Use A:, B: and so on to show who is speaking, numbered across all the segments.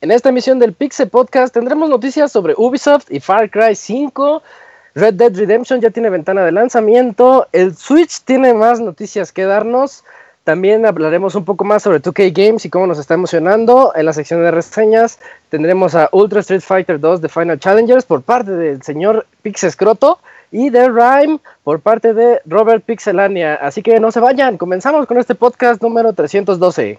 A: En esta emisión del Pixel Podcast tendremos noticias sobre Ubisoft y Far Cry 5. Red Dead Redemption ya tiene ventana de lanzamiento. El Switch tiene más noticias que darnos. También hablaremos un poco más sobre 2K Games y cómo nos está emocionando. En la sección de reseñas tendremos a Ultra Street Fighter 2 The Final Challengers por parte del señor Pixescroto y The Rhyme por parte de Robert Pixelania. Así que no se vayan, comenzamos con este podcast número 312.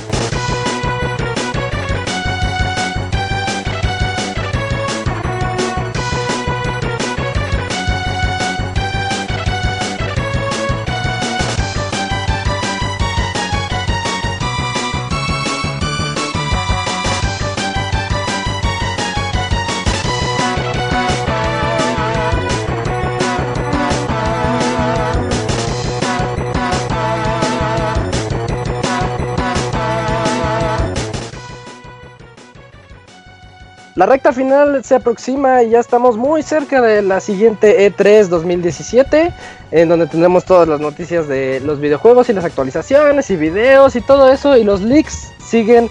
A: La recta final se aproxima y ya estamos muy cerca de la siguiente E3 2017, en donde tendremos todas las noticias de los videojuegos y las actualizaciones y videos y todo eso, y los leaks siguen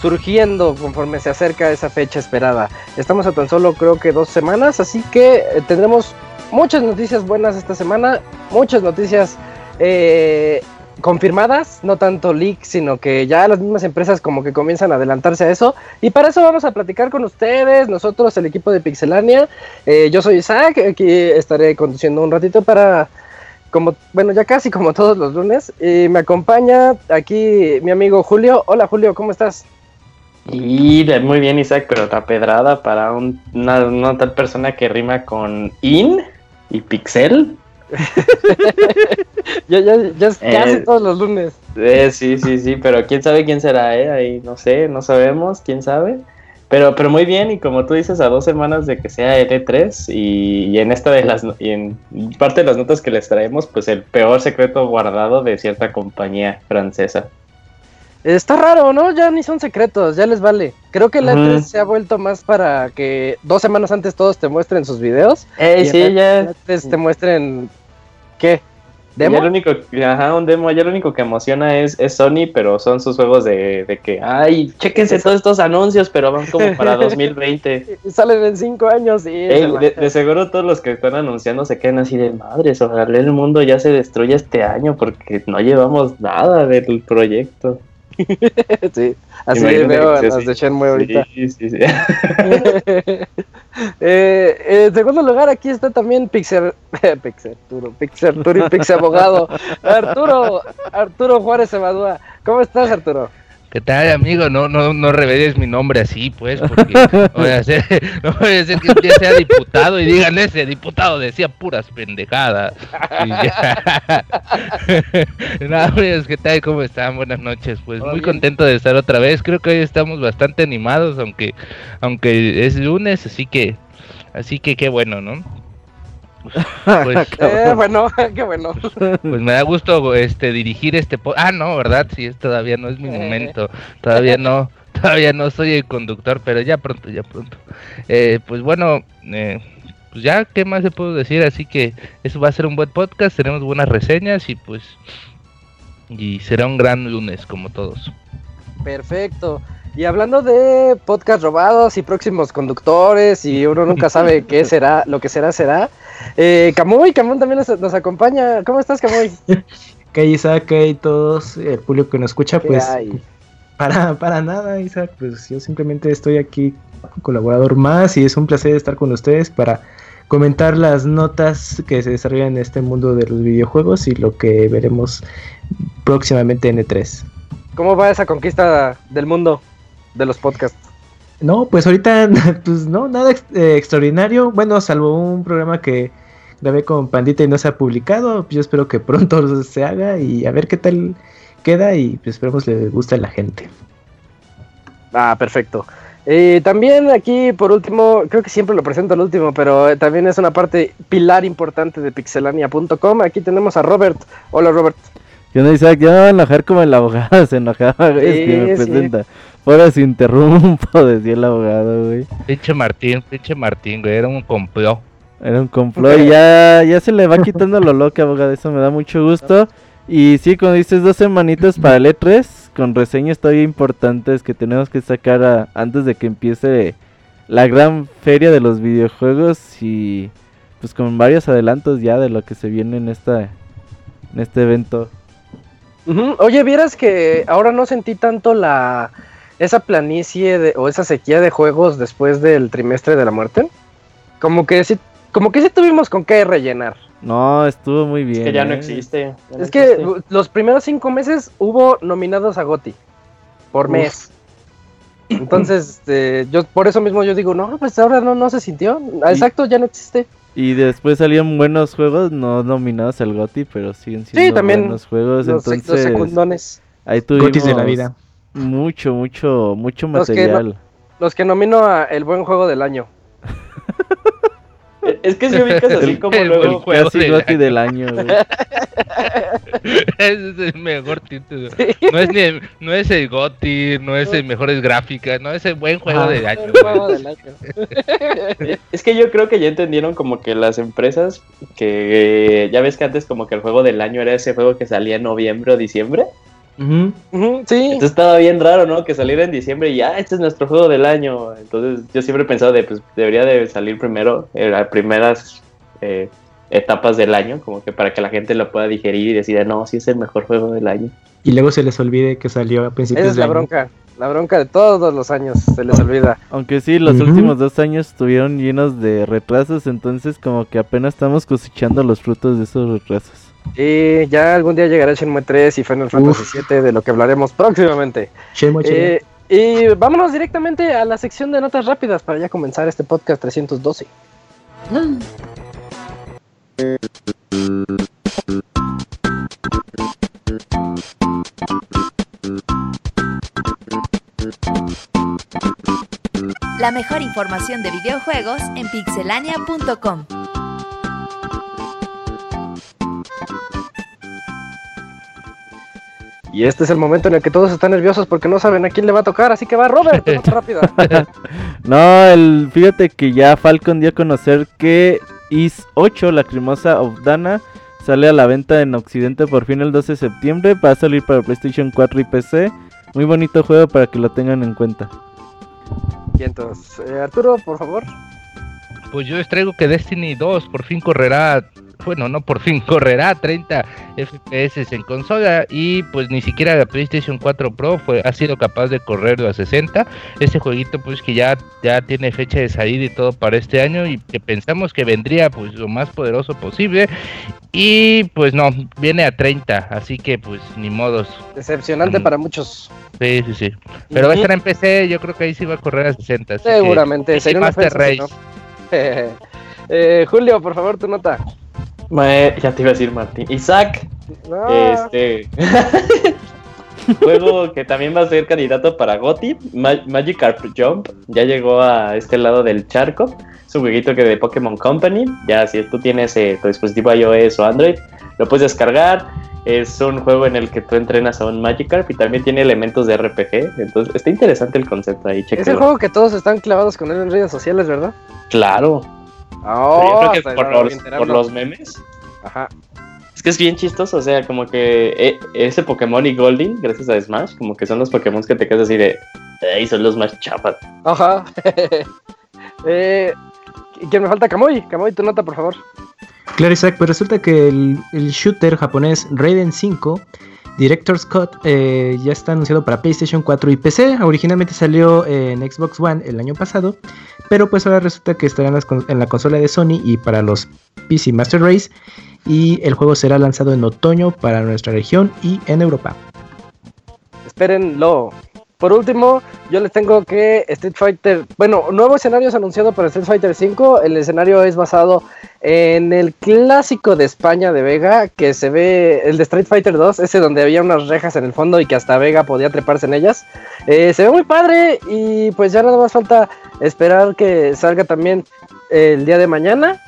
A: surgiendo conforme se acerca esa fecha esperada. Estamos a tan solo creo que dos semanas, así que eh, tendremos muchas noticias buenas esta semana, muchas noticias eh, confirmadas, no tanto leaks, sino que ya las mismas empresas como que comienzan a adelantarse a eso. Y para eso vamos a platicar con ustedes, nosotros, el equipo de Pixelania. Eh, yo soy Isaac, aquí estaré conduciendo un ratito para, como, bueno, ya casi como todos los lunes. Y me acompaña aquí mi amigo Julio. Hola Julio, ¿cómo estás?
B: Y muy bien Isaac, pero pedrada para una tal persona que rima con in y pixel.
A: ya, ya, ya casi eh, todos los lunes.
B: Eh, sí, sí, sí, pero quién sabe quién será, ¿eh? Ahí no sé, no sabemos, quién sabe. Pero, pero muy bien, y como tú dices, a dos semanas de que sea L3, y, y, en esta de las y en parte de las notas que les traemos, pues el peor secreto guardado de cierta compañía francesa.
A: Está raro, ¿no? Ya ni son secretos, ya les vale. Creo que la E3 se ha vuelto más para que dos semanas antes todos te muestren sus videos.
B: Eh, sí, ya.
A: te muestren ¿Qué?
B: ¿Demo? Ya lo único, ajá, un demo, ya lo único que emociona es, es Sony, pero son sus juegos de, de que, ay, chéquense todos estos anuncios, pero van como para 2020.
A: Salen en cinco años y...
B: de, seguro todos los que están anunciando se quedan así de madres, ojalá el mundo ya se destruya este año porque no llevamos nada del proyecto.
A: sí, así veo a las de Shenmue ahorita. Sí, sí, sí. eh, en segundo lugar, aquí está también Pixel, Arturo, Pixel, Arturo y Pixel Abogado. Arturo, Arturo Juárez Evadúa. ¿Cómo estás, Arturo?
C: ¿Qué tal, amigo? No, no, no reveles mi nombre así, pues, porque no voy a ser, no voy a ser que un sea diputado y digan ese diputado decía puras pendejadas. Nada, pues, ¿qué tal? ¿Cómo están? Buenas noches. Pues muy contento de estar otra vez. Creo que hoy estamos bastante animados, aunque, aunque es lunes, así que, así que qué bueno, ¿no?
A: Pues, qué bueno, qué bueno.
C: Pues me da gusto este dirigir este Ah, no, ¿verdad? Sí, todavía no es mi momento. Todavía no, todavía no soy el conductor, pero ya pronto, ya pronto. Eh, pues bueno, eh, pues ya, ¿qué más se puedo decir? Así que eso va a ser un buen podcast, tenemos buenas reseñas y pues y será un gran lunes como todos.
A: Perfecto. Y hablando de podcast robados y próximos conductores y uno nunca sabe qué será, lo que será será. Eh, Camuy, Camuy también nos, acompaña. ¿Cómo estás, Camuy?
D: Que Isaac, y todos, el público que nos escucha, pues para, para nada, Isaac, pues yo simplemente estoy aquí colaborador más y es un placer estar con ustedes para comentar las notas que se desarrollan en este mundo de los videojuegos y lo que veremos próximamente en E3.
A: ¿Cómo va esa conquista del mundo de los podcasts?
D: No, pues ahorita, pues no, nada eh, extraordinario. Bueno, salvo un programa que grabé con Pandita y no se ha publicado. Yo espero que pronto se haga y a ver qué tal queda y pues esperemos le guste a la gente.
A: Ah, perfecto. Eh, también aquí, por último, creo que siempre lo presento al último, pero eh, también es una parte pilar importante de pixelania.com. Aquí tenemos a Robert. Hola, Robert.
E: Yo no, Isaac, ya me va a enojar como el abogado se enojaba, es que me presenta. Ahora se interrumpo, decía el abogado, güey.
C: Pinche Martín, pinche Martín, güey, era un complot.
E: Era un complot y ya, ya se le va quitando lo loco, abogado, eso me da mucho gusto. Y sí, como dices, dos semanitas para el E3, con reseñas todavía importantes que tenemos que sacar antes de que empiece la gran feria de los videojuegos y pues con varios adelantos ya de lo que se viene en esta en este evento.
A: Oye, vieras que ahora no sentí tanto la esa planicie de, o esa sequía de juegos después del trimestre de la muerte. Como que sí, como que sí tuvimos con qué rellenar.
E: No, estuvo muy bien.
B: Es que ya no ¿eh? existe.
A: es que los primeros cinco meses hubo nominados a Goti por mes. Entonces, este, yo por eso mismo yo digo, no, pues ahora no, no se sintió. Exacto, ya no existe.
E: Y después salían buenos juegos, no nominados al Goti, pero siguen siendo
A: también
E: buenos juegos.
A: Los,
E: entonces,
A: secundones.
E: Ahí tuvimos
D: de la vida.
E: Mucho, mucho, mucho material.
A: Los que, los que nomino a el buen juego del año.
B: Es que si ubicas así como el, luego.
E: El juego casi del, año,
C: Ese es el mejor título. No, es ni el, no es el GOTI, no es el mejores gráficas, no es el buen juego del año.
B: es que yo creo que ya entendieron como que las empresas que ya ves que antes como que el juego del año era ese juego que salía en noviembre o diciembre
A: sí.
B: Entonces estaba bien raro, ¿no? Que saliera en diciembre y ya, este es nuestro juego del año. Entonces yo siempre he pensado de, pues debería de salir primero, en las primeras eh, etapas del año, como que para que la gente lo pueda digerir y decida, no, sí es el mejor juego del año.
D: Y luego se les olvide que salió a principios
A: Esa es la bronca. La bronca de todos los años se les olvida.
E: Aunque sí, los últimos dos años estuvieron llenos de retrasos, entonces como que apenas estamos cosechando los frutos de esos retrasos.
A: Y ya algún día llegará Shenmue 3 y Final Fantasy 7, de lo que hablaremos próximamente. Eh, y vámonos directamente a la sección de notas rápidas para ya comenzar este podcast 312.
F: La mejor información de videojuegos en pixelania.com.
A: Y este es el momento en el que todos están nerviosos porque no saben a quién le va a tocar, así que va Robert, rápido.
E: no, el, fíjate que ya Falcon dio a conocer que Is 8, la crimosa of Dana, sale a la venta en Occidente por fin el 12 de septiembre. Va a salir para PlayStation 4 y PC. Muy bonito juego para que lo tengan en cuenta.
A: Y entonces, eh, Arturo, por favor.
C: Pues yo les traigo que Destiny 2 por fin correrá bueno, no por fin correrá 30 FPS en consola y pues ni siquiera la PlayStation 4 Pro fue, ha sido capaz de correrlo a 60. Este jueguito pues que ya, ya tiene fecha de salida y todo para este año y que pensamos que vendría pues lo más poderoso posible y pues no, viene a 30, así que pues ni modos.
A: Decepcionante mm. para muchos.
C: Sí, sí, sí. Pero va a estar en PC, yo creo que ahí sí va a correr a 60.
A: Seguramente, sería Master Race. eh, Julio, por favor, tu nota
B: ya te iba a decir Martín. Isaac. Este. juego que también va a ser candidato para GOTY, Magikarp Jump, ya llegó a este lado del charco. Es un jueguito que de Pokémon Company. Ya si tú tienes eh, tu dispositivo iOS o Android, lo puedes descargar. Es un juego en el que tú entrenas a un Magikarp y también tiene elementos de RPG. Entonces está interesante el concepto ahí.
A: Es el juego que todos están clavados con él en redes sociales, ¿verdad?
B: Claro.
A: Oh,
B: por los, memes. Ajá. Es que es bien chistoso, o sea, como que eh, ese Pokémon y Golding, gracias a Smash, como que son los Pokémon que te quedas así de. Ahí son los más chapas.
A: Ajá. eh, ¿Quién me falta? Kamui. Kamui, tu nota, por favor.
D: Claro, Isaac, pues resulta que el, el shooter japonés Raiden 5 Director's Cut eh, ya está anunciado para PlayStation 4 y PC. Originalmente salió en Xbox One el año pasado, pero pues ahora resulta que estará en, la consola de Sony y para los PC Master Race. Y el juego será lanzado en otoño para nuestra región y en Europa.
A: Espérenlo. Por último, yo les tengo que Street Fighter, bueno, nuevo escenario es anunciado para Street Fighter 5. El escenario es basado en el clásico de España de Vega, que se ve, el de Street Fighter 2, ese donde había unas rejas en el fondo y que hasta Vega podía treparse en ellas. Eh, se ve muy padre y pues ya nada más falta esperar que salga también el día de mañana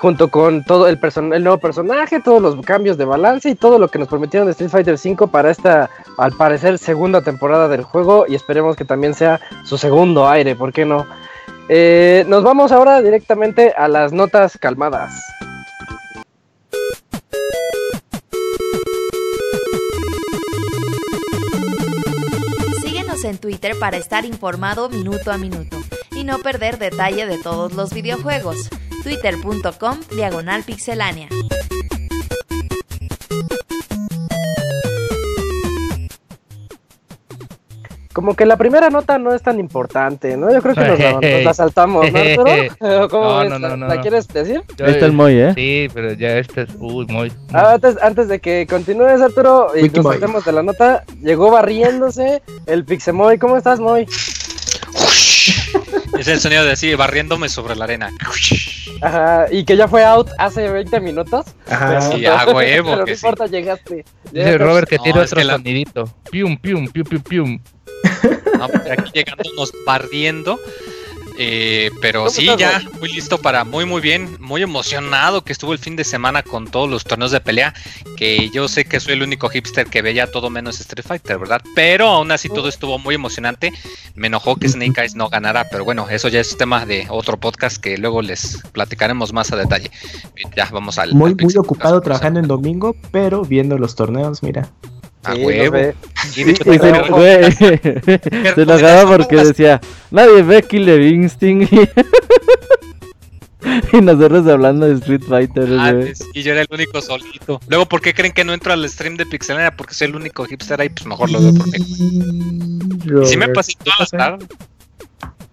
A: junto con todo el, el nuevo personaje, todos los cambios de balance y todo lo que nos prometieron de Street Fighter V para esta, al parecer, segunda temporada del juego y esperemos que también sea su segundo aire, ¿por qué no? Eh, nos vamos ahora directamente a las notas calmadas.
F: Síguenos en Twitter para estar informado minuto a minuto y no perder detalle de todos los videojuegos twitter.com diagonal pixelánea.
A: Como que la primera nota no es tan importante, ¿no? Yo creo que nos la, saltamos, ¿no, Arturo? ¿Cómo no, no, no, ¿La quieres decir?
C: Ahí está el Moy, ¿eh? Sí, pero ya este es... Uy, Moy.
A: Ah, antes, antes de que continúes, Arturo, y nos saltemos de la nota, llegó barriéndose el Pixemoy. ¿Cómo estás, Moy?
G: Es el sonido de así, barriéndome sobre la arena.
A: Ajá, y que ya fue out hace 20 minutos.
G: Ajá, sí, a huevo.
A: Pero no importa, llegaste.
C: Dice Robert que tiene otro sonidito. Pium, pium, pium, pium, pium.
G: No, pues aquí llegándonos barriendo. Eh, pero sí, ya muy listo para muy muy bien, muy emocionado que estuvo el fin de semana con todos los torneos de pelea, que yo sé que soy el único hipster que veía todo menos Street Fighter, ¿verdad? Pero aún así todo estuvo muy emocionante. Me enojó que Snake Eyes no ganara, pero bueno, eso ya es tema de otro podcast que luego les platicaremos más a detalle. Ya vamos al...
D: Muy, muy ocupado trabajando en domingo, pero viendo los torneos, mira.
G: A huevo.
E: Sí, se, se enojaba porque decía, nadie ve Killer Instinct. y nosotros hablando de Street Fighter.
G: Ah, y yo era el único solito. Luego, ¿por qué creen que no entro al stream de Pixelania? Porque soy el único hipster ahí, pues mejor lo veo por mí. Y sí me pasé todas las tardes.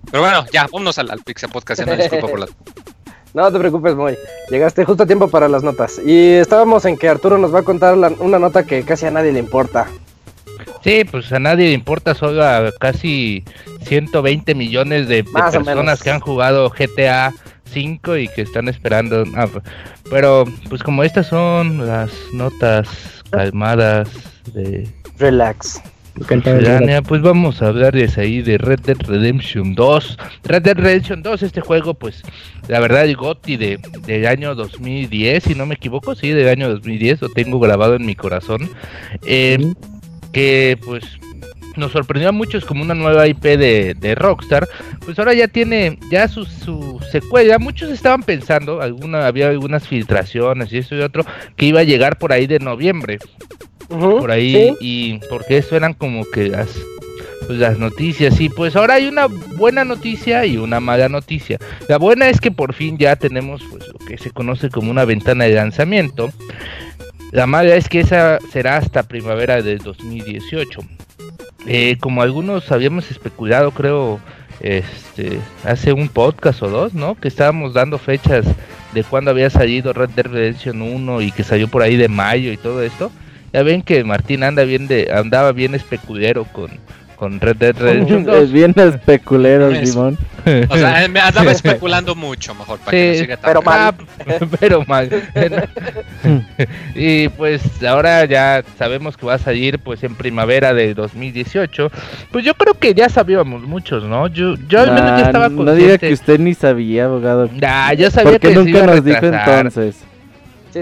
G: Pero bueno, ya, vámonos al, al Pixel Podcast. No, disculpa por la...
A: No te preocupes, Moy. Llegaste justo a tiempo para las notas. Y estábamos en que Arturo nos va a contar una nota que casi a nadie le importa.
C: Sí, pues a nadie le importa, solo a casi 120 millones de, personas que han jugado GTA 5 y que están esperando. Ah, pero pues como estas son las notas calmadas de...
A: Relax
C: pues vamos a hablar ahí de Red Dead Redemption 2. Red Dead Redemption 2, este juego, pues, la verdad, el GOTI de, del año 2010, si no me equivoco, sí, del año 2010, lo tengo grabado en mi corazón. Eh, que, pues, nos sorprendió a muchos como una nueva IP de, Rockstar, pues ahora ya tiene ya su, su, secuela. Muchos estaban pensando, alguna, había algunas filtraciones y eso y otro, que iba a llegar por ahí de noviembre por ahí y porque eso eran como que las pues las noticias y pues ahora hay una buena noticia y una mala noticia. La buena es que por fin ya tenemos pues lo que se conoce como una ventana de lanzamiento. La mala es que esa será hasta primavera del 2018. Eh, como algunos habíamos especulado, creo, este, hace un podcast o dos, ¿no? Que estábamos dando fechas de cuando había salido Red Dead Redemption 1 y que salió por ahí de mayo y todo esto. Ya ven que Martín anda bien de, andaba bien especulero con, con Red Dead Redemption 2.
E: Es bien especulero, Simón.
G: O sea, me andaba especulando mucho, mejor, para que no siga tan
A: pero mal.
C: pero mal. y pues ahora ya sabemos que va a salir pues en primavera de 2018. Pues yo creo que ya sabíamos muchos, ¿no? Yo, yo al menos ya estaba consciente.
E: No diga que usted ni sabía, abogado.
C: Nah, yo sabía
E: ¿Por qué nunca nos dijo entonces?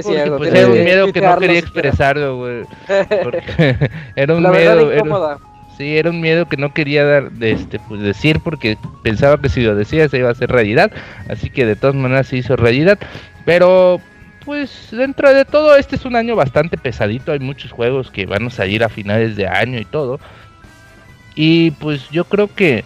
C: Sí, pues, era un miedo que no quería expresarlo, güey. era un miedo. Era, sí, era un miedo que no quería dar, de este, pues decir porque pensaba que si lo decía se iba a hacer realidad. Así que de todas maneras se hizo realidad. Pero pues dentro de todo este es un año bastante pesadito. Hay muchos juegos que van a salir a finales de año y todo. Y pues yo creo que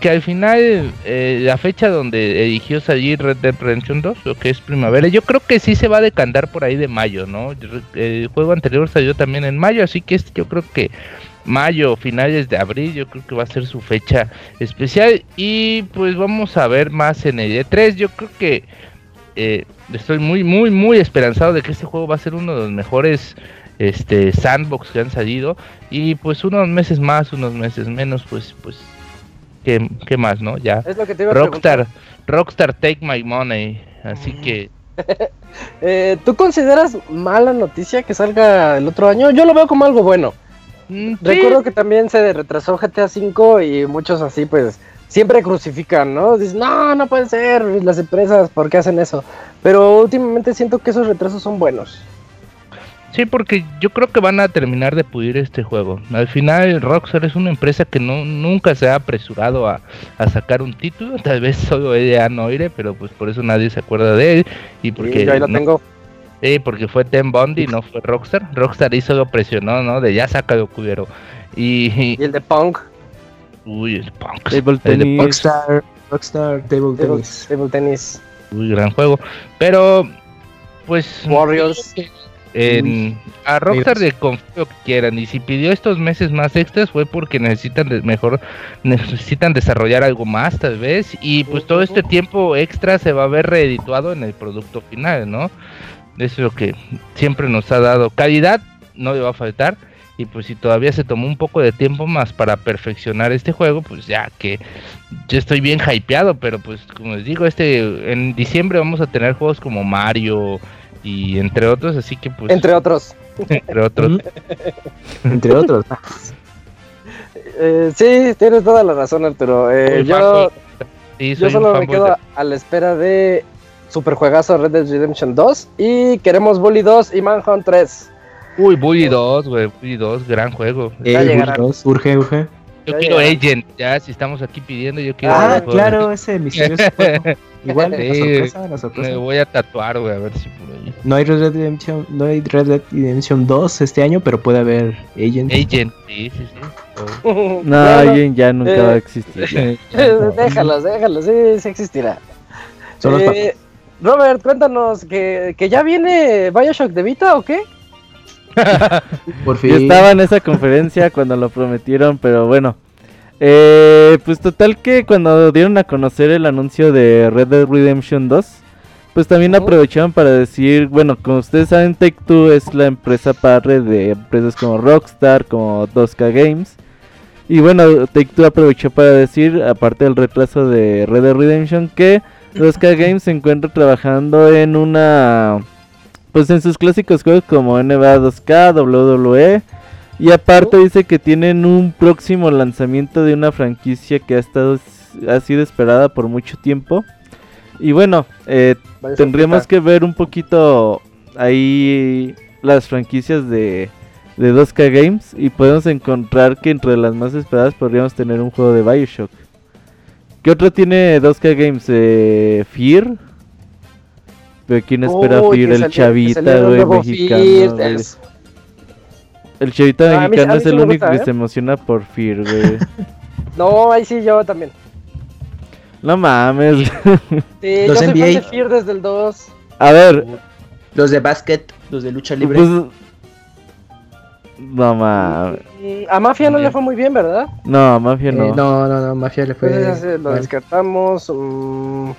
C: que al final eh, la fecha donde eligió salir Red Dead Redemption 2, lo que es primavera, yo creo que sí se va a decantar por ahí de mayo, ¿no? El juego anterior salió también en mayo, así que este yo creo que mayo, finales de abril, yo creo que va a ser su fecha especial y pues vamos a ver más en el E3, yo creo que eh, estoy muy, muy, muy esperanzado de que este juego va a ser uno de los mejores este sandbox que han salido y pues unos meses más, unos meses menos, pues pues qué, más, ¿no? Ya. Rockstar, Rockstar Take My Money, así que
A: eh, ¿Tú consideras mala noticia que salga el otro año? Yo lo veo como algo bueno. Mm, Recuerdo que también se retrasó GTA V y muchos así pues siempre crucifican, ¿no? Dicen, no, no puede ser, las empresas, ¿por qué hacen eso? Pero últimamente siento que esos retrasos son buenos.
C: Sí, porque yo creo que van a terminar de pulir este juego. Al final Rockstar es una empresa que no nunca se ha apresurado a, sacar un título. Tal vez solo ella no iré, pero pues por eso nadie se acuerda de él. Y porque
A: yo ahí lo tengo.
C: Sí, porque fue Ten Bondi, no fue Rockstar. Rockstar hizo lo presionó, ¿no? De ya saca lo cubierto.
A: Y, y el de Punk.
C: Uy, el Punk.
D: Table el de Rockstar, Rockstar Table, Tennis.
A: Table Tennis.
C: Uy, gran juego. Pero, pues.
A: Warriors
C: en, a Rockstar de confío que quieran y si pidió estos meses más extras fue porque necesitan de mejor necesitan desarrollar algo más tal vez y pues todo este tiempo extra se va a ver reedituado en el producto final no eso es lo que siempre nos ha dado calidad no le va a faltar y pues si todavía se tomó un poco de tiempo más para perfeccionar este juego pues ya que yo estoy bien hypeado pero pues como les digo este en diciembre vamos a tener juegos como Mario y entre otros, así que pues...
A: Entre otros.
C: entre otros.
D: entre otros.
A: eh, sí, tienes toda la razón, Arturo. Eh, yo, yo solo me quedo a la espera de Superjuegazo Red Dead Redemption 2 y queremos Bully 2 y Manhunt 3.
C: Uy, Bully 2, güey, Bully 2, gran juego.
D: Eh, Bully 2, urge, urge.
C: Yo quiero Agent, ya si estamos aquí pidiendo, yo quiero.
D: Ah, claro, ese misterioso Igual, la sorpresa, la sorpresa.
C: Me voy a tatuar, güey, a ver si por ahí.
D: No hay Red Dead Redemption, no hay Red Dead Redemption 2 este año, pero puede haber Agent.
C: Agent, sí, sí, sí.
E: no, Agent ya nunca va a existir.
A: déjalos, déjalos, sí, sí existirá. Eh, Robert, cuéntanos, ¿que, ¿que ya viene Bioshock de Vita o qué?
E: Por fin. Yo estaba en esa conferencia cuando lo prometieron, pero bueno. Eh, pues total que cuando dieron a conocer el anuncio de Red Dead Redemption 2, pues también aprovecharon para decir, bueno, como ustedes saben, Take Two es la empresa padre de empresas como Rockstar, como 2K Games. Y bueno, Take Two aprovechó para decir, aparte del retraso de Red Dead Redemption, que 2K Games se encuentra trabajando en una pues en sus clásicos juegos como NBA 2K, WWE. Y aparte dice que tienen un próximo lanzamiento de una franquicia que ha estado ha sido esperada por mucho tiempo. Y bueno, eh, tendríamos que ver un poquito ahí las franquicias de, de 2K Games y podemos encontrar que entre las más esperadas podríamos tener un juego de Bioshock. ¿Qué otro tiene 2K Games? Eh, Fear, pero ¿quién espera Fear? El chavita, güey, mexicano. El chavita mexicano es el único que ¿eh? se emociona por Fear, güey.
A: no, ahí sí, yo también.
E: No mames.
A: Sí, los yo NBA. Soy Fear desde el 2.
E: A ver.
D: Los de básquet, los de lucha libre. Pues...
E: No mames.
A: A Mafia no le fue muy bien, ¿verdad?
E: No, a Mafia no.
D: Eh, no, no, no, Mafia le fue.
A: Pues lo descartamos. Um...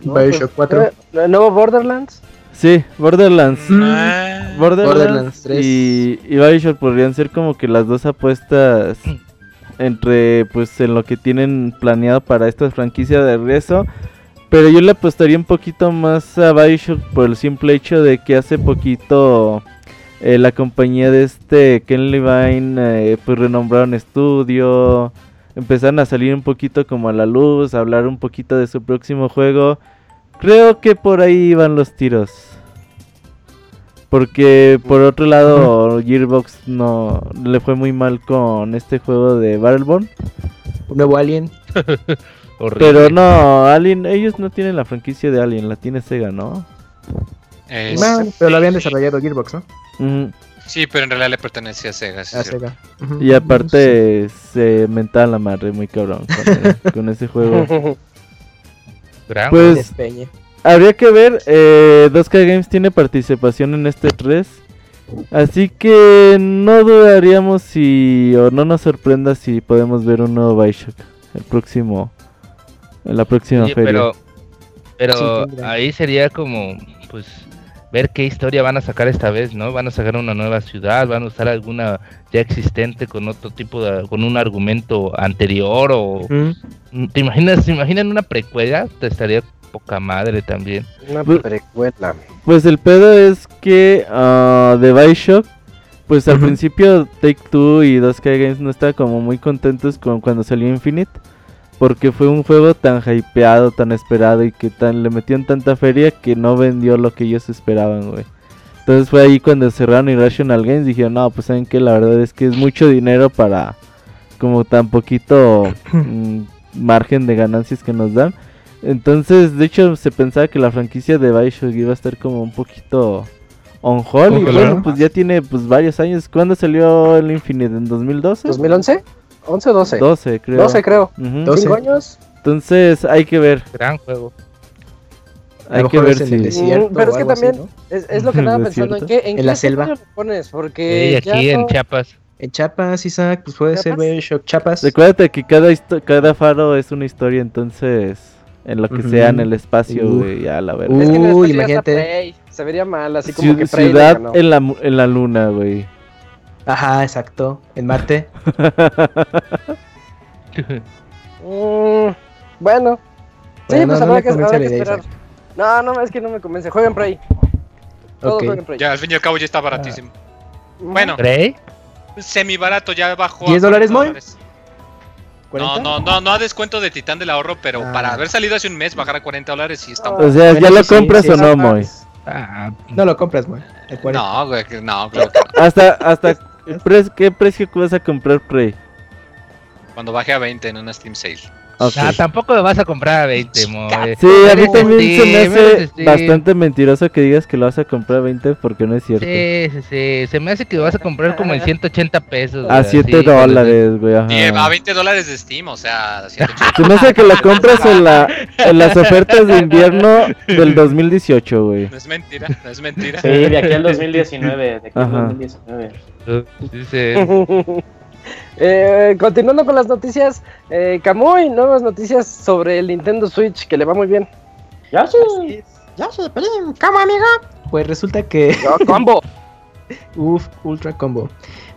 D: Bioshock 4.
A: ¿El nuevo Borderlands?
E: Sí, Borderlands. Mm. Borderlands, 3. Y, y Bioshock podrían ser como que las dos apuestas entre pues en lo que tienen planeado para esta franquicia de regreso. Pero yo le apostaría un poquito más a Bioshock por el simple hecho de que hace poquito eh, la compañía de este Ken Levine eh, pues renombraron estudio. Empezaron a salir un poquito como a la luz, a hablar un poquito de su próximo juego. Creo que por ahí iban los tiros. Porque por otro lado, Gearbox no le fue muy mal con este juego de Battleborn.
D: Un nuevo Alien.
E: Pero no, Alien, ellos no tienen la franquicia de Alien, la tiene Sega, ¿no?
D: pero lo habían desarrollado Gearbox, ¿no?
G: Sí, pero en realidad le pertenecía a Sega. a Sega.
E: Y aparte se mentaba la madre muy cabrón con ese juego. pues habría que ver. Eh, 2K Games tiene participación en este 3. Así que no dudaríamos si o no nos sorprenda si podemos ver un nuevo Bioshock el próximo en la próxima feria.
C: Pero, pero ahí sería como pues ver qué historia van a sacar esta vez, ¿no? Van a sacar una nueva ciudad, van a usar alguna ya existente con otro tipo de, con un argumento anterior o... ¿Te imaginas, te imaginan una precuela? Te estaría poca madre también.
A: Una pues, precuela.
E: Pues el pedo es que uh, The Bioshock, pues al principio Take Two y 2K Games no estaban como muy contentos con cuando salió Infinite. Porque fue un juego tan hypeado, tan esperado y que tan le metieron tanta feria que no vendió lo que ellos esperaban, güey. Entonces fue ahí cuando cerraron Irrational Games. Dijeron, no, pues saben que la verdad es que es mucho dinero para como tan poquito mm, margen de ganancias que nos dan. Entonces, de hecho, se pensaba que la franquicia de Bioshock iba a estar como un poquito on hold. Y bueno, pues ya tiene pues varios años. ¿Cuándo salió el Infinite? ¿En 2012?
A: ¿2011? ¿11 o 12?
E: 12, creo.
A: 12, creo. ¿5 años?
E: Entonces, hay que ver.
C: Gran juego.
E: Hay que ver si...
A: Desierto, pero es que también es, es, lo que estaba pensando. ¿En qué, en,
D: ¿En la selva? Lo
A: pones? Porque
C: sí, aquí en Chiapas.
D: En Chiapas, Isaac, pues puede ser Bioshock Chiapas.
E: Recuérdate que cada, cada faro es una historia, entonces en lo que sea en el espacio, güey, ya la verdad.
A: Uy, imagínate. Se vería mal, así como que
E: Prey Ciudad en la, en la luna, güey.
D: Ajá, exacto. En Marte.
A: mm, bueno. Sí, pues habrá, que, habrá que esperar. No, no, es que no me convence. Jueguen Prey.
G: Todos jueguen Prey. Ya, al fin y al cabo ya está baratísimo. Bueno.
C: ¿Prey?
G: Semi barato, ya bajó.
D: ¿10 dólares, Moy?
G: No, no, no, no a descuento de Titán del Ahorro, pero ah. para haber salido hace un mes bajar a 40 dólares sí está
E: O sea, ¿ya lo compras o no, Moy?
D: Ah, no lo compras, Moy.
G: No, güey, no, claro
E: Hasta, hasta, ¿qué precio vas a comprar Prey?
G: Cuando baje a 20 en una Steam Sale.
C: Okay. tampoco lo vas a comprar a 20, mo.
E: Sí, a mí también se me hace bastante mentiroso que digas que lo vas a comprar a 20 porque no es cierto.
C: Sí, sí, sí. Se me hace que lo vas a comprar como en 180 pesos.
E: A 7 dólares, güey.
G: a 20 dólares de Steam, o sea, 180.
E: Se me hace que lo compras en, la, en las ofertas de invierno del 2018, güey.
G: No es mentira, no es mentira.
B: Sí, de aquí al 2019. De aquí al 2019. Sí,
A: sí. Eh, continuando con las noticias, eh, Camuy, nuevas noticias sobre el Nintendo Switch que le va muy bien.
D: Ya sí, ya sí, ¿cómo amigo? Pues resulta que.
A: combo.
D: Uf, ultra combo.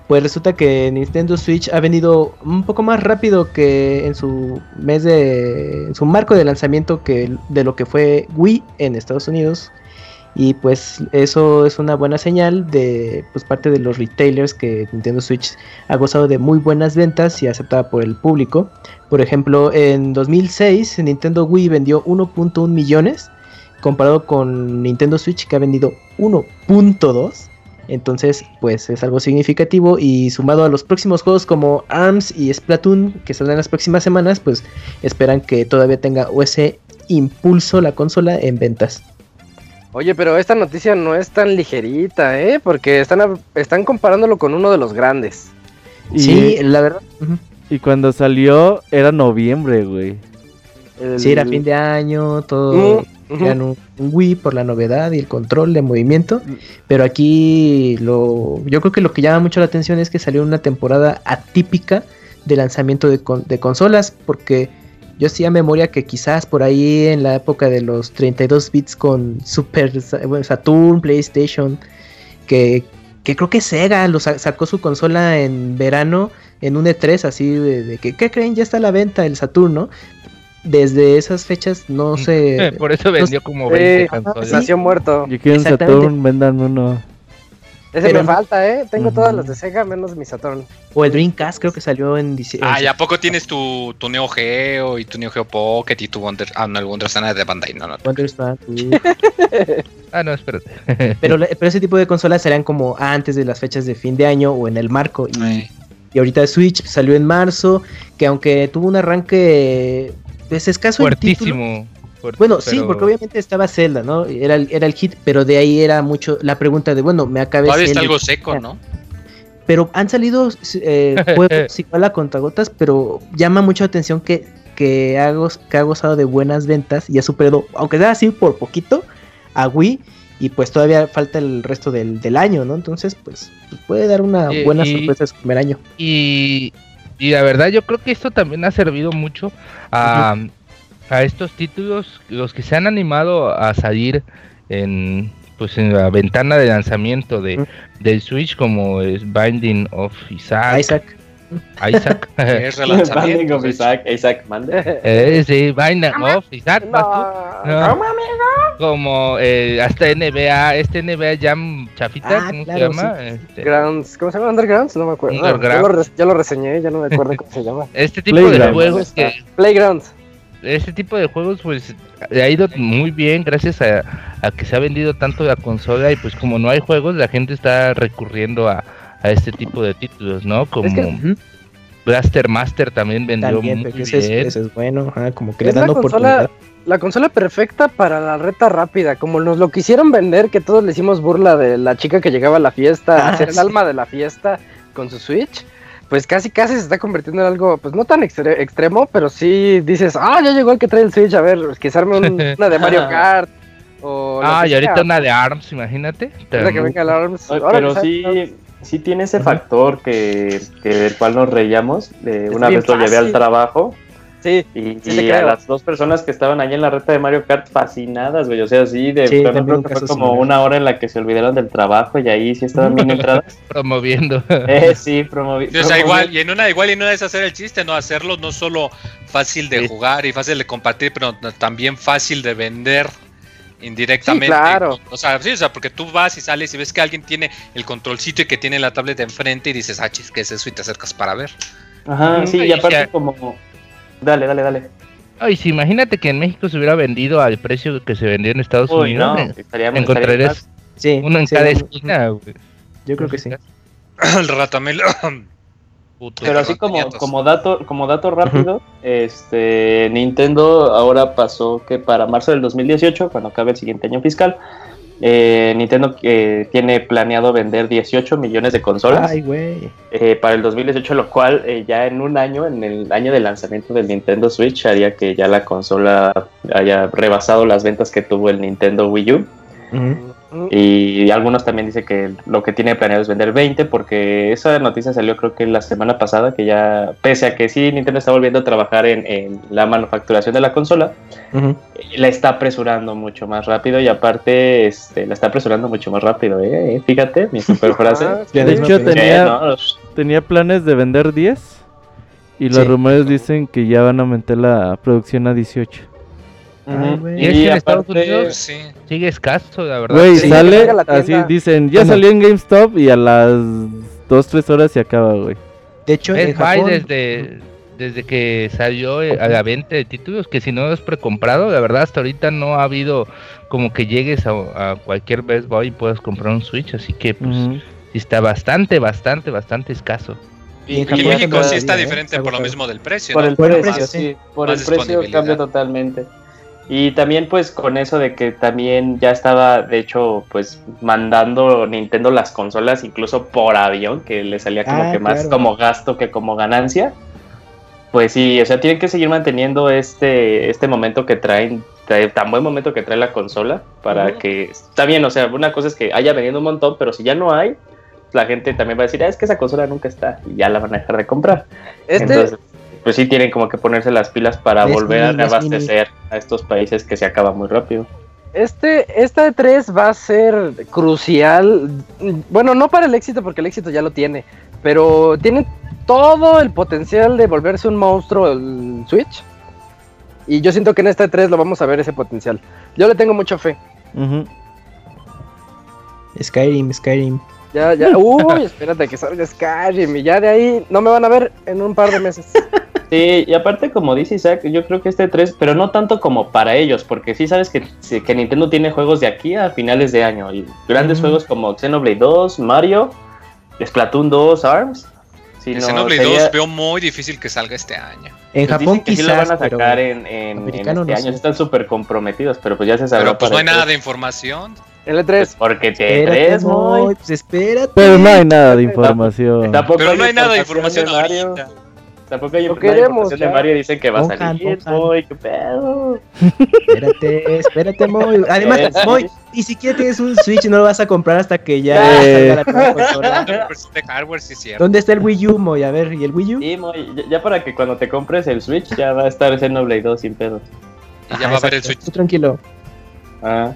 D: Pues resulta que Nintendo Switch ha venido un poco más rápido que en su mes de. en su marco de lanzamiento que de lo que fue Wii en Estados Unidos. Y pues eso es una buena señal de pues, parte de los retailers que Nintendo Switch ha gozado de muy buenas ventas y aceptada por el público. Por ejemplo, en 2006 Nintendo Wii vendió 1.1 millones comparado con Nintendo Switch que ha vendido 1.2. Entonces, pues es algo significativo y sumado a los próximos juegos como ARMS y Splatoon que saldrán las próximas semanas, pues esperan que todavía tenga ese impulso la consola en ventas.
A: Oye, pero esta noticia no es tan ligerita, ¿eh? Porque están, están comparándolo con uno de los grandes.
D: sí, la verdad.
E: Y cuando salió era noviembre, güey.
D: Sí, era fin de año, todo. un, Wii por la novedad y el control de movimiento. Pero aquí lo, yo creo que lo que llama mucho la atención es que salió una temporada atípica de lanzamiento de, de consolas. Porque yo sí a memoria que quizás por ahí en la época de los 32 bits con Super Saturn, PlayStation, que, creo que Sega lo sacó su consola en verano en un E3 así de, que, ¿qué creen? Ya está a la venta el Saturn, ¿no? Desde esas fechas no mm. sé...
C: Por eso vendió como 20 consolas.
A: Nació muerto.
E: Yo quiero un Saturn, vendan uno.
A: Ese me falta, ¿eh? Tengo todas las de Sega menos mi Saturn.
D: O el Dreamcast creo que salió en diciembre.
G: Ah, ¿y a poco tienes tu, tu Neo Geo y tu Neo Geo Pocket y tu Wonder... Ah, no, el Wonder de Bandai, no, no.
D: Wonder
C: ah, no, espérate.
D: pero, pero ese tipo de consolas serían como antes de las fechas de fin de año o en el marco. Y, y ahorita Switch salió en marzo, que aunque tuvo un arranque pues escaso
C: Fuertísimo
D: bueno, sí, porque obviamente estaba Zelda, ¿no? Era, era el hit, pero de ahí era mucho la pregunta de, bueno, me acabé
G: Todavía está algo seco, ¿no?
D: Pero han salido eh, juegos igual a contagotas, pero llama mucho la atención que, que, ha, que ha gozado de buenas ventas y ha superado, aunque sea así por poquito, a Wii. Y pues todavía falta el resto del, del año, ¿no? Entonces, pues, pues puede dar una buena sorpresa su primer año.
C: Y, y la verdad, yo creo que esto también ha servido mucho a, a estos títulos, los que se han animado a salir en pues en la ventana de lanzamiento de, del Switch como es Binding of Isaac.
D: Isaac.
C: Isaac.
G: Es
B: Binding of Isaac, Isaac, mande.
C: Eh, sí, Binding of Isaac. ¿vas tú?
A: No.
C: No. Como eh, hasta NBA, este NBA Jam chafita,
D: Ah,
C: ¿cómo
D: claro,
C: se llama? Este,
A: Grounds, ¿cómo se llama? Undergrounds, no me acuerdo. Ah,
C: Underground.
A: ya, lo ya lo reseñé, ya no me acuerdo cómo se llama.
C: este tipo de
E: Playground.
C: juegos que
A: Playgrounds.
C: Este tipo de juegos pues ha ido muy bien gracias a, a que se ha vendido tanto la consola y pues como no hay juegos la gente está recurriendo a, a este tipo de títulos, ¿no? Como
A: Es que-.
C: Blaster Master también vendió
D: También,
C: muy
D: porque ese es,
C: bien.
D: ese es bueno, como que le dan
A: la consola-
D: oportunidad.
A: La consola perfecta para la reta rápida, como nos lo quisieron vender, que todos le hicimos burla de la chica que llegaba a la fiesta,
D: Ah,
A: a ser el
D: sí.
A: alma de la fiesta con su Switch. Pues casi casi se está convirtiendo en algo, pues no tan extre- extremo, pero sí dices, ah, ya llegó el que trae el Switch, a ver, que se arme un- una de Mario Kart. O
C: Ah, y ahorita una de ARMS, imagínate.
A: Que venga el ARMS.
B: Ay,
A: ahora
B: Pero sí, sí tiene ese factor que, que del cual nos reíamos. de
A: Es
B: una vez lo llevé al trabajo
A: Sí,
B: y,
A: Sí
B: y a las dos personas que estaban ahí en la reta de Mario Kart fascinadas, güey. O sea, sí, de
D: Sí,
B: creo que fue como
D: similar.
B: una hora en la que se olvidaron del trabajo y ahí sí estaban bien entradas.
C: Promoviendo.
B: eh, sí, promovi
G: O sea, igual, y en una igual y en una es hacer el chiste, no hacerlo no solo fácil de
C: Sí.
G: jugar y fácil de compartir, pero no- también fácil de vender indirectamente.
A: Sí, claro.
G: O sea, sí, o sea, porque tú vas y sales y ves que alguien tiene el controlcito y que tiene la tablet enfrente y dices, ah, chis, ¿qué es eso? Y te acercas para ver.
B: Ajá, sí, y aparte
C: ya.
B: como... Dale, dale, dale.
C: Ay, sí, imagínate que en México se hubiera vendido al precio que se vendió en Estados
B: Uy,
C: Unidos.
B: no,
C: Encontrarías uno en
D: sí,
C: cada esquina, güey.
D: Yo creo que sí.
G: el ratamel.
C: Puto.
B: Pero así como, como dato, como dato rápido, este Nintendo ahora pasó que para marzo del 2018, cuando acabe el siguiente año fiscal, eh, Nintendo eh, tiene planeado vender 18 millones de consolas
D: Ay,
B: eh, para el 2018, lo cual eh, ya en un año, en el año de lanzamiento del Nintendo Switch, haría que ya la consola haya rebasado las ventas que tuvo el Nintendo Wii U. Y algunos también dicen que lo que tiene planeado es vender 20, porque esa noticia salió creo que la semana pasada, que ya, pese a que sí, Nintendo está volviendo a trabajar en, en la manufacturación de la consola, eh, la está apresurando mucho más rápido y aparte este, la está apresurando mucho más rápido, ¿eh? Eh, Fíjate, mi super frase.
A: Ah,
E: De hecho,
D: tenía-
E: tenía,
B: no,
E: tenía planes de vender 10 y los
D: Sí.
E: rumores dicen que ya van a aumentar la producción a 18.
C: ¿Y es que en Estados Unidos?
G: sí.
C: Sigue escaso, la verdad.
E: Güey,
A: sí,
E: sale así, dicen, ya
D: Bueno.
E: salió en GameStop y a las 2-3 horas se acaba, güey.
D: De hecho, en
C: Best Buy
D: Japón,
C: desde, desde que salió eh, a la venta de títulos, que si no es precomprado, la verdad hasta ahorita no ha habido como que llegues a, a cualquier Best Buy y puedas comprar un Switch, así que pues está bastante, bastante, bastante escaso.
D: Y en
G: Y en México sí está
D: ¿eh?
G: diferente por lo mismo del precio.
B: Por
G: ¿no?
B: el
D: Por el
B: precio, sí, por el precio cambia totalmente. Y también pues con eso de que también ya estaba de hecho pues mandando Nintendo las consolas incluso por avión, que le salía como
D: Ah,
B: que más
D: claro.
B: como gasto que como ganancia. Pues sí, o sea, tienen que seguir manteniendo este, este momento que traen, trae- tan buen momento que trae la consola para que, está bien, o sea, una cosa es que haya vendido un montón, pero si ya no hay, la gente también va a decir, ah, es que esa consola nunca está y ya la van a dejar de comprar.
A: Este,
B: Entonces, pues sí tienen como que ponerse las pilas para
D: Es
B: volver a reabastecer a estos países que se acaba muy rápido.
A: Este, esta E3 va a ser crucial. Bueno, no para el éxito, porque el éxito ya lo tiene. Pero tiene todo el potencial de volverse un monstruo el Switch. Y yo siento que en esta E3 lo vamos a ver ese potencial. Yo le tengo mucha fe.
D: Skyrim, Skyrim.
A: Ya, ya. Uy, espérate que salga Skyrim. Y ya de ahí no me van a ver en un par de meses.
B: Sí, y aparte como dice Isaac, yo creo que este 3, pero no tanto como para ellos, porque sí sabes que, que Nintendo tiene juegos de aquí a finales de año, y grandes juegos como Xenoblade 2, Mario, Splatoon 2, ARMS. Si
G: El
B: no,
G: Xenoblade
B: sería-
G: 2 veo muy difícil que salga este año.
D: En
B: pues
D: Japón
B: que sí
D: quizás,
B: lo van a
D: pero
B: sacar en, en- en
D: americano
B: este
D: no
B: año,
D: sé.
B: están súper comprometidos, pero pues ya se sabe.
G: Pero pues no hay nada de información.
A: El E3.
B: Porque te
D: Moy,
B: muy...
D: pues espérate.
E: Pero no hay nada de información.
B: Tampoco
G: Pero
B: hay
G: no hay nada de
B: información
G: información
B: de Mario.
G: ahorita.
B: Tampoco hay no
A: queremos,
B: información de. Mario, dicen que va a salir. Moy, qué pedo.
D: Espérate, espérate, Moy. Además. Moy, ni siquiera tienes un Switch y no lo vas a comprar hasta que ya salga la
G: hardware sí cierto.
D: ¿Dónde está el Wii U, Moy? A ver, ¿y el Wii U?
B: Sí, Moy, ya, para que cuando te compres el Switch ya va a estar Xenoblade 2 sin pedo.
G: Y ya va a haber el. Switch.
D: Tú tranquilo.
B: Ah.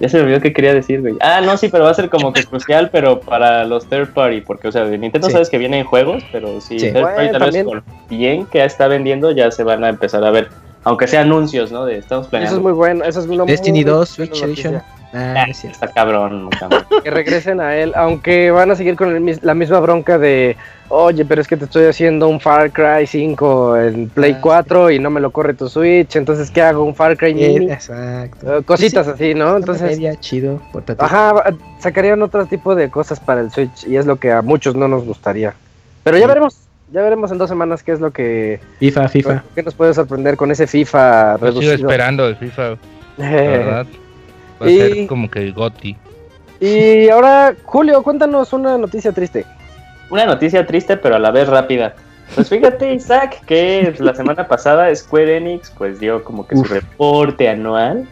B: Ya se me olvidó que quería decir, güey. Ah, no, sí, pero va a ser como que crucial, pero para los third party, porque, o sea, de Nintendo sabes que vienen juegos, pero si
D: Sí.
B: third party
A: Bueno,
B: tal vez
A: también.
B: por bien que está vendiendo, ya se van a empezar a ver, aunque sea anuncios, ¿no? De estamos
A: Eso
B: planeando.
A: es muy bueno. Eso es una
D: Destiny
A: muy
D: 2,
A: buena
D: Switch. Edition. Ah,
B: Ah,
D: cierto.
B: está cabrón.
A: Que regresen a él, aunque van a seguir con el la misma bronca de, oye, pero es que te estoy haciendo un Far Cry 5 en Play
D: Ah,
A: 4 y no me lo corre tu Switch, entonces ¿qué hago? ¿Un Far Cry
D: Eh,
A: mini?
D: Exacto.
A: Eh, Cositas
D: Sí,
A: así, ¿no? Entonces,
D: Media, chido, portátil.
A: ajá, sacarían otro tipo de cosas para el Switch y es lo que a muchos no nos gustaría. Pero ya
D: Sí.
A: veremos, ya veremos en dos semanas qué es lo que,
D: FIFA, FIFA.
A: qué nos puede sorprender con ese FIFA
C: sigo
A: reducido.
C: esperando el FIFA, la verdad. Va a
A: Y-
C: ser como que el GOTI.
A: y ahora, Julio, cuéntanos una noticia triste.
B: Una noticia triste, pero a la vez rápida. Pues fíjate, Isaac, que la semana pasada Square Enix pues dio como que
D: Uf.
B: su reporte anual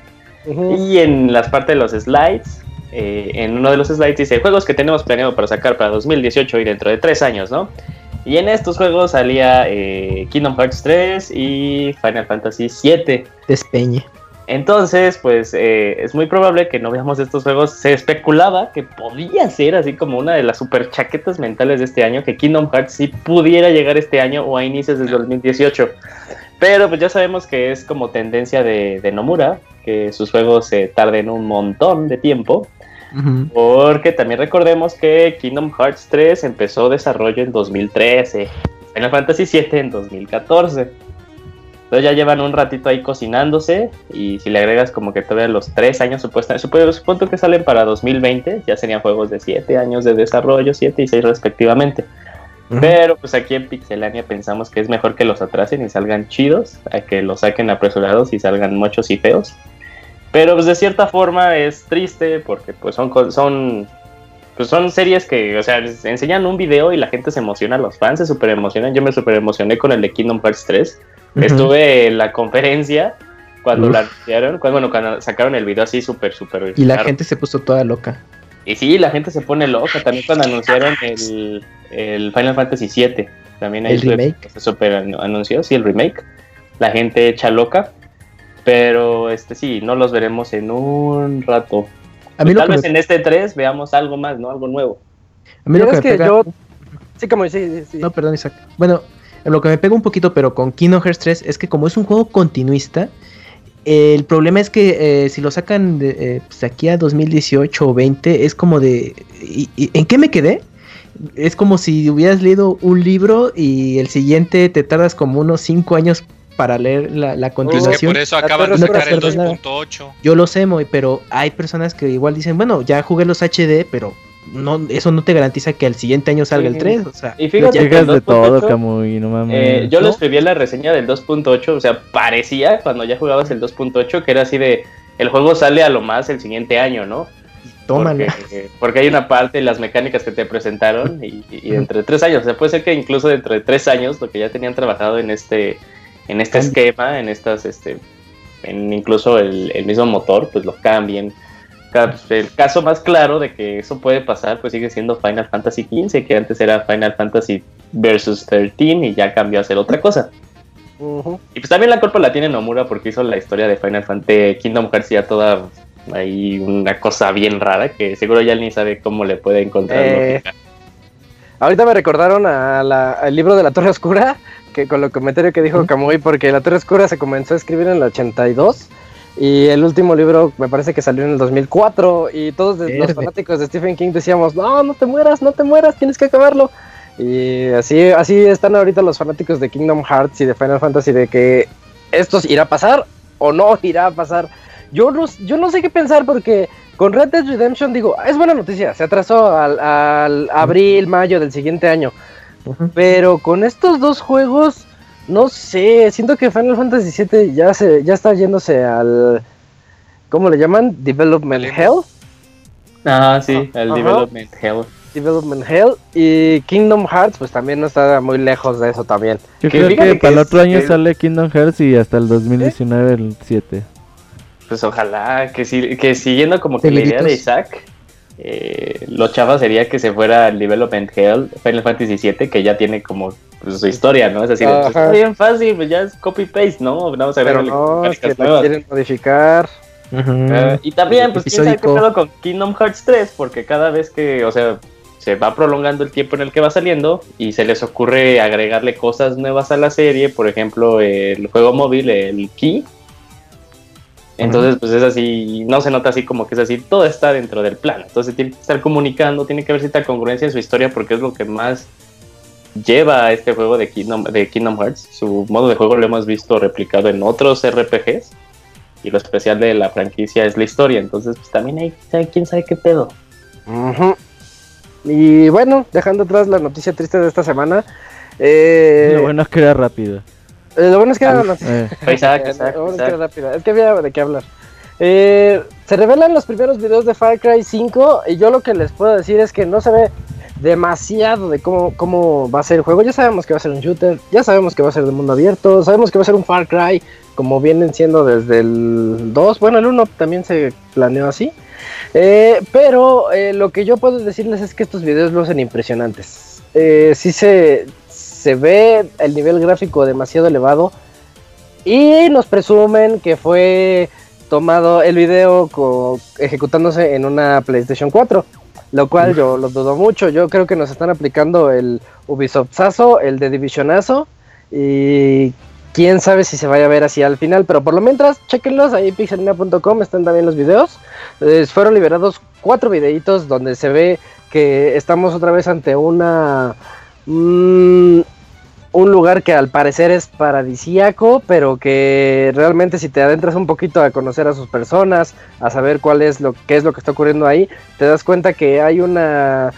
B: y en las partes de los slides, eh, en uno de los slides dice juegos que tenemos planeado para sacar para 2018 y dentro de tres años, ¿no? Y en estos juegos salía eh, Kingdom Hearts 3 y Final Fantasy 7.
D: Despeñe.
B: Entonces, pues eh, es muy probable que no veamos estos juegos. Se especulaba que podía ser así como una de las super chaquetas mentales de este año, que Kingdom Hearts sí pudiera llegar este año o a inicios del 2018. Pero pues ya sabemos que es como tendencia de, de Nomura, que sus juegos se tarden un montón de tiempo. Porque también recordemos que Kingdom Hearts 3 empezó desarrollo en 2013, Final Fantasy 7 en 2014. Entonces ya llevan un ratito ahí cocinándose y si le agregas como que todavía los 3 años supuestamente, supongo, que salen para 2020, ya serían juegos de 7 años de desarrollo, 7 y 6 respectivamente. Pero pues aquí en Pixelania pensamos que es mejor que los atrasen y salgan chidos, a que los saquen apresurados y salgan mochos y feos. Pero pues de cierta forma es triste porque pues son son pues son series que, o sea, enseñan un video y la gente se emociona, los fans se super emocionan. Yo me super emocioné con el de Kingdom Hearts 3.
D: Ujú.
B: Estuve en la conferencia cuando
D: Uf.
B: la anunciaron, cuando, bueno, cuando sacaron el video así súper, súper.
D: Y la gente se puso toda loca.
B: Y sí, la gente se pone loca. También cuando anunciaron el, el Final Fantasy VII. También ahí
D: El remake.
B: Se super anu- anunció, sí, el remake. La gente echa loca. Pero este sí, no los veremos en un rato.
D: A mí
B: Pues
D: lo
B: tal vez
D: me,
B: en este 3 veamos algo más, ¿no? Algo nuevo.
D: a mí lo que
A: ¿Quieres
D: me
A: que
D: pega-
A: yo- Sí, como sí.
D: No, perdón, Isaac. Bueno, lo que me pega un poquito, pero con Kingdom Hearts 3 es que como es un juego continuista, el problema es que eh, si lo sacan de, eh, pues, aquí a 2018 o 20, es como de... ¿y- y- ¿En qué me quedé? Es como si hubieras leído un libro y el siguiente te tardas como unos 5 años para leer la, la
G: Es que
D: continuación.
G: por eso
A: La
G: acaban de sacar el
D: Oscura.
G: 2.8.
D: Yo lo sé, Moy, pero hay personas que igual dicen, bueno, ya jugué los HD, pero no, eso no te garantiza que al siguiente año salga
B: Sí.
D: el 3. O sea,
B: Y fíjate que
E: Llegas
B: el
E: de todo,
B: 2.8,
E: Camuy, no mames.
B: Eh, yo lo
D: ¿no?
B: escribí en la reseña del 2.8, o sea, parecía cuando ya jugabas el 2.8 que era así de el juego sale a lo más el siguiente año, ¿no?
D: tómala.
B: Porque, porque hay una parte de las mecánicas que te presentaron y, y entre tres años, o sea, puede ser que incluso dentro de tres años lo que ya tenían trabajado en este, en este esquema, en estas, este, en incluso el, el mismo motor, pues lo cambien. Ca- El caso más claro de que eso puede pasar, pues sigue siendo Final Fantasy XV, que antes era Final Fantasy Versus 13 y ya cambió a ser otra cosa. Y pues también la culpa la tiene Nomura porque hizo la historia de Final Fantasy Kingdom Hearts ya toda ahí una cosa bien rara que seguro ya ni sabe cómo le puede encontrar
A: Eh. Ahorita me recordaron a la- al libro de la Torre Oscura, que con lo comentario que dijo. Kamui, porque la Torre Oscura se comenzó a escribir en el 82 y el último libro me parece que salió en el 2004 y todos los fanáticos de Stephen King decíamos, no, no te mueras, no te mueras, tienes que acabarlo. Y así, así están ahorita los fanáticos de Kingdom Hearts y de Final Fantasy de que esto irá a pasar o no irá a pasar. Yo no, yo no sé qué pensar porque con Red Dead Redemption digo, es buena noticia, se atrasó al, al abril, mayo del siguiente año. Pero con estos dos juegos, no sé, siento que Final Fantasy VII ya, se, ya está yéndose al... ¿Cómo le llaman? Development
G: Limbo.
A: Hell.
B: Ah, sí, el
A: Ajá.
B: Development Hell.
A: Development Hell. Y Kingdom Hearts, pues también no está muy lejos de eso también.
E: Yo
B: que
E: creo que
B: que
E: para el otro año
B: que-
E: sale Kingdom Hearts y hasta el 2019 el 7.
B: Pues ojalá que, sí, que siguiendo como que la idea de. Isaac, eh, lo chava sería que se fuera al Development Hell Final Fantasy VII, que ya tiene como pues, su historia, ¿no? Es así, de, pues, está bien fácil, pues ya es copy-paste, ¿no? Vamos a ver
A: Pero no, es que la quieren modificar.
B: Eh, y también, pues, quién sabe qué pedo con Kingdom Hearts 3, porque cada vez que, o sea, se va prolongando el tiempo en el que va saliendo y se les ocurre agregarle cosas nuevas a la serie, por ejemplo, el juego móvil, el Key. Entonces, pues es así, no se nota así como que es así, todo está dentro del plan. Entonces tiene que estar comunicando, tiene que haber cierta congruencia en su historia porque es lo que más lleva a este juego de Kingdom, de Kingdom Hearts. Su modo de juego lo hemos visto replicado en otros RPGs y lo especial de la franquicia es la historia. Entonces, pues también hay, quién sabe qué pedo.
A: Y bueno, dejando atrás la noticia triste de esta semana. Eh,
E: lo bueno es que era rápido.
A: Eh, lo bueno es que era, exacto, exacto, es que era rápido. Es que había de qué hablar. Eh, se revelan los primeros videos de Far Cry 5 y yo lo que les puedo decir es que no se ve demasiado de cómo, cómo va a ser el juego. Ya sabemos que va a ser un shooter, ya sabemos que va a ser de mundo abierto, sabemos que va a ser un Far Cry como vienen siendo desde el 2. Bueno, el 1 también se planeó así. Eh, pero eh, lo que yo puedo decirles es que estos videos lucen impresionantes. Eh, sí se, se ve el nivel gráfico demasiado elevado. Y nos presumen que fue tomado el video ejecutándose en una PlayStation 4. Lo cual yo lo dudo mucho. Yo creo que nos están aplicando el Ubisoftazo, el de Divisionazo. Y quién sabe si se vaya a ver así al final, pero por lo mientras, chequenlos ahí pixelina.com, están también los videos. fueron liberados cuatro videitos donde se ve que estamos otra vez ante una mm, un lugar que al parecer es paradisíaco, pero que realmente si te adentras un poquito a conocer a sus personas, a saber cuál es lo qué es lo que está ocurriendo ahí, te das cuenta que hay una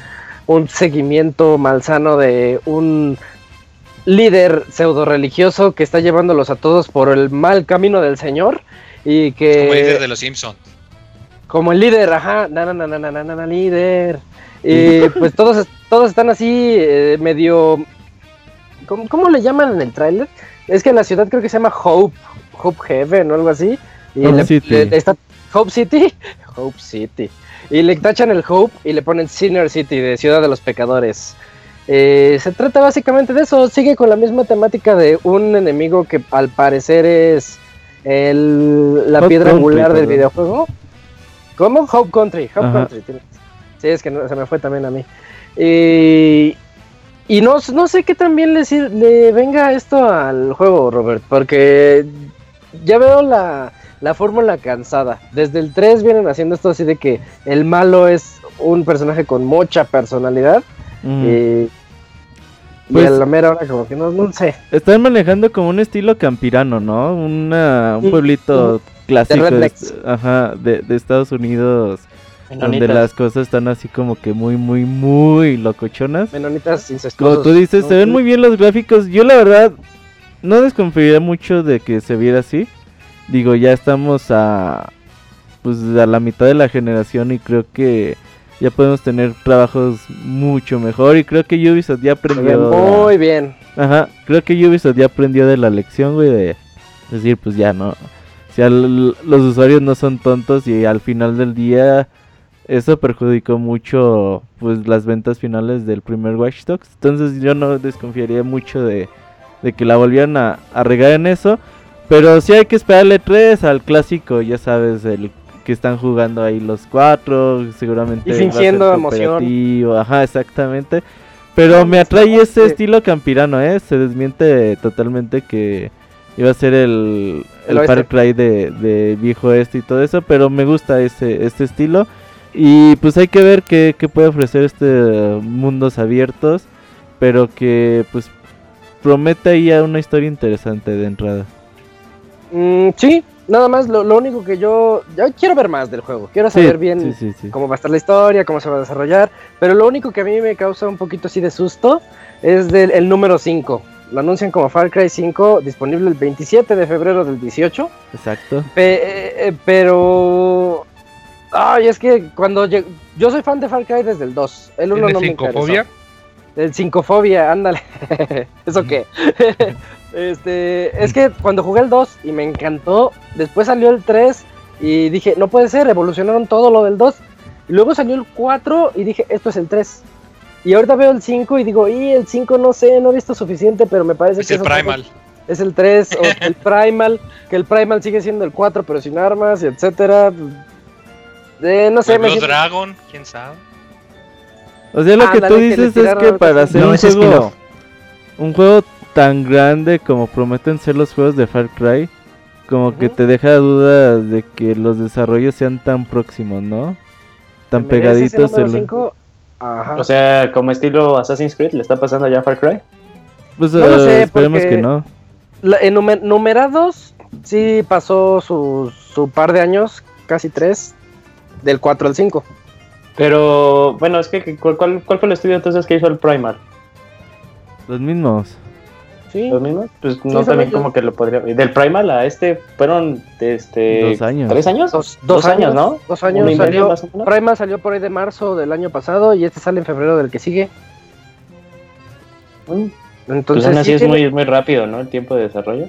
A: un seguimiento malsano de un líder pseudo religioso que está llevándolos a todos por el mal camino del Señor y que...
G: Como el líder de los Simpsons.
A: Como el líder, ajá, na, na, na, na, na, líder. Y pues todos, todos están así eh, medio... ¿cómo, le llaman en el tráiler? Es que en la ciudad creo que se llama Hope, Hope Heaven o algo así. Y Hope City. está Hope City, Hope City. Y le tachan el Hope y le ponen Sinner City de Ciudad de los Pecadores. Eh, se trata básicamente de eso, sigue con la misma temática de un enemigo que al parecer es el, la piedra angular del videojuego. ¿Cómo? Hope Country, Hope Country. Sí, es que se me fue también a mí. y no, no sé qué también le, le venga esto al juego, Robert, porque ya veo la, la fórmula cansada. Desde el 3 vienen haciendo esto así de que el malo es un personaje con mucha personalidad. y pues, y a la mera hora como que no, no sé.
E: Están manejando como un estilo campirano, ¿no? Una, un pueblito clásico de, ajá, de, Estados Unidos. Donde las cosas están así como que muy, muy, muy locochonas.
A: Menonitas
E: Como tú dices, se ven muy bien los gráficos. Yo la verdad no desconfiaría mucho de que se viera así. Digo, ya estamos a pues a la mitad de la generación y creo que ya podemos tener trabajos mucho mejor y creo que Ubisoft ya aprendió.
A: Muy bien.
E: Ajá, creo que Ubisoft ya aprendió de la lección, güey, de decir, pues ya no. Si los usuarios no son tontos y al final del día eso perjudicó mucho pues las ventas finales del primer Watch Dogs. Entonces yo no desconfiaría mucho de, de que la volvieran a, a regar en eso. Pero sí hay que esperarle tres al clásico, ya sabes, el que están jugando ahí los cuatro, seguramente.
A: Y fingiendo emoción.
E: Ajá, exactamente. Pero me atrae ese estilo campirano, ¿eh? Se desmiente totalmente que iba a ser el, el, Far Cry de, de, viejo este y todo eso, pero me gusta ese este estilo. Y pues hay que ver qué, qué puede ofrecer este mundos abiertos, pero que pues promete ahí a una historia interesante de entrada.
A: Mm, sí, nada más, lo, único que yo, yo quiero ver más del juego, quiero saber bien cómo va a estar la historia, cómo se va a desarrollar, pero lo único que a mí me causa un poquito así de susto es del el número 5. Lo anuncian como Far Cry 5, disponible el 27 de febrero del 18.
E: Exacto.
A: Eh, eh, pero... Ay, es que cuando yo soy fan de Far Cry desde el 2. El 1 no me interesó. El 5 fobia, ándale. ¿Eso qué? Este, es que cuando jugué el 2 y me encantó, después salió el 3 y dije, no puede ser, evolucionaron todo lo del 2. Y luego salió el 4 y dije, esto es el 3. Y ahorita veo el 5 y digo, y el 5 no sé, no he visto suficiente, pero me parece
G: que... Es el Primal.
A: es el 3 o el Primal, que el Primal sigue siendo el 4 pero sin armas, y etcétera. Eh, no sé,
G: me Dragon, quién sabe.
E: O sea, lo que tú dices es que para hacer un juego, un juego tan grande como prometen ser los juegos de Far Cry, como que te deja duda de que los desarrollos sean tan próximos, ¿no? Tan pegaditos.
B: O sea, como estilo Assassin's Creed, ¿le está pasando ya a Far Cry?
E: Pues eh, esperemos que no.
A: en numerados, sí pasó su, su par de años, casi tres, del 4 al 5.
B: Pero, bueno, es que, ¿cuál, cuál, fue el estudio entonces que hizo el Primal?
E: Los mismos.
B: ¿Sí? ¿Los mismos? Pues no también como que lo podría... Del Primal a este fueron, este...
E: Dos años.
B: ¿Tres años? Dos, años, ¿no?
A: Dos años salió... Primal salió por ahí de marzo del año pasado y este sale en febrero del que sigue.
B: Mm. Entonces, pues así es muy, muy rápido, ¿no? El tiempo de desarrollo.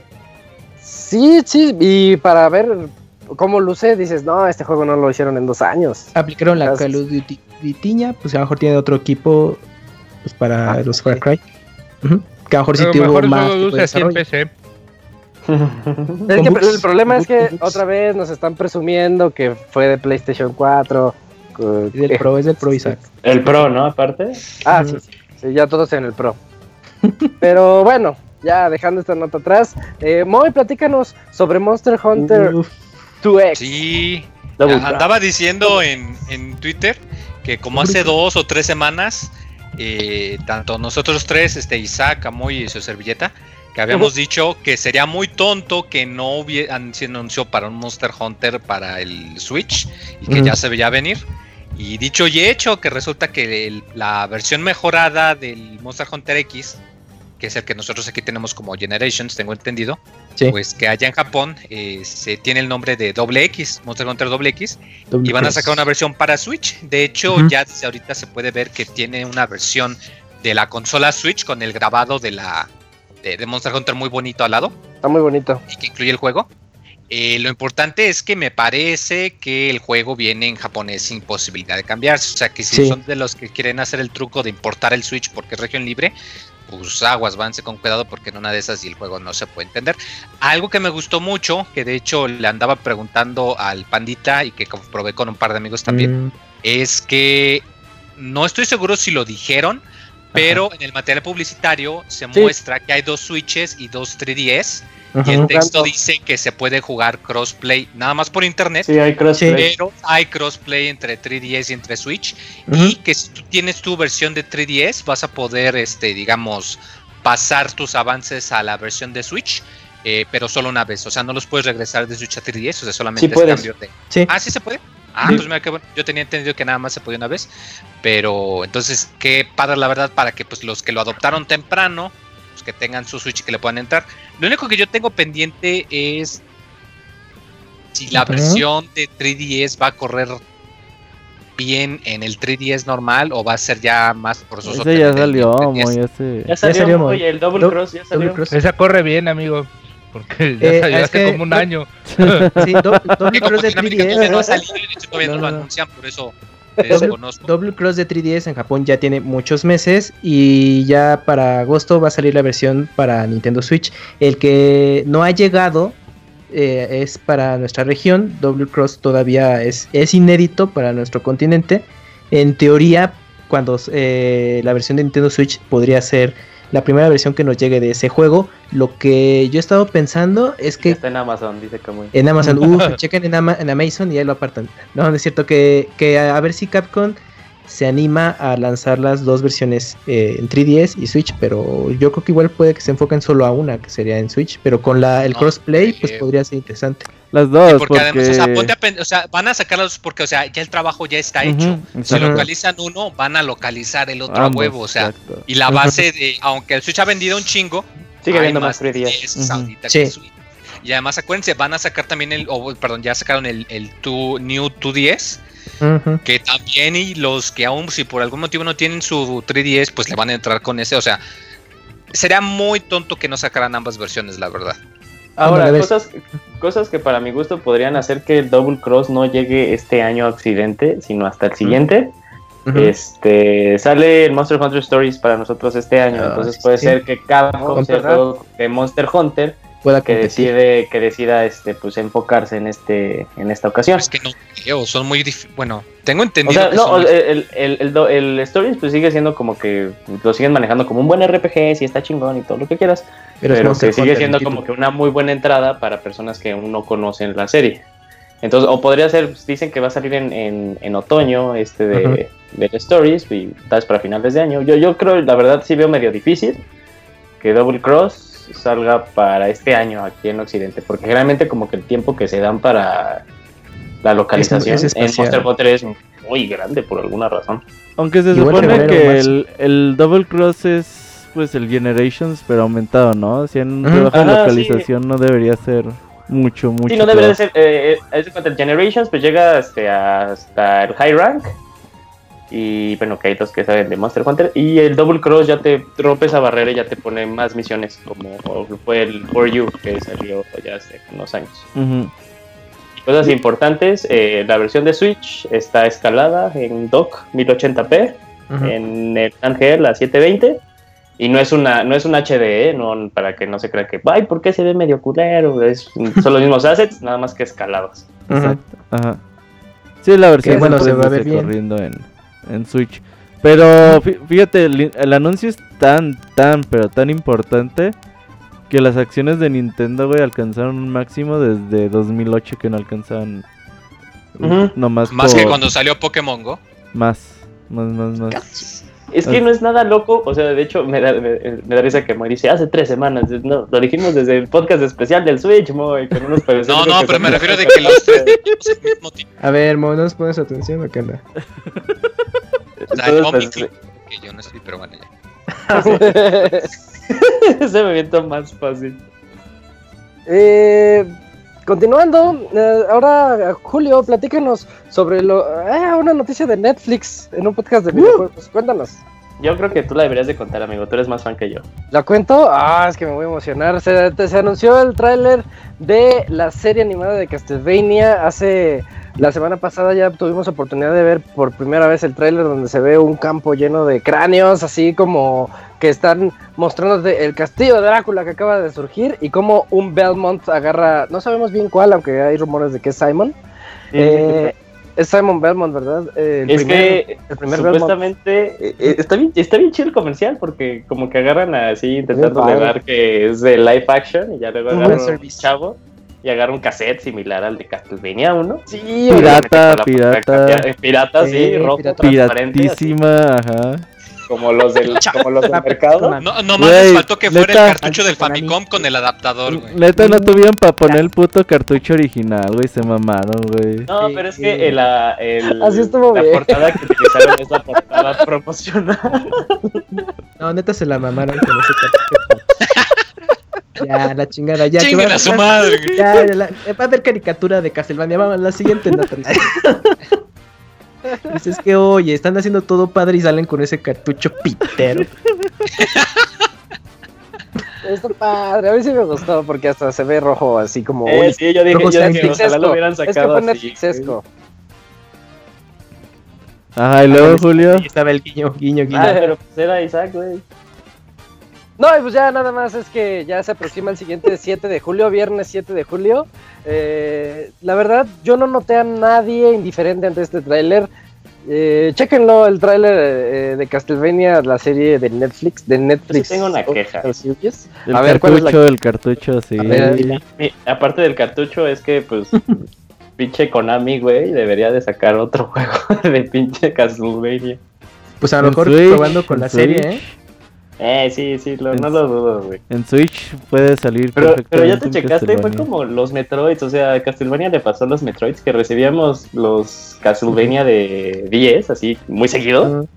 A: Sí, sí, y para ver cómo luce, dices, no, este juego no lo hicieron en dos años.
D: Aplicaron la Call of Duty Vitiña, pues a lo mejor tiene otro equipo pues, para ah, los Far Cry. Que a lo mejor sí tuvo más.
A: Luce en PC. el, problema es que otra vez nos están presumiendo que fue de PlayStation 4.
D: Es del Pro, es del Pro, Isaac.
B: El Pro, ¿no? Aparte.
A: Ah, sí, sí, ya todos en el Pro. Pero bueno, ya dejando esta nota atrás, eh, Moy, platícanos sobre Monster Hunter
G: Sí, andaba diciendo en, Twitter que como hace dos o tres semanas, eh, tanto nosotros tres, este Isaac, Amoy y su servilleta, que habíamos dicho que sería muy tonto que no hubieran sido anunció para un Monster Hunter para el Switch y que ya se veía venir. Y dicho y hecho, que resulta que la versión mejorada del Monster Hunter X que es el que nosotros aquí tenemos como Generations, tengo entendido, pues que allá en Japón eh, se tiene el nombre de Doble X, Monster Hunter Doble X, y van a sacar una versión para Switch. De hecho, ya desde ahorita se puede ver que tiene una versión de la consola Switch con el grabado de la de, Monster Hunter muy bonito al lado.
A: Está muy bonito.
G: Y que incluye el juego. Eh, lo importante es que me parece que el juego viene en japonés sin posibilidad de cambiarse. O sea que si son de los que quieren hacer el truco de importar el Switch porque es región libre, pues aguas, vanse con cuidado porque en una de esas y el juego no se puede entender. Algo que me gustó mucho, que de hecho le andaba preguntando al pandita y que probé con un par de amigos también, mm. es que no estoy seguro si lo dijeron, pero en el material publicitario se muestra que hay dos switches y dos 3DS y el texto dice que se puede jugar crossplay nada más por internet.
B: Sí, hay crossplay.
G: Pero hay crossplay entre 3DS y entre Switch. Y que si tú tienes tu versión de 3DS, vas a poder, este, digamos, pasar tus avances a la versión de Switch. Eh, pero solo una vez. O sea, no los puedes regresar de Switch a 3DS. O sea, solamente
B: es cambio de.
G: Ah, sí se puede. Ah, pues mira que bueno. Yo tenía entendido que nada más se podía una vez. Pero entonces, qué padre la verdad para que pues los que lo adoptaron temprano que tengan su Switch y que le puedan entrar. Lo único que yo tengo pendiente es si la versión de 3DS va a correr bien en el 3DS normal o va a ser ya más
E: proceso. Ese ya salió,
B: ya, salió, el Double Cross ya salió.
C: Esa corre bien, amigo. Porque ya eh, salió hace como un año.
D: sí, Double Cross de 3DS.
G: No ha salido, de hecho todavía no, lo anuncian, por eso
D: Double, Cross de 3DS en Japón ya tiene muchos meses y ya para agosto va a salir la versión para Nintendo Switch. El que no ha llegado eh, es para nuestra región. Double Cross todavía es, es inédito para nuestro continente. En teoría, cuando eh, la versión de Nintendo Switch podría ser la primera versión que nos llegue de ese juego. Lo que yo he estado pensando es que...
B: Está en Amazon, dice Camuy.
D: En Amazon, uff, chequen en, en, Amazon y ahí lo apartan. No, es cierto que, que a ver si Capcom se anima a lanzar las dos versiones eh, en 3DS y Switch, pero yo creo que igual puede que se enfoquen solo a una, que sería en Switch, pero con la, el crossplay, pues podría ser interesante.
E: Las dos,
G: porque, además, o sea, ponte a, o sea, van a sacarlos porque, o sea, ya el trabajo ya está hecho. Si localizan uno, van a localizar el otro huevo, o sea, y la base de, aunque el Switch ha vendido un chingo,
B: sigue viendo más 3DS.
G: Y además, acuérdense, van a sacar también el, oh, perdón, ya sacaron el, el New 2DS que también y los que aún si por algún motivo no tienen su 3DS, pues le van a entrar con ese. O sea, sería muy tonto que no sacaran ambas versiones, la verdad.
B: Ahora, cosas, cosas que para mi gusto podrían hacer que el Double Cross no llegue este año a Occidente, sino hasta el siguiente. Este sale el Monster Hunter Stories para nosotros este año, entonces puede
D: sí.
B: ser que Capcom juego de Monster Hunter
D: Pueda
B: que decide que decida este pues enfocarse en este en esta ocasión.
G: Es que no creo, son muy difíciles. Bueno, tengo
B: O
G: entendido
B: sea,
G: que
B: no,
G: son
B: el, el, el, Stories pues sigue siendo como que lo siguen manejando como un buen RPG, si está chingón y todo lo que quieras,
D: Pero,
B: pero, que sigue siendo como que una muy buena entrada para personas que aún no conocen la serie. Entonces, o podría ser, pues, dicen que va a salir en, en, en otoño este de, del Stories y tal vez para finales de año. Yo, yo creo, la verdad, sí veo medio difícil que Double Cross salga para este año aquí en Occidente, porque generalmente como que el tiempo que se dan para la localización
D: es
B: en. Monster Hunter es muy grande por alguna razón.
E: Aunque se
D: Igual
E: supone que el, el Double Cross es pues el Generations, pero aumentado, ¿no? Si en un
D: Ujú.
E: trabajo de
B: Ajá,
E: localización no debería ser mucho, mucho.
B: Sí, no debería ser. Eh, eh, el Generations, pues llega hasta, hasta el High Rank. Y bueno, que hay los que saben de Monster Hunter. Y el Double Cross ya te rompe esa barrera y ya te pone más misiones, como fue el For You, que salió ya hace unos años. Y cosas importantes: eh, la versión de Switch está escalada en dock 1080p,
D: Ujú.
B: en el Angel a 720. Y no es una no es un HD, ¿eh? no, para que no se crea que, ay, ¿por qué se ve medio culero? Es, son los mismos assets, nada más que escalados.
E: Exacto. Ajá. Sí, la versión
D: Que, bueno,
E: se
D: se va a ver bien.
E: corriendo en, en Switch. Pero fí- fíjate, el, el anuncio es tan, tan, pero tan importante que las acciones de Nintendo, güey, alcanzaron un máximo desde 2008 que no alcanzaban nomás
G: más que
E: por-
G: cuando salió Pokémon Go.
E: Más, más, más, más.
B: Es que no es nada loco, o sea, de hecho me da, me, me da risa que Moy dice, hace tres semanas, no, lo dijimos desde el podcast especial del Switch, Moy, con unos
G: No, no, pero me refiero de que los tres teníamos el mismo tiempo.
D: A ver, Mo, ¿no nos pones atención o qué onda?
G: O sea,
B: Entonces, pues,
G: que yo no estoy, pero bueno, ya.
B: se me viento más fácil.
A: Eh, continuando, eh, ahora Julio, platícanos sobre lo, eh, una noticia de Netflix en un podcast de videojuegos. Cuéntanos.
B: Yo creo que tú la deberías de contar, amigo, tú eres más fan que yo.
A: ¿La cuento? Ah, es que me voy a emocionar. Se, se anunció el tráiler de la serie animada de Castlevania. Hace la semana pasada ya tuvimos oportunidad de ver por primera vez el tráiler donde se ve un campo lleno de cráneos, así como que están mostrándote el castillo de Drácula que acaba de surgir y como un Belmont agarra, no sabemos bien cuál, aunque hay rumores de que es Simon. Eh, es Simon Belmont, ¿verdad? Eh, el
B: es
A: primer-
B: que
A: el primer
B: supuestamente eh, eh, está bien, está bien chido el comercial porque como que agarran así intentando dar que es de live action y ya luego agarran un
D: Service.
B: chavo y agarra un cassette similar al de Castlevania 1.
A: Sí,
E: Pirata, pirata.
B: pirata, sí,
D: Eh,
B: rojo,
D: pirata.
B: así,
E: ajá.
B: como los del, como los del mercado.
G: No, no más les faltó que fuera
E: neta.
G: el cartucho del Famicom con el adaptador, güey.
E: Neta, no tuvieron para poner el puto cartucho original, güey. Se mamaron, güey.
B: No, pero es que el, el-
A: Así estuvo
B: la
A: bien.
B: portada que utilizaron es la portada promocional.
D: No, neta se la mamaron con ese cartucho. Ya, la chingada, ya. que
G: Chinguen a su madre, güey.
D: Ya, la- va a haber caricatura de Castlevania. Vamos, la siguiente nota. dice. Dices que, oye, están haciendo todo padre y salen con ese cartucho pitero.
A: Está padre, a mí sí me gustó porque hasta se ve rojo así como...
B: Eh,
A: uy,
B: sí, yo dije,
D: Rojo
B: yo dije,
A: Netflixesco.
B: ojalá lo hubieran
A: Es que
B: sacado así.
A: Netflixesco.
E: Ajá, y luego, Julio.
D: Ahí estaba el guiño, guiño, guiño.
B: Ah, pero pues era Isaac, güey.
A: No, y pues ya nada más es que ya se aproxima el siguiente 7 de julio, viernes 7 de julio. Eh, la verdad, yo no noté a nadie indiferente ante este tráiler. Eh, chéquenlo, el tráiler eh, de Castlevania, la serie de Netflix. De Netflix.
B: Sí tengo una queja.
E: El
A: A ver, ¿cuál es la
E: cartucho, el cartucho, sí.
A: A ver,
B: Mi- aparte del cartucho, es que, pues, pinche Konami, güey, debería de sacar otro juego de pinche Castlevania.
D: Pues a lo mejor
E: Switch,
D: probando con la serie. ¿eh?
B: Eh, sí, sí, lo- no lo dudo, güey.
E: En Switch puede salir
B: Pero, pero ya te checaste, fue como los Metroids, o sea, Castlevania le pasó a los Metroids que recibíamos los Castlevania de 10, así, muy seguido,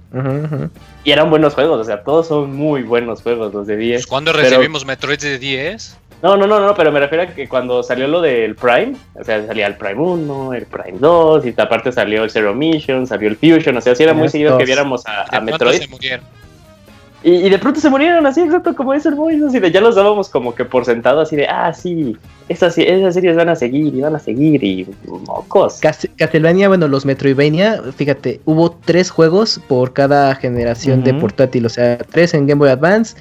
B: y eran buenos juegos, o sea, todos son muy buenos juegos los de 10.
G: Pues, ¿Cuándo
B: Pero-
G: recibimos Metroid de 10?
B: No, no, no, no, pero me refiero a que cuando salió lo del Prime, o sea, salía el Prime 1, el Prime 2, y aparte salió el Zero Mission, salió el Fusion, o sea, sí era muy seguido que viéramos a,
G: ¿De
B: a Metroid.
G: se murieron?
B: Y, de pronto se murieron así, exacto como es el Boys. Así de ya los dábamos como que por sentado, así de, ah, sí, esas, esas series van a seguir y van a seguir y mocos.
D: Castlevania, bueno, los Metroidvania, fíjate, hubo tres juegos por cada generación de portátil, o sea, tres en Game Boy Advance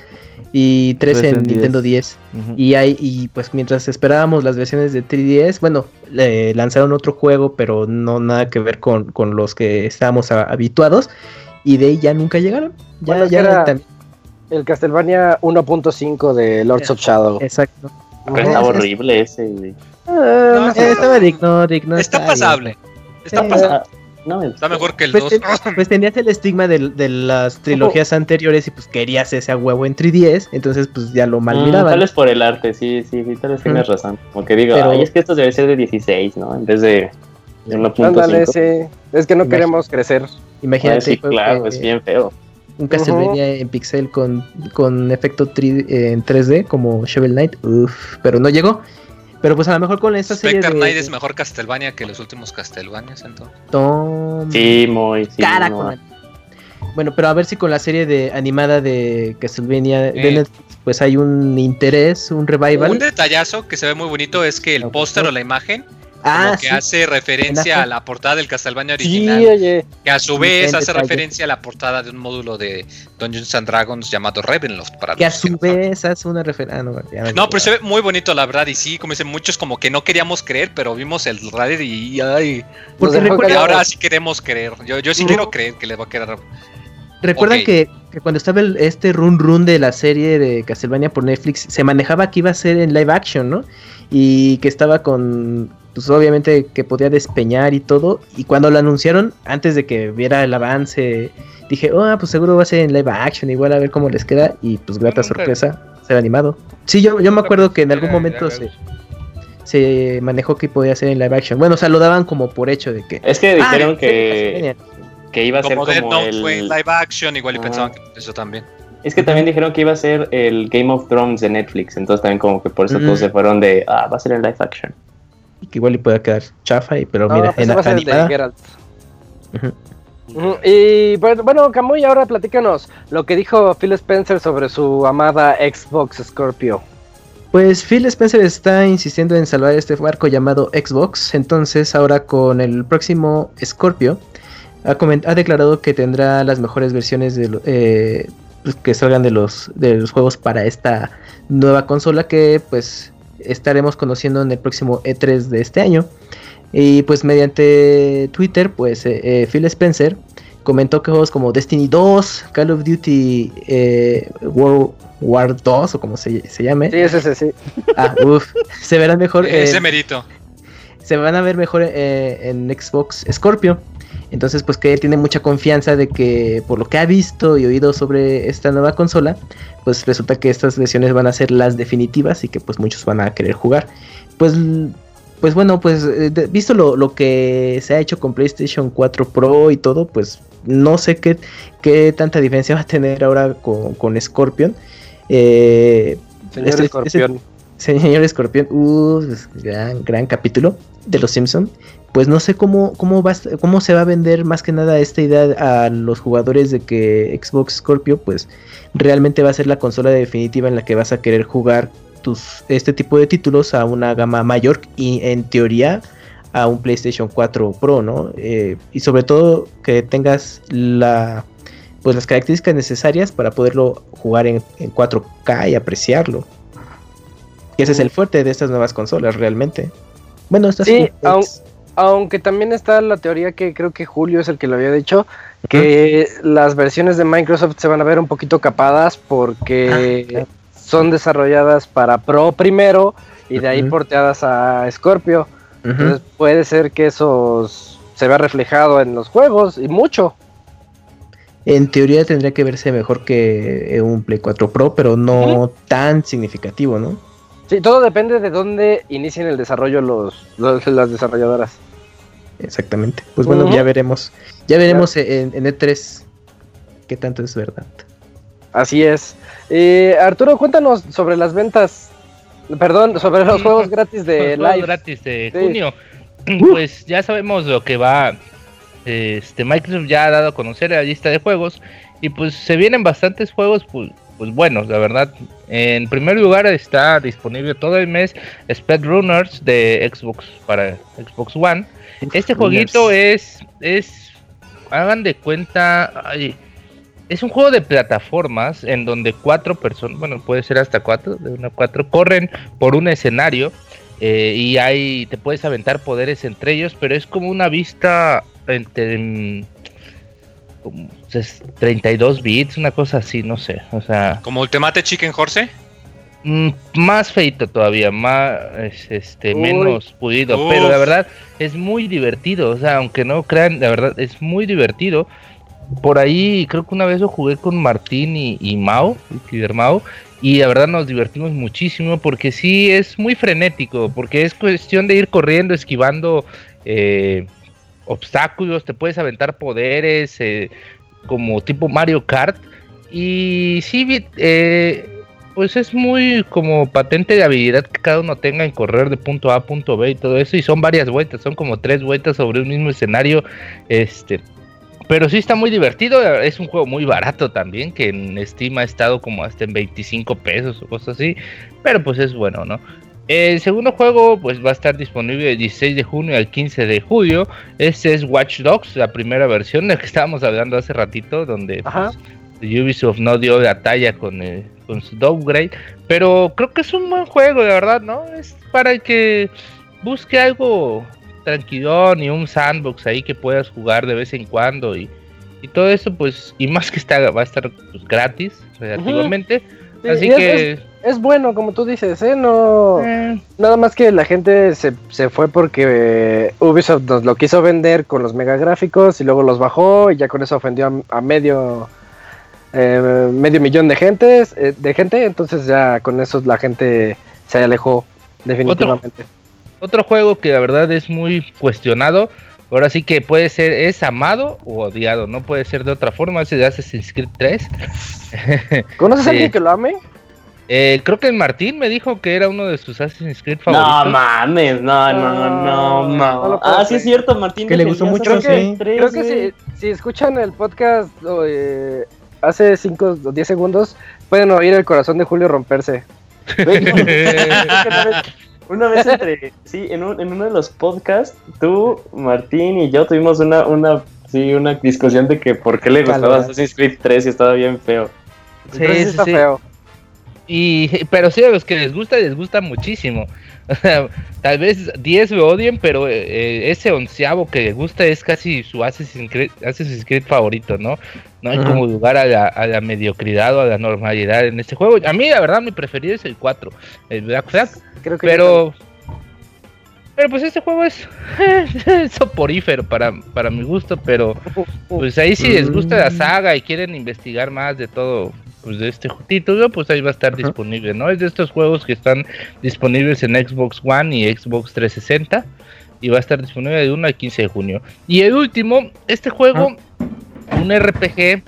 D: y tres, en, Nintendo 10. Y hay, y pues mientras esperábamos las versiones de 3DS, bueno, le lanzaron otro juego, pero no nada que ver con, los que estábamos habituados. Y de ahí ya nunca llegaron. Ya, ya
A: era el Castlevania 1.5 de Lords of Shadow.
D: Exacto.
B: Está horrible ese,
D: ah, estaba digno, digno.
G: Está, pasable. Está pasable. No, está mejor que el 2.
D: Pues, pues, tenías el estigma de, las trilogías anteriores y pues querías ese a huevo en 3DS, entonces pues ya lo mal mm, miraban.
B: tal vez por el arte, sí, sí, sí, tal vez tienes razón. Como que digo, Pero... Ay, es que esto debe ser de 16, ¿no? En vez de, de 1.5.
A: Es que no queremos crecer.
D: Imagínate.
B: sí, claro, es bien feo.
D: Un Castlevania en pixel con, con efecto en 3D como Shovel Knight, uff, pero no llegó. Pero pues a lo mejor con esta serie
G: Spectre Knight es mejor Castlevania que los últimos Castlevanias, entonces.
B: Sí, muy, sí. Cara
D: Bueno, pero a ver si con la serie de animada de Castlevania de Netflix, pues hay un interés, un revival.
G: Un detallazo que se ve muy bonito es que el póster o la imagen Ah, que hace referencia a la portada del Castlevania original. Que a su vez hace referencia a la portada de un módulo de Dungeons and Dragons llamado Ravenloft.
D: Para que a su vez hace una referencia.
G: Ah, no, pero se ve muy bonito, la verdad. Y sí, como dicen muchos, como que no queríamos creer, pero vimos el Radar y. Ay, Porque ahora sí queremos creer. Yo, yo sí quiero creer que le va a quedar.
D: Recuerdan que, cuando estaba este run run de la serie de Castlevania por Netflix, se manejaba que iba a ser en live action, ¿no? Y que estaba con, pues obviamente que podía despeñar y todo. Y cuando lo anunciaron, antes de que viera el avance, dije, oh, pues seguro va a ser en live action, igual a ver cómo les queda. Y pues grata sorpresa, ser animado. Sí, yo, yo me acuerdo que en algún momento se, se manejó que podía ser en live action. Bueno, o sea, lo daban como por hecho de que...
B: Es que dijeron ah, que, que iba a ser como
G: el... fue en live action, igual y pensaban que eso también.
B: Es que también dijeron que iba a ser el Game of Thrones de Netflix, entonces también como que por eso todos mm. se fueron de, ah, va a ser en live action
D: que igual le pueda quedar chafa, y, pero mira, pues en animada.
A: Y bueno, bueno, Camuy, ahora platícanos lo que dijo Phil Spencer sobre su amada Xbox Scorpio.
D: Pues Phil Spencer está insistiendo en salvar este barco llamado Xbox, entonces ahora con el próximo Scorpio ha, ha declarado que tendrá las mejores versiones de, eh, pues, que salgan de los, de los juegos para esta nueva consola que pues estaremos conociendo en el próximo E3 de este año. Y pues mediante Twitter, pues eh, eh, Phil Spencer comentó que juegos como Destiny 2, Call of Duty eh, World War 2 o como se, llame.
A: Sí, ese, sí.
D: Ah, se verán mejor.
G: Ese mérito.
D: Se van a ver mejor en Xbox Scorpio. Entonces, pues que él tiene mucha confianza de que por lo que ha visto y oído sobre esta nueva consola, pues resulta que estas versiones van a ser las definitivas y que pues muchos van a querer jugar. Pues, pues bueno, pues eh, visto lo, que se ha hecho con PlayStation 4 Pro y todo, pues no sé qué, qué tanta diferencia va a tener ahora con, Scorpion.
A: Eh, señor este, Scorpion.
D: señor Scorpion, uh, gran, gran capítulo de Los Simpson pues no sé cómo, cómo, va, cómo se va a vender más que nada esta idea a los jugadores de que Xbox Scorpio pues realmente va a ser la consola definitiva en la que vas a querer jugar tus, este tipo de títulos a una gama mayor y en teoría a un PlayStation 4 Pro, ¿no? Eh, y sobre todo que tengas la pues las características necesarias para poderlo jugar en, 4K y apreciarlo. Y ese es el fuerte de estas nuevas consolas realmente. Bueno, estas
A: sí, aunque también está la teoría que creo que Julio es el que lo había dicho, que las versiones de Microsoft se van a ver un poquito capadas porque ah, son desarrolladas para Pro primero y de ahí porteadas a Scorpio. Entonces puede ser que eso se vea reflejado en los juegos y mucho.
D: En teoría tendría que verse mejor que un Play 4 Pro, pero no tan significativo, ¿no?
A: Sí, todo depende de dónde inicien el desarrollo los, las desarrolladoras.
D: Exactamente. Pues bueno, ya veremos. Ya veremos en, E3 qué tanto es verdad.
A: Así es. Eh, Arturo, cuéntanos sobre las ventas. Perdón, sobre los juegos gratis de
C: los Live. gratis de junio. Pues ya sabemos lo que va. Este Microsoft ya ha dado a conocer la lista de juegos Y pues se vienen bastantes juegos pues, pues buenos, la verdad. En primer lugar está disponible todo el mes Runners de Xbox para Xbox One. Este jueguito es, es, hagan de cuenta, es un juego de plataformas en donde cuatro personas, bueno, puede ser hasta cuatro, de una a cuatro, corren por un escenario eh, y ahí te puedes aventar poderes entre ellos, pero es como una vista entre como 32 bits, una cosa así, no sé, o sea...
G: ¿Como Ultimate Chicken Horse?
C: Mm, más feito todavía, más este menos pulido, pero la verdad es muy divertido, o sea, aunque no crean, la verdad es muy divertido. Por ahí creo que una vez lo jugué con Martín y, y Mao, y Mao, y la verdad nos divertimos muchísimo porque sí es muy frenético, porque es cuestión de ir corriendo, esquivando eh, obstáculos, te puedes aventar poderes eh, como tipo Mario Kart y sí, eh, pues es muy como patente de habilidad que cada uno tenga en correr de punto A a punto B y todo eso y son varias vueltas, son como tres vueltas sobre un mismo escenario, este pero sí está muy divertido. Es un juego muy barato también, que en Steam ha estado como hasta en 25 pesos o cosas así. Pero pues es bueno, ¿no? El segundo juego pues va a estar disponible del 16 de junio al 15 de julio. Este es Watch Dogs, la primera versión de que estábamos hablando hace ratito, donde pues, Ubisoft no dio la talla con, con su downgrade. Pero creo que es un buen juego, de verdad, ¿no? Es para el que busque algo tranquilón y un sandbox ahí que puedas jugar de vez en cuando y, todo eso pues y más que está va a estar pues, gratis relativamente así que
A: es, bueno como tú dices ¿eh? no eh. nada más que la gente se, se fue porque Ubisoft nos lo quiso vender con los mega gráficos y luego los bajó y ya con eso ofendió a, medio eh, medio millón de gente eh, de gente entonces ya con eso la gente se alejó definitivamente
C: otro juego que la verdad es muy cuestionado. Ahora sí que puede ser, es amado o odiado, no puede ser de otra forma, ese de Assassin's Creed 3.
A: ¿Conoces a alguien que lo ame?
C: Eh, creo que Martín me dijo que era uno de sus Assassin's Creed favoritos.
B: No mames, no, no, no, no. ah, sí es cierto, Martín.
D: Que le gustó mucho,
A: creo creo que si, escuchan el podcast eh, hace 5 o 10 segundos, pueden oír el corazón de Julio romperse.
B: Una vez entre, sí, en, un, en uno de los podcasts, tú, Martín y yo tuvimos una, una, sí, una discusión de que por qué le gustaba Assassin's Creed 3 y estaba bien feo.
A: Sí, sí, está feo.
C: Y, pero sí, a los que les gusta, les gusta muchísimo. tal vez 10 lo odien, pero eh, ese onceavo que le gusta es casi su Assassin's Creed, favorito, ¿no? No hay como lugar a la, a la, mediocridad o a la normalidad en este juego. A mí, la verdad, mi preferido es el 4, el Black Flag. Creo que pero... Pero pues este juego es, soporífero para, para mi gusto, pero pues ahí si les gusta la saga y quieren investigar más de todo pues de este título, pues ahí va a estar disponible, ¿no? Es de estos juegos que están disponibles en Xbox One y Xbox 360 y va a estar disponible de 1 al 15 de junio. Y el último, este juego, un RPG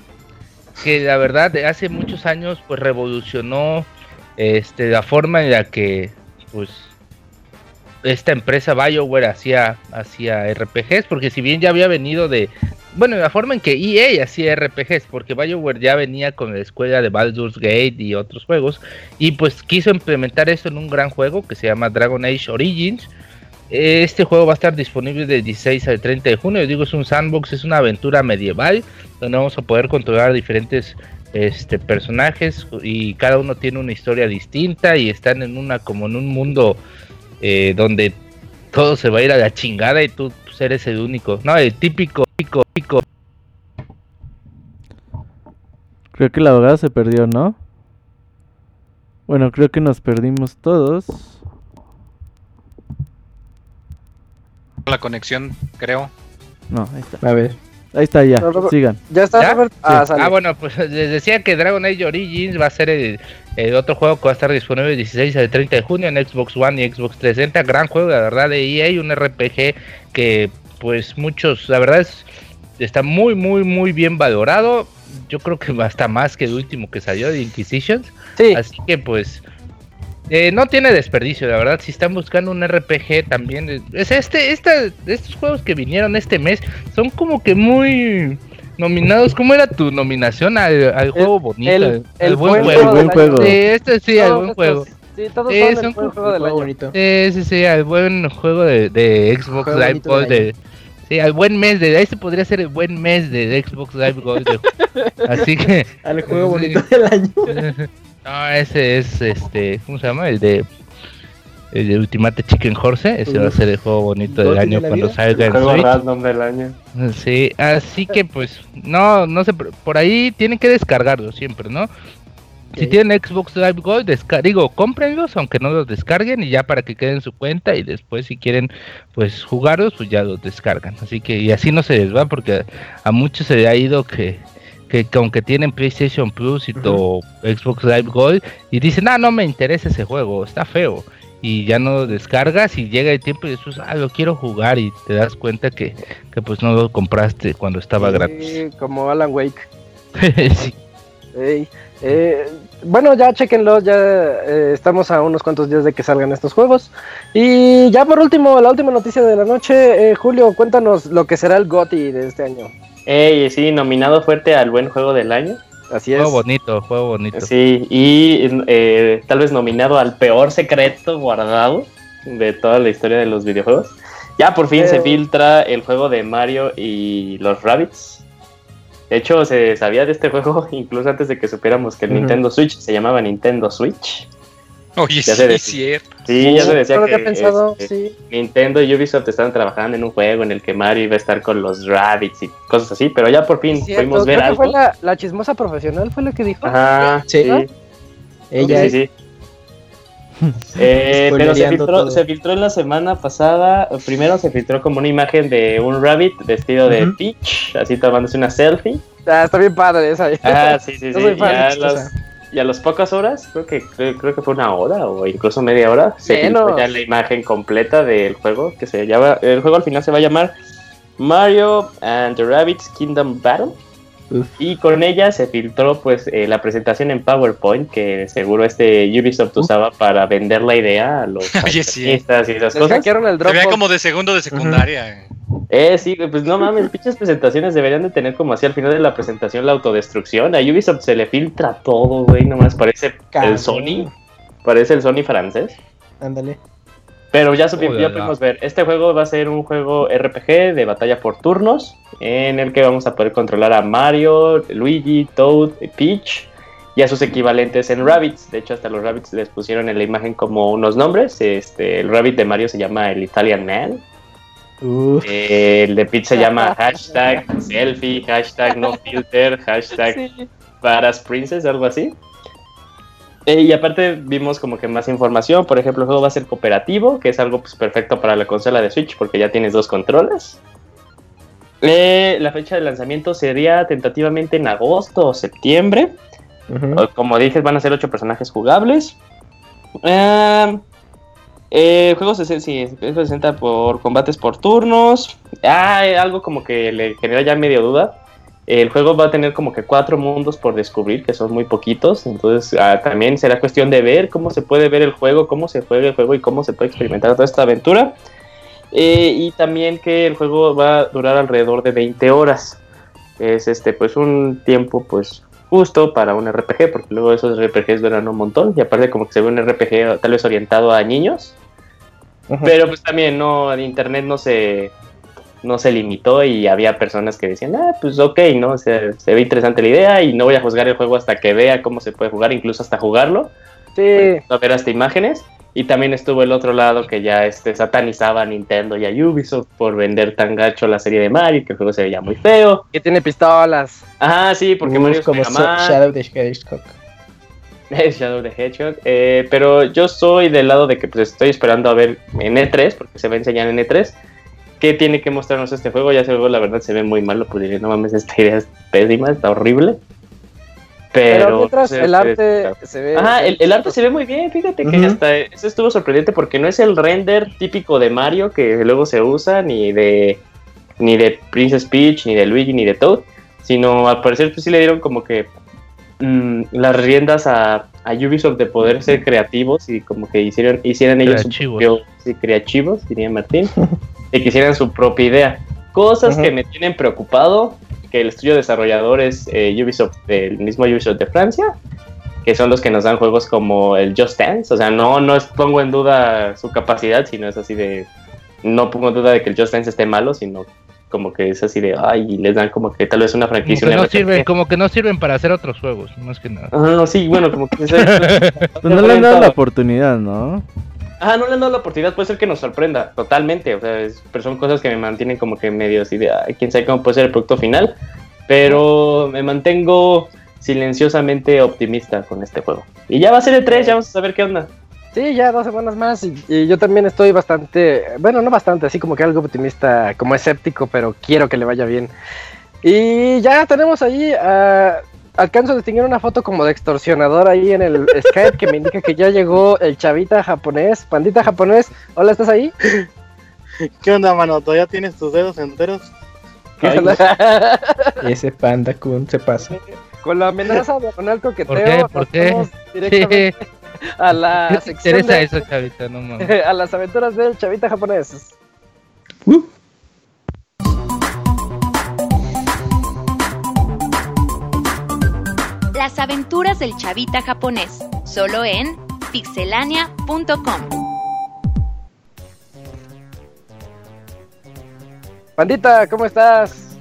C: que la verdad de hace muchos años pues revolucionó este la forma en la que pues esta empresa BioWare hacía, hacía RPGs, porque si bien ya había venido de, bueno, la forma en que EA hacía RPGs, porque BioWare ya venía con la escuela de Baldur's Gate y otros juegos, y pues quiso implementar eso en un gran juego que se llama Dragon Age Origins. Este juego va a estar disponible del 16 al 30 de junio. Yo digo, es un sandbox, es una aventura medieval donde vamos a poder controlar diferentes este, personajes y cada uno tiene una historia distinta y están en una como en un mundo eh, donde todo se va a ir a la chingada y tú pues, eres el único. No, el típico, típico, típico.
E: Creo que la abogada se perdió, ¿no? Bueno, creo que nos perdimos todos.
G: La conexión, creo.
E: No, ahí está.
D: A ver.
E: Ahí está ya, sigan.
A: Ya está,
C: Ah, ah, bueno, pues les decía que Dragon Age Origins va a ser el, otro juego que va a estar disponible el 16 al 30 de junio en Xbox One y Xbox 360. Gran juego, la verdad, de EA, un RPG que pues muchos, la verdad es, está muy, muy, muy bien valorado. Yo creo que hasta más que el último que salió de Inquisitions. Sí. Así que pues eh, no tiene desperdicio, la verdad. Si están buscando un RPG también. Es este, esta, estos juegos que vinieron este mes son como que muy. nominados, ¿cómo era tu nominación al, juego bonito?
A: El, buen, juego.
C: Sí, este sí, al buen juego.
A: Sí, todos son el buen juego del año.
C: Sí, sí, sí, al buen juego de, de Xbox Live Gold. De, sí, al buen mes de. Este podría ser el buen mes de Xbox Live Gold. así que.
D: Al juego bonito del año.
C: no, ese es este. ¿Cómo se llama? El de el de Ultimate Chicken Horse. Ese va a ser el juego bonito del año cuando salga
B: del año.
C: Sí, así que pues no, no sé, por ahí tienen que descargarlo siempre, ¿no? Si tienen Xbox Live Gold, digo, cómprenlos, aunque no los descarguen, y ya para que queden en su cuenta, y después si quieren pues jugarlos, pues ya los descargan. Así que, y así no se les va, porque a, muchos se le ha ido que, que, aunque tienen PlayStation Plus y todo Xbox Live Gold, y dicen, ah, no me interesa ese juego, está feo y ya no descargas y llega el tiempo y dices, ah, lo quiero jugar y te das cuenta que, que pues no lo compraste cuando estaba sí, gratis.
A: como Alan Wake. sí. eh, bueno, ya chequenlo, ya eh, estamos a unos cuantos días de que salgan estos juegos. Y ya por último, la última noticia de la noche, eh, Julio, cuéntanos lo que será el GOTI de este año.
B: Ey, sí, nominado fuerte al buen juego del año.
C: Así juego bonito, juego bonito.
B: Sí, y eh, tal vez nominado al peor secreto guardado de toda la historia de los videojuegos. Ya por fin se filtra el juego de Mario y los Rabbits. De hecho, se sabía de este juego incluso antes de que supiéramos que el Nintendo Switch se llamaba Nintendo Switch.
G: Oye, sí, es cierto.
B: Sí, ya se decía que, pensado, este, Nintendo y Ubisoft estaban trabajando en un juego en el que Mario iba a estar con los Rabbits y cosas así, pero ya por fin pudimos ver algo.
A: fue la, la, chismosa profesional, fue la que dijo.
B: Ajá, sí. Ella sí, sí. eh, pero se filtró, se filtró, en la semana pasada. Primero se filtró como una imagen de un rabbit vestido de Peach, así tomándose una selfie.
A: Ah, está bien padre esa.
B: Ah, sí, sí, sí. Ya los, y a las pocas horas, creo que creo, que fue una hora o incluso media hora, se filtró ya la imagen completa del juego que se llama el juego al final se va a llamar Mario and the Rabbits Kingdom Battle. Y con ella se filtró pues eh, la presentación en PowerPoint que seguro este Ubisoft usaba para vender la idea a los
G: artistas
B: y esas cosas.
G: El se veía como de segundo de secundaria.
B: Eh, sí, pues no mames, pinches presentaciones deberían de tener como así al final de la presentación la autodestrucción. A Ubisoft se le filtra todo, güey, nomás parece el Sony. Parece el Sony francés.
D: Ándale.
B: Pero ya, supimos ver, este juego va a ser un juego RPG de batalla por turnos, en el que vamos a poder controlar a Mario, Luigi, Toad, Peach y a sus equivalentes en Rabbits. De hecho, hasta los Rabbits les pusieron en la imagen como unos nombres. Este, el Rabbit de Mario se llama el Italian Man. Eh, el de Peach se llama hashtag selfie, hashtag no filter, hashtag Paras Princess, algo así. Eh, y aparte vimos como que más información, por ejemplo el juego va a ser cooperativo, que es algo pues, perfecto para la consola de Switch porque ya tienes dos controles. Eh, la fecha de lanzamiento sería tentativamente en agosto o septiembre. Como dije, van a ser ocho personajes jugables. Eh, el juego se, sí, presenta por combates por turnos. Ah, algo como que le genera ya medio duda el juego va a tener como que cuatro mundos por descubrir, que son muy poquitos. Entonces ah, también será cuestión de ver cómo se puede ver el juego, cómo se juega el juego y cómo se puede experimentar toda esta aventura. Eh, y también que el juego va a durar alrededor de 20 horas. Es este pues un tiempo pues justo para un RPG, porque luego esos RPGs duran un montón. Y aparte como que se ve un RPG tal vez orientado a niños. Pero pues también no, en internet no se no se limitó y había personas que decían, ah, pues ok, ¿no? se ve interesante la idea y no voy a juzgar el juego hasta que vea cómo se puede jugar, incluso hasta jugarlo. Sí. A ver hasta imágenes. Y también estuvo el otro lado que ya este, satanizaba a Nintendo y a Ubisoft por vender tan gacho la serie de Mario, que el juego se veía muy feo.
A: Que tiene pistolas.
B: Ajá, sí, porque Mario es como
D: Shadow the Hedgehog.
B: Shadow the Hedgehog. Eh, pero yo soy del lado de que pues estoy esperando a ver en E3, porque se va a enseñar en E3 ¿Qué tiene que mostrarnos este juego? Ya ese juego la verdad se ve muy malo, pues diría, no mames, esta idea es pésima, está horrible. Pero,
A: mientras el arte se ve...
B: Ajá, el, arte se ve muy bien, fíjate que hasta eso estuvo sorprendente porque no es el render típico de Mario que luego se usa, ni de ni de Princess Peach, ni de Luigi, ni de Toad, sino al parecer pues sí le dieron como que mm, las riendas a, a, Ubisoft de poder ser creativos y como que hicieron, hicieran ellos creativos. sí, creativos, diría Martín. que quisieran su propia idea. Cosas que me tienen preocupado, que el estudio desarrollador es eh, Ubisoft, el mismo Ubisoft de Francia, que son los que nos dan juegos como el Just Dance. O sea, no, no pongo en duda su capacidad, sino es así de. No pongo en duda de que el Just Dance esté malo, sino como que es así de. Ay, les dan como que tal vez una franquicia.
C: Como que, no sirven, como que no sirven para hacer otros juegos, más que nada.
B: Ah, sí, bueno, como que.
E: pues no le han dado la oportunidad, ¿no?
B: Ah, no le han dado la oportunidad, puede ser que nos sorprenda totalmente, o sea, pero son cosas que me mantienen como que medio así de, ay, quién sabe cómo puede ser el producto final, pero me mantengo silenciosamente optimista con este juego. Y ya va a ser el 3, ya vamos a saber qué onda.
A: Sí, ya dos semanas más y, yo también estoy bastante, bueno, no bastante, así como que algo optimista, como escéptico, pero quiero que le vaya bien. Y ya tenemos ahí, alcanzo a distinguir una foto como de extorsionador ahí en el Skype que me indica que ya llegó el chavita japonés, pandita japonés. Hola, ¿estás ahí?
H: ¿Qué onda, mano? ¿Todavía tienes tus dedos enteros?
D: ese panda kun se pasa.
A: Con la amenaza de Ronald
C: Coqueteo. ¿Por qué? ¿Por qué?
A: a la sección
C: de, eso, chavita, no
A: mames. a las aventuras del chavita japonés.
F: Uh. Las aventuras del chavita japonés, solo en pixelania.com.
A: Pandita, ¿cómo estás?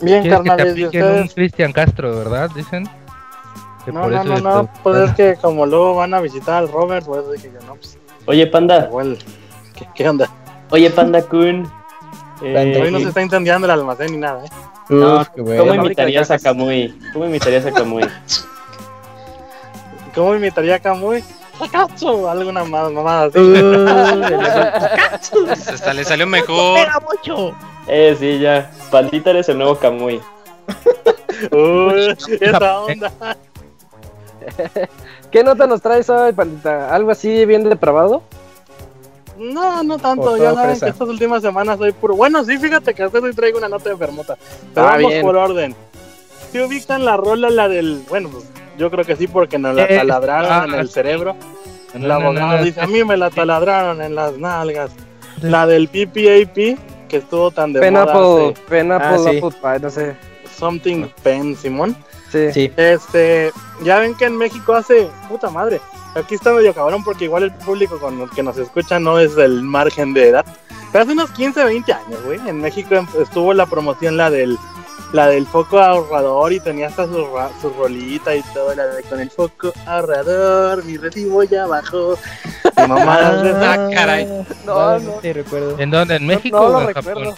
C: Bien, carnal. Un Cristian Castro, ¿verdad? Dicen.
H: No, no, no, no, pues es que como luego van a visitar al Robert, pues dije que no, pues.
B: Oye, Panda.
H: ¿qué, ¿qué, onda?
B: Oye, Panda Kun.
H: Eh, Hoy no se está incendiando el almacén ni nada, ¿eh?
B: No, ¿cómo imitarías a Kamui? ¿Cómo imitarías a Kamui?
H: ¿Cómo imitaría a Kamui? ¡Cacho! Alguna más mamada así.
G: Hasta le salió mejor.
B: ¡Pega mucho! Eh, sí, ya. Pandita eres el nuevo Kamui.
H: Uy, esa onda.
A: ¿Qué nota nos traes hoy, Pandita? ¿Algo así bien depravado?
H: No, no tanto. Ya saben que estas últimas semanas soy puro. Bueno, sí, fíjate que hasta hoy traigo una nota de fermota. Pero ah, vamos por orden. Si ubican la rola, la del. Bueno, pues yo creo que sí, porque nos la eh, taladraron ah, en el cerebro. el abogado dice: A mí me la taladraron en las nalgas. La del PPAP, que estuvo tan de
A: pena moda. pena ah, por no sé.
H: Something Pen, Simón. Sí. sí. Este, ya ven que en México hace, puta madre, aquí está medio cabrón porque igual el público con el que nos escucha no es del margen de edad. Pero hace unos 15, 20 años, güey, en México estuvo la promoción la del la del foco ahorrador y tenía hasta su, su rolita y todo, la de con el foco ahorrador, mi recibo ya bajó. Mi mamá,
G: ah, caray.
A: No, no.
C: Sí, recuerdo. ¿En dónde? ¿En México no, o en Japón?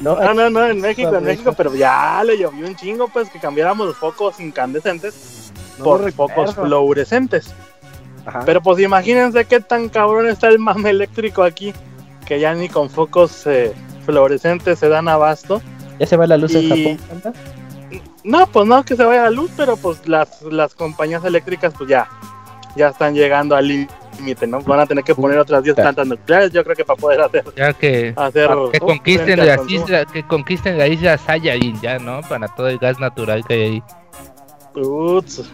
H: No, no, no, no, en México, en México, pero ya le llovió un chingo, pues que cambiáramos los focos incandescentes por focos fluorescentes. Pero pues imagínense qué tan cabrón está el mame eléctrico aquí, que ya ni con focos eh, fluorescentes se dan abasto.
D: ¿Ya se va la luz en Japón?
H: No, pues no que se vaya la luz, pero pues las, las compañías eléctricas pues ya, ya están llegando al límite, ¿no? Van a tener que poner otras 10 plantas nucleares, yo creo que para poder hacer...
C: Ya que, que conquisten la isla, que conquisten la isla Saiyajin ya, ¿no? Para todo el gas natural que hay ahí.
H: Uts.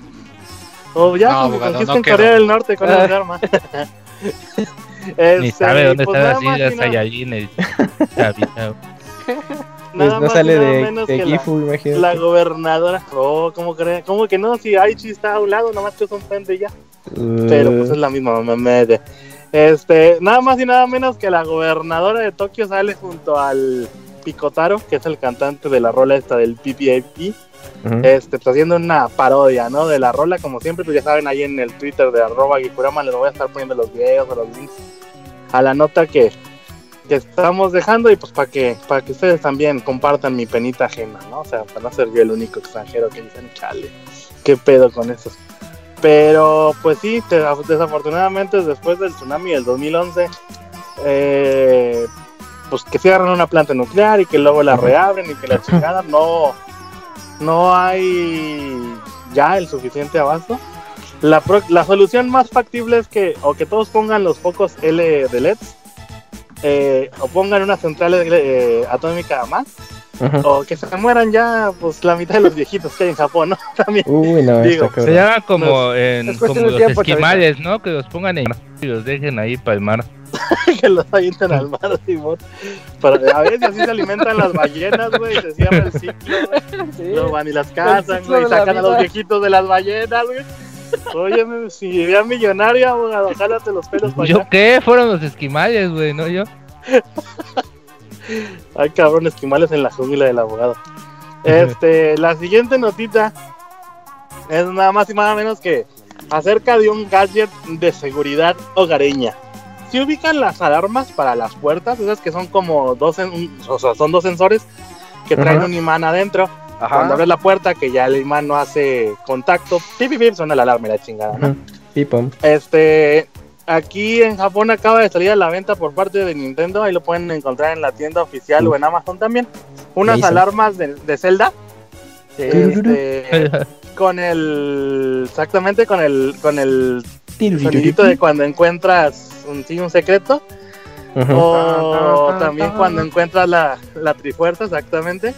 H: O ya, no, pues, conquisten Corea del Norte con esa arma.
C: Ni sabe dónde pues está la isla Saiyajin. El...
D: Pues no sale de, de Gifu,
H: imagínate. La gobernadora. Oh, ¿cómo, cree? ¿cómo que no? Si Aichi está a un lado, nomás que es un frente ya. Uh. Pero pues es la misma mamá. Este, nada más y nada menos que la gobernadora de Tokio sale junto al Picotaro, que es el cantante de la rola esta del PPAP. Este, pues haciendo una parodia, ¿no? De la rola, como siempre, pues ya saben, ahí en el Twitter de arroba Gikurama les voy a estar poniendo los videos o los links a la nota que, que estamos dejando y pues para que para que ustedes también compartan mi penita ajena, ¿no? O sea, para no ser yo el único extranjero que dicen, chale, qué pedo con eso. Pero pues sí, desafortunadamente después del tsunami del 2011, eh, pues que cierran una planta nuclear y que luego la reabren y que la chingada no, no hay ya el suficiente abasto. La, la solución más factible es que o que todos pongan los focos L de LEDs eh, o pongan una central eh, atómica más, o que se mueran ya pues la mitad de los viejitos que hay en Japón, ¿no? También.
C: digo, se llama como, en, como los esquimales, ¿no? Que los pongan en y los dejen ahí para el mar.
H: que los avientan al mar, Simón. Para, a si así se alimentan las ballenas, güey, se cierra el ciclo, güey.
A: Sí.
H: Luego van y las cazan, güey,
A: la
H: sacan a los viejitos de las ballenas, güey. Oye, si vivía millonario, abogado, jálate los pelos para
C: ¿Yo qué? Fueron los esquimales, güey, no yo.
H: Ay, cabrón, esquimales en la jungla del abogado. Este, la siguiente notita es nada más y nada menos que acerca de un gadget de seguridad hogareña. Si ubican las alarmas para las puertas, esas que son como dos, sen- o sea, son dos sensores que traen un imán adentro. Cuando
A: Ajá.
H: abres la puerta, que ya el imán no hace contacto, pip, pip, pip, suena la alarma y la chingada, ¿no?
D: Ajá.
H: Este, aquí en Japón acaba de salir a la venta por parte de Nintendo. Ahí lo pueden encontrar en la tienda oficial o en Amazon también. Unas alarmas de, de Zelda. Este, con el. Exactamente, con el. Con el sonidito de cuando encuentras un, sí, un secreto.
D: Ajá.
H: O también cuando encuentras la, la trifuerza, exactamente.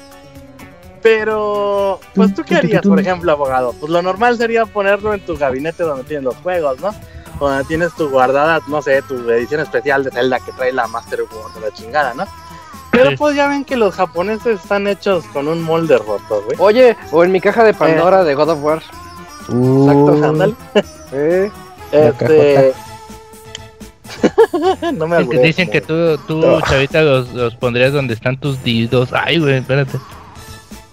H: Pero, pues, ¿tú qué harías, por ejemplo, abogado? Pues lo normal sería ponerlo en tu gabinete donde tienes los juegos, ¿no? Donde tienes tu guardada, no sé, tu edición especial de Zelda que trae la Master Word, la chingada, ¿no? Pero
C: Sí.
H: pues ya ven que los japoneses están hechos con un molde roto, güey.
A: Oye, o en mi caja de Pandora de God of War.
H: Exacto,
D: Uh,
H: ándale.
A: Eh,
H: Este... no me alburé,
C: dicen que tú, tú chavita, los, los pondrías donde están tus dildos. Ay, güey, espérate.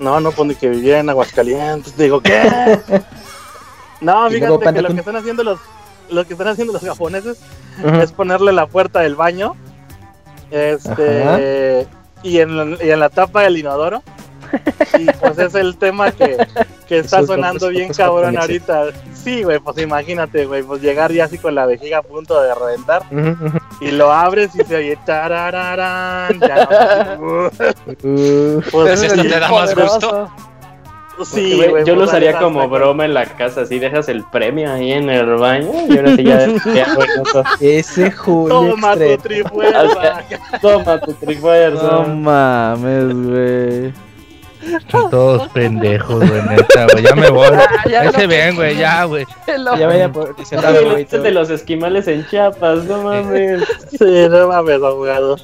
H: No, no pone que viviera en Aguascalientes. Digo, ¿qué? No, fíjate que lo que están haciendo los lo que están haciendo los japoneses es ponerle la puerta del baño este y en, y en la tapa del inodoro. Y pues es el tema que, que está sonando bien cabrón ahorita. Sí, güey, pues imagínate, güey, pues llegar ya así con la vejiga a punto de reventar y lo abres y se oye tarararán, ya no.
D: Uh,
H: Pues sí,
G: te da más
A: poderoso.
H: sí,
B: Güey,
H: güey,
B: yo lo
H: pues,
B: usaría como broma en la casa, así dejas el premio ahí en el baño y ahora sí ya, ya bueno,
D: ese Julio
H: Toma tu trifuerza.
B: toma tu trifuerza.
E: No mames, güey.
C: Son todos pendejos, güey, neta, güey. Ya me voy.
A: ya
C: Ahí
A: no.
C: se ven, güey, ya, güey.
D: Ya vaya por
B: Ah, de los esquimales en Chiapas, no mames.
H: Sí, no mames, abogado.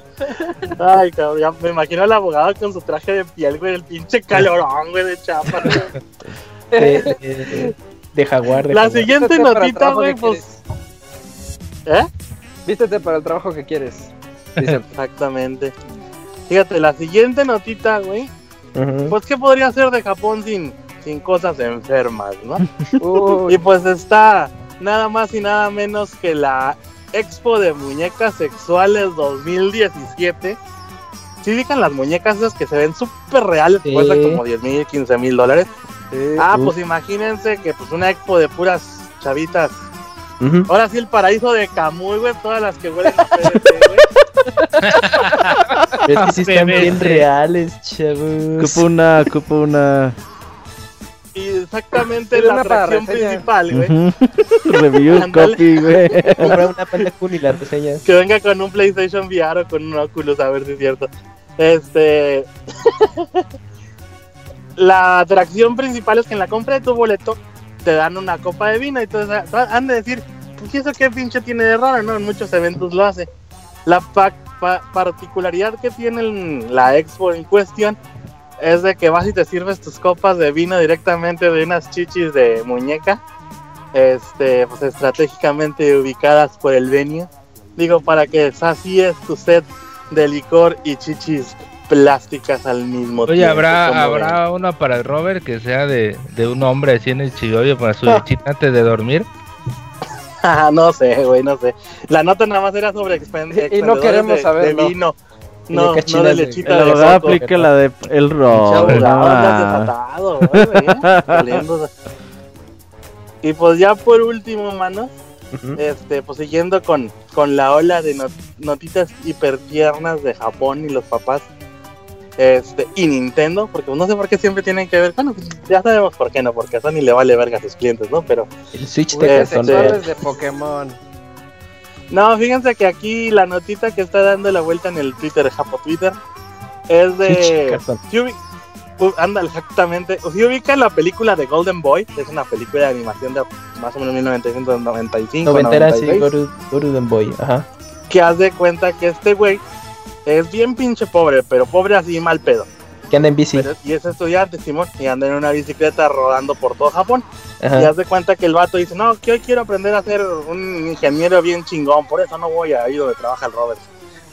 H: Ay, cabrón, ya me imagino al abogado con su traje de piel, güey, el pinche calorón, güey, de chapa. güey.
D: de, de- de jaguar. De
H: La
D: jaguar.
H: siguiente notita, güey, pues. ¿Eh?
A: Vístete para el trabajo que quieres. Dice.
H: Exactamente. Fíjate, la siguiente notita, güey, Pues, ¿qué podría ser de Japón sin, sin cosas enfermas, no? Y pues está nada más y nada menos que la Expo de Muñecas Sexuales 2017. Si ubican las muñecas esas que se ven súper reales,
D: Sí.
H: cuestan como 10 mil, 15 mil dólares.
A: sí.
H: Ah, pues imagínense que pues una expo de puras chavitas. Ahora sí el paraíso de Camuy, güey, todas las que huelen a PVC, güey.
D: Es que sí están
C: PVC.
D: bien reales, chavos.
E: Ocupo una, ocupo una.
H: Y exactamente la atracción
A: reseña.
H: principal, güey.
E: Ujú. Review
H: Ándale.
E: copy, güey.
D: Comprar una panda cool y la reseña.
H: Que venga con un PlayStation VR o con un Oculus, a ver si es cierto. Este. la atracción principal es que en la compra de tu boleto te dan una copa de vino y entonces han de decir, pues ¿y eso qué pinche tiene de raro, ¿no? En muchos eventos lo hace. La pa- pa- particularidad que tiene la expo en cuestión es de que vas y te sirves tus copas de vino directamente de unas chichis de muñeca, este, pues estratégicamente ubicadas por el venue. Digo, para que sacies tu set de licor y chichis plásticas al mismo tiempo.
C: Oye, ¿habrá,
H: ven?
C: habrá uno para el Robert que sea de, de un hombre así en el chigollo para su
H: Ah.
C: lechita antes de dormir?
H: No sé, güey, no sé. La nota nada más era sobre expen-
A: Y no queremos
H: de,
A: saberlo.
H: de vino.
D: Y
H: No,
D: de
H: no de lechita
E: abogado
H: coco.
E: aplica la de el Robert. no
H: desatado, ¿eh? Y pues ya por último, mano,
D: Ujú.
H: este, pues siguiendo con, con la ola de not- notitas hipertiernas de Japón y los papás, este, y Nintendo, porque no sé por qué siempre tienen que ver, bueno, pues ya sabemos por qué no, porque a Sony le vale verga a sus clientes, ¿no? Pero
D: El Switch de
H: Este-
A: de Pokémon.
H: No, fíjense que aquí la notita que está dando la vuelta en el Twitter, Japo Twitter, es
D: de
H: anda, exactamente. Si ubican la película de Golden Boy, que es una película de animación de más o menos 1995,
D: Noventera, sí,
H: 96.
D: Goru, Goru Boy. Ajá.
H: que haz de cuenta que este güey es bien pinche pobre, pero pobre así mal pedo.
D: Que anda en bici.
H: Pero- y es estudiante, Simón, y anda en una bicicleta rodando por todo Japón.
D: Ajá.
H: Y haz de cuenta que el vato dice, no, que hoy quiero aprender a ser un ingeniero bien chingón, por eso no voy ahí donde trabaja el Robert.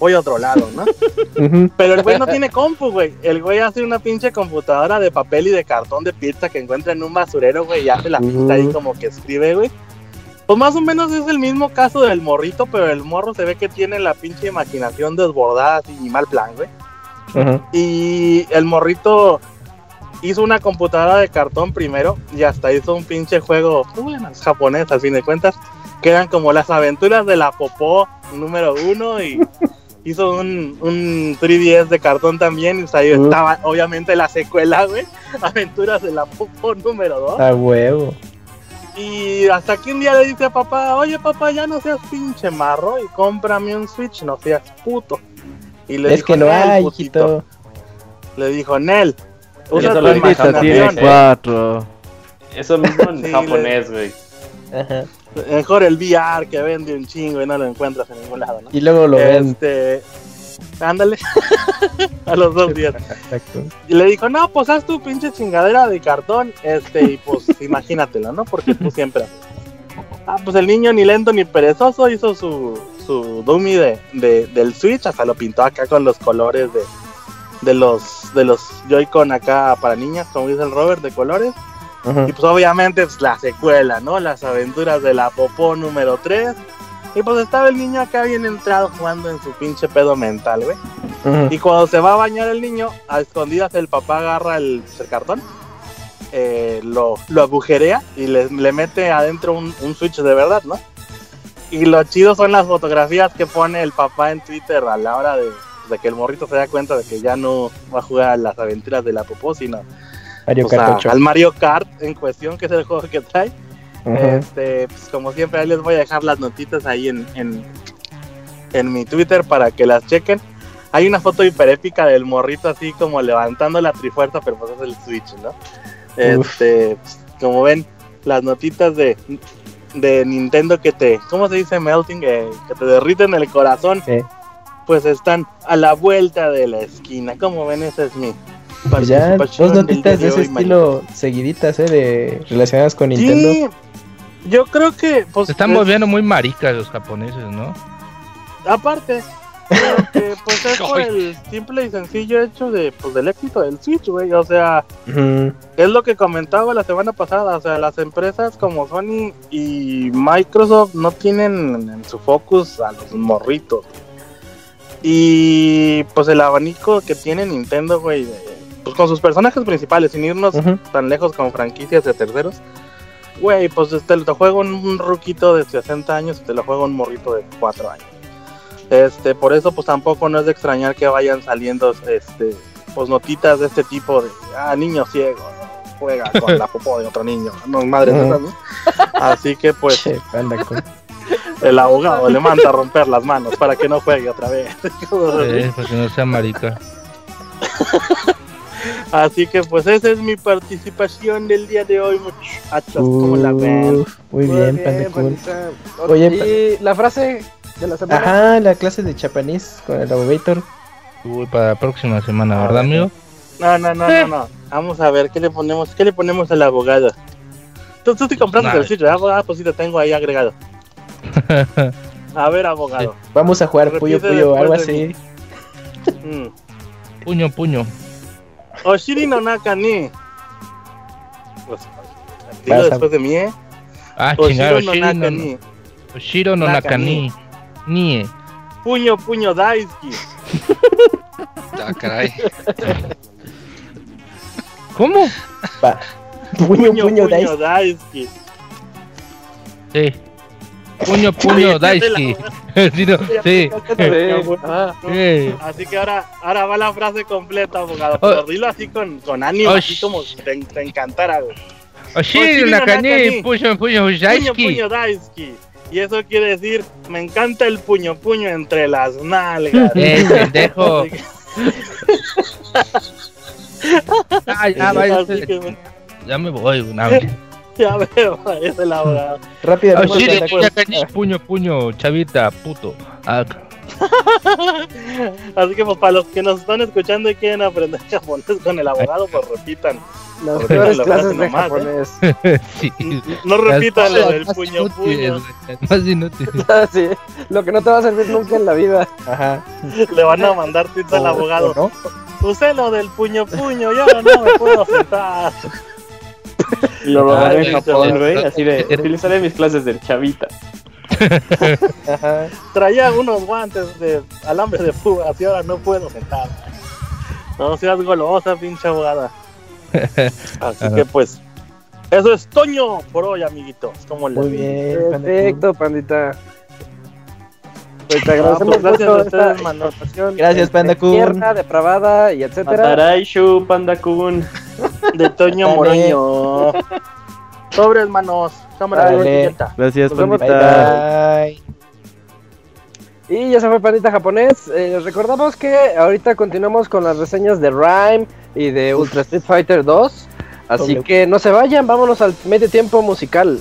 H: Voy a otro lado, ¿no? Pero el güey no tiene compu, güey. El güey hace una pinche computadora de papel y de cartón de pizza que encuentra en un basurero, güey, y hace la pizza ahí como que escribe, güey. Pues más o menos es el mismo caso del morrito, pero el morro se ve que tiene la pinche imaginación desbordada y mal plan, güey. Y el morrito hizo una computadora de cartón primero y hasta hizo un pinche juego, bueno, japonés al fin de cuentas, que eran como las aventuras de la popó número uno y hizo un, un 3DS de cartón también y ahí
D: Uh.
H: estaba obviamente la secuela, güey, aventuras de la popó número dos.
D: A huevo.
H: Y hasta que un día le dice a papá, oye papá, ya no seas pinche marro y cómprame un Switch, no seas puto. Y le
D: Es
H: dijo,
D: que no
H: "Nel,
D: hay,
H: putito".
D: hijito.
H: Le dijo, Nel, usa tu
B: imaginación.
H: imaginación.
E: cuatro.
B: Eso mismo en
H: Sí,
B: japonés, güey.
D: Ajá.
H: Mejor el VR que vende un chingo y no lo encuentras en ningún lado, ¿no?
D: Y luego lo ven.
H: Ándale, a los dos días.
D: Exacto.
H: Y le dijo, no, pues haz tu pinche chingadera de cartón, este, y pues imagínatelo, ¿no? Porque tú siempre haces. Ah, pues el niño ni lento ni perezoso hizo su, su dummy de, de- del Switch, hasta lo pintó acá con los colores de, de los de los Joy-Con acá para niñas, como dice el Robert, de colores.
D: Ajá.
H: Y pues obviamente pues, la secuela, ¿no? Las aventuras de la popó número 3. Y pues estaba el niño acá bien entrado jugando en su pinche pedo mental, güey.
D: Ajá.
H: Y cuando se va a bañar el niño, a escondidas el papá agarra el, el cartón, eh, lo, lo agujerea y le, le mete adentro un, un switch de verdad, ¿no? Y lo chido son las fotografías que pone el papá en Twitter a la hora de, de que el morrito se da cuenta de que ya no va a jugar a las aventuras de la popó, sino
D: Mario
H: a-
D: Kart 8.
H: al Mario Kart en cuestión, que es el juego que trae. Este, pues como siempre, ahí les voy a dejar las notitas ahí en, en, en mi Twitter para que las chequen. Hay una foto hiper épica del morrito así como levantando la trifuerza, pero pues es el Switch, ¿no? Este, pues, como ven, las notitas de, de Nintendo que te, ¿cómo se dice? Melting, Eh, que te derriten el corazón,
D: Sí.
H: pues están a la vuelta de la esquina. Como ven, esa es mi
D: Pues ya, dos notitas de ese estilo seguiditas, ¿eh? De, relacionadas con Nintendo.
H: Sí, yo creo que pues
C: Se están
H: es-
C: volviendo muy maricas los japoneses, ¿no?
H: Aparte, creo que pues es por el simple y sencillo hecho de pues del éxito del Switch, güey. O sea, es lo que comentaba la semana pasada. O sea, las empresas como Sony y Microsoft no tienen en su focus a los morritos. Y pues el abanico que tiene Nintendo, güey, de- pues con sus personajes principales, sin irnos tan lejos con franquicias de terceros. Güey, pues te lo juego un, ruquito de 60 años y te lo juego un morrito de 4 años. Este, por eso pues tampoco no es de extrañar que vayan saliendo este pues notitas de este tipo de ah, niño ciego, ¿no? juega con la popó de otro niño, no madre esas, ¿no? Así que pues
D: Che,
H: el abogado le manda a romper las manos para que no juegue otra vez.
C: Eh, para que no sea marica.
H: Así que pues esa es mi participación del día de hoy, muchachos. ¿Cómo la ven?
D: Muy bien, Panda Cool. Oye,
A: y la frase de la semana.
D: Ajá, la clase de japonés con el abogator.
C: Uy, para la próxima semana, ¿verdad, amigo?
H: No, no, no, no, no. Vamos a ver, ¿qué le ponemos? ¿Qué le ponemos al abogado? Tú, tú te compraste
C: Nada.
H: el sitio, ¿verdad? Ah, pues sí te tengo ahí agregado. A ver, abogado.
D: Vamos a jugar Puyo Puyo, algo así.
H: Mm.
C: Puño, puño.
H: Oshiri no Nakani. Pues, dilo
D: Vas a-
H: después de mí, ¿eh?
C: Ah,
H: Oshiro
C: chingado,
H: no
C: Oshiro no,
H: Nakani.
C: Oshiro no
H: Nakani.
C: Nakani. Nie.
H: Puño, puño, Daisuki.
G: Ah, caray.
C: ¿Cómo?
D: Puño Puño, Dice.
H: Daisuki.
C: Sí. Puño, puño, Daisuki. Sí, no, sí.
A: Ah,
C: Sí.
H: Así que ahora, ahora va la frase completa, abogado.
C: Oh.
H: Pero dilo así con, con ánimo,
C: Oh,
H: así como te, te encantara, güey.
C: Nakani. Puño, puño,
H: Puño,
C: Daisuki.
H: puño, Daisuki. Y eso quiere decir, me encanta el puño, puño entre las nalgas.
C: Eh, pendejo. Ah, ya, vaya, ya me voy. una
H: ya veo, es el abogado.
D: Rápidamente.
C: Nakani. Puño, puño, chavita, puto. Ah,
H: Así que pues para los que nos están escuchando y quieren aprender japonés con el abogado, pues repitan.
A: Las peores clases de
H: nomás, ¿eh?
C: Sí.
H: No repitan del
C: más
H: puño puño.
C: Más inútil.
A: Ah, sí, lo que no te va a servir nunca en la vida.
D: Ajá.
H: Le van a mandar tips al abogado.
D: no.
H: Usé lo del puño puño, ya no me puedo sentar.
B: Y lo va a ver en
C: Ah,
B: Japón, güey. Así de, utilizaré mis clases del chavita.
D: Ajá.
H: Traía unos guantes de alambre de púa, así ahora no puedo sentar. No seas golosa, pinche abogada. Así que pues, eso es Toño por hoy, amiguitos. ¿Cómo les
D: Muy bien.
A: Perfecto, pandita. Pues te agradecemos
H: pues, gracias
A: mucho esta
H: mano.
A: información,
D: Gracias, Panda Kun.
A: Tierna, depravada y etcétera.
B: Ataraishu, Panda Kun.
H: De Toño. Moroño. Sobre hermanos. Cámara de.
E: Gracias.
D: Bye
E: pandita.
D: bye.
A: Y ya se fue Pandita Japonés. Eh, recordamos que ahorita continuamos con las reseñas de Rhyme y de Ultra Street Fighter 2. Así
D: Doble.
A: que no se vayan, vámonos al medio tiempo musical.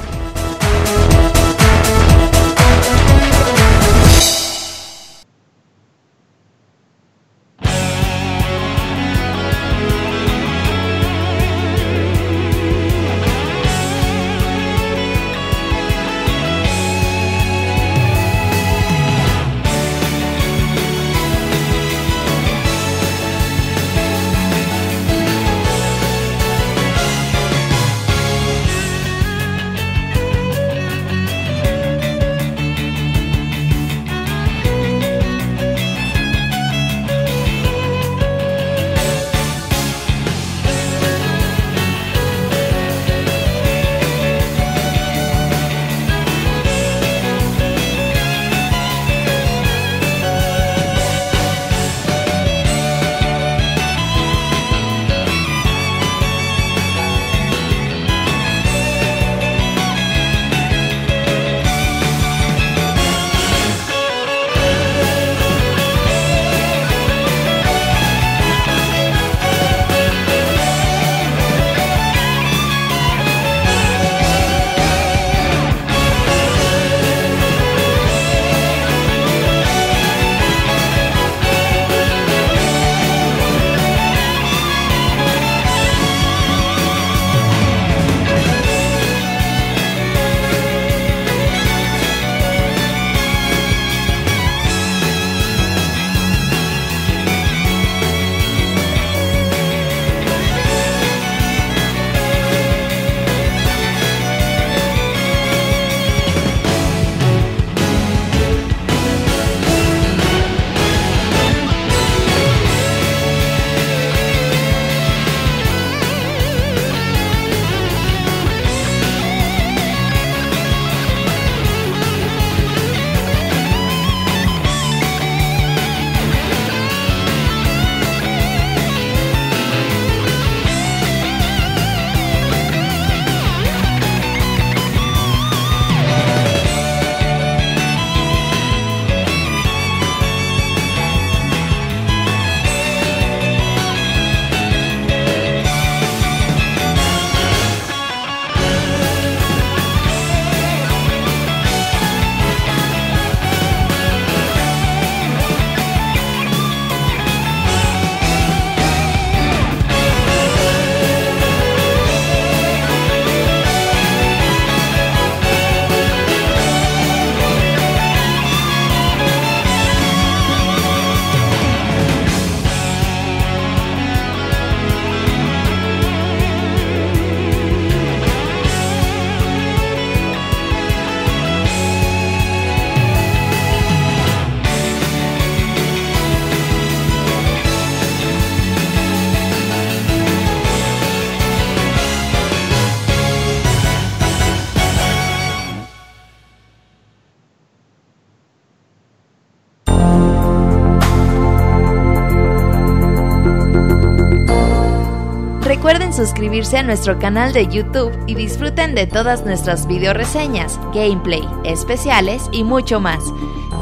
F: suscribirse a nuestro canal de YouTube y disfruten de todas nuestras video reseñas, gameplay, especiales y mucho más.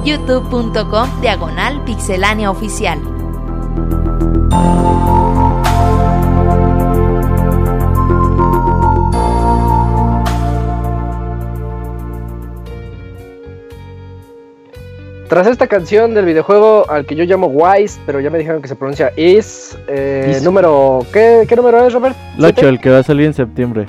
F: youtube.com diagonal pixelánea oficial.
A: Tras esta canción del videojuego al que yo llamo Wise, pero ya me dijeron que se pronuncia Is, eh, número. ¿qué, ¿qué, número es, Robert?
E: El 8, el que va a salir en septiembre.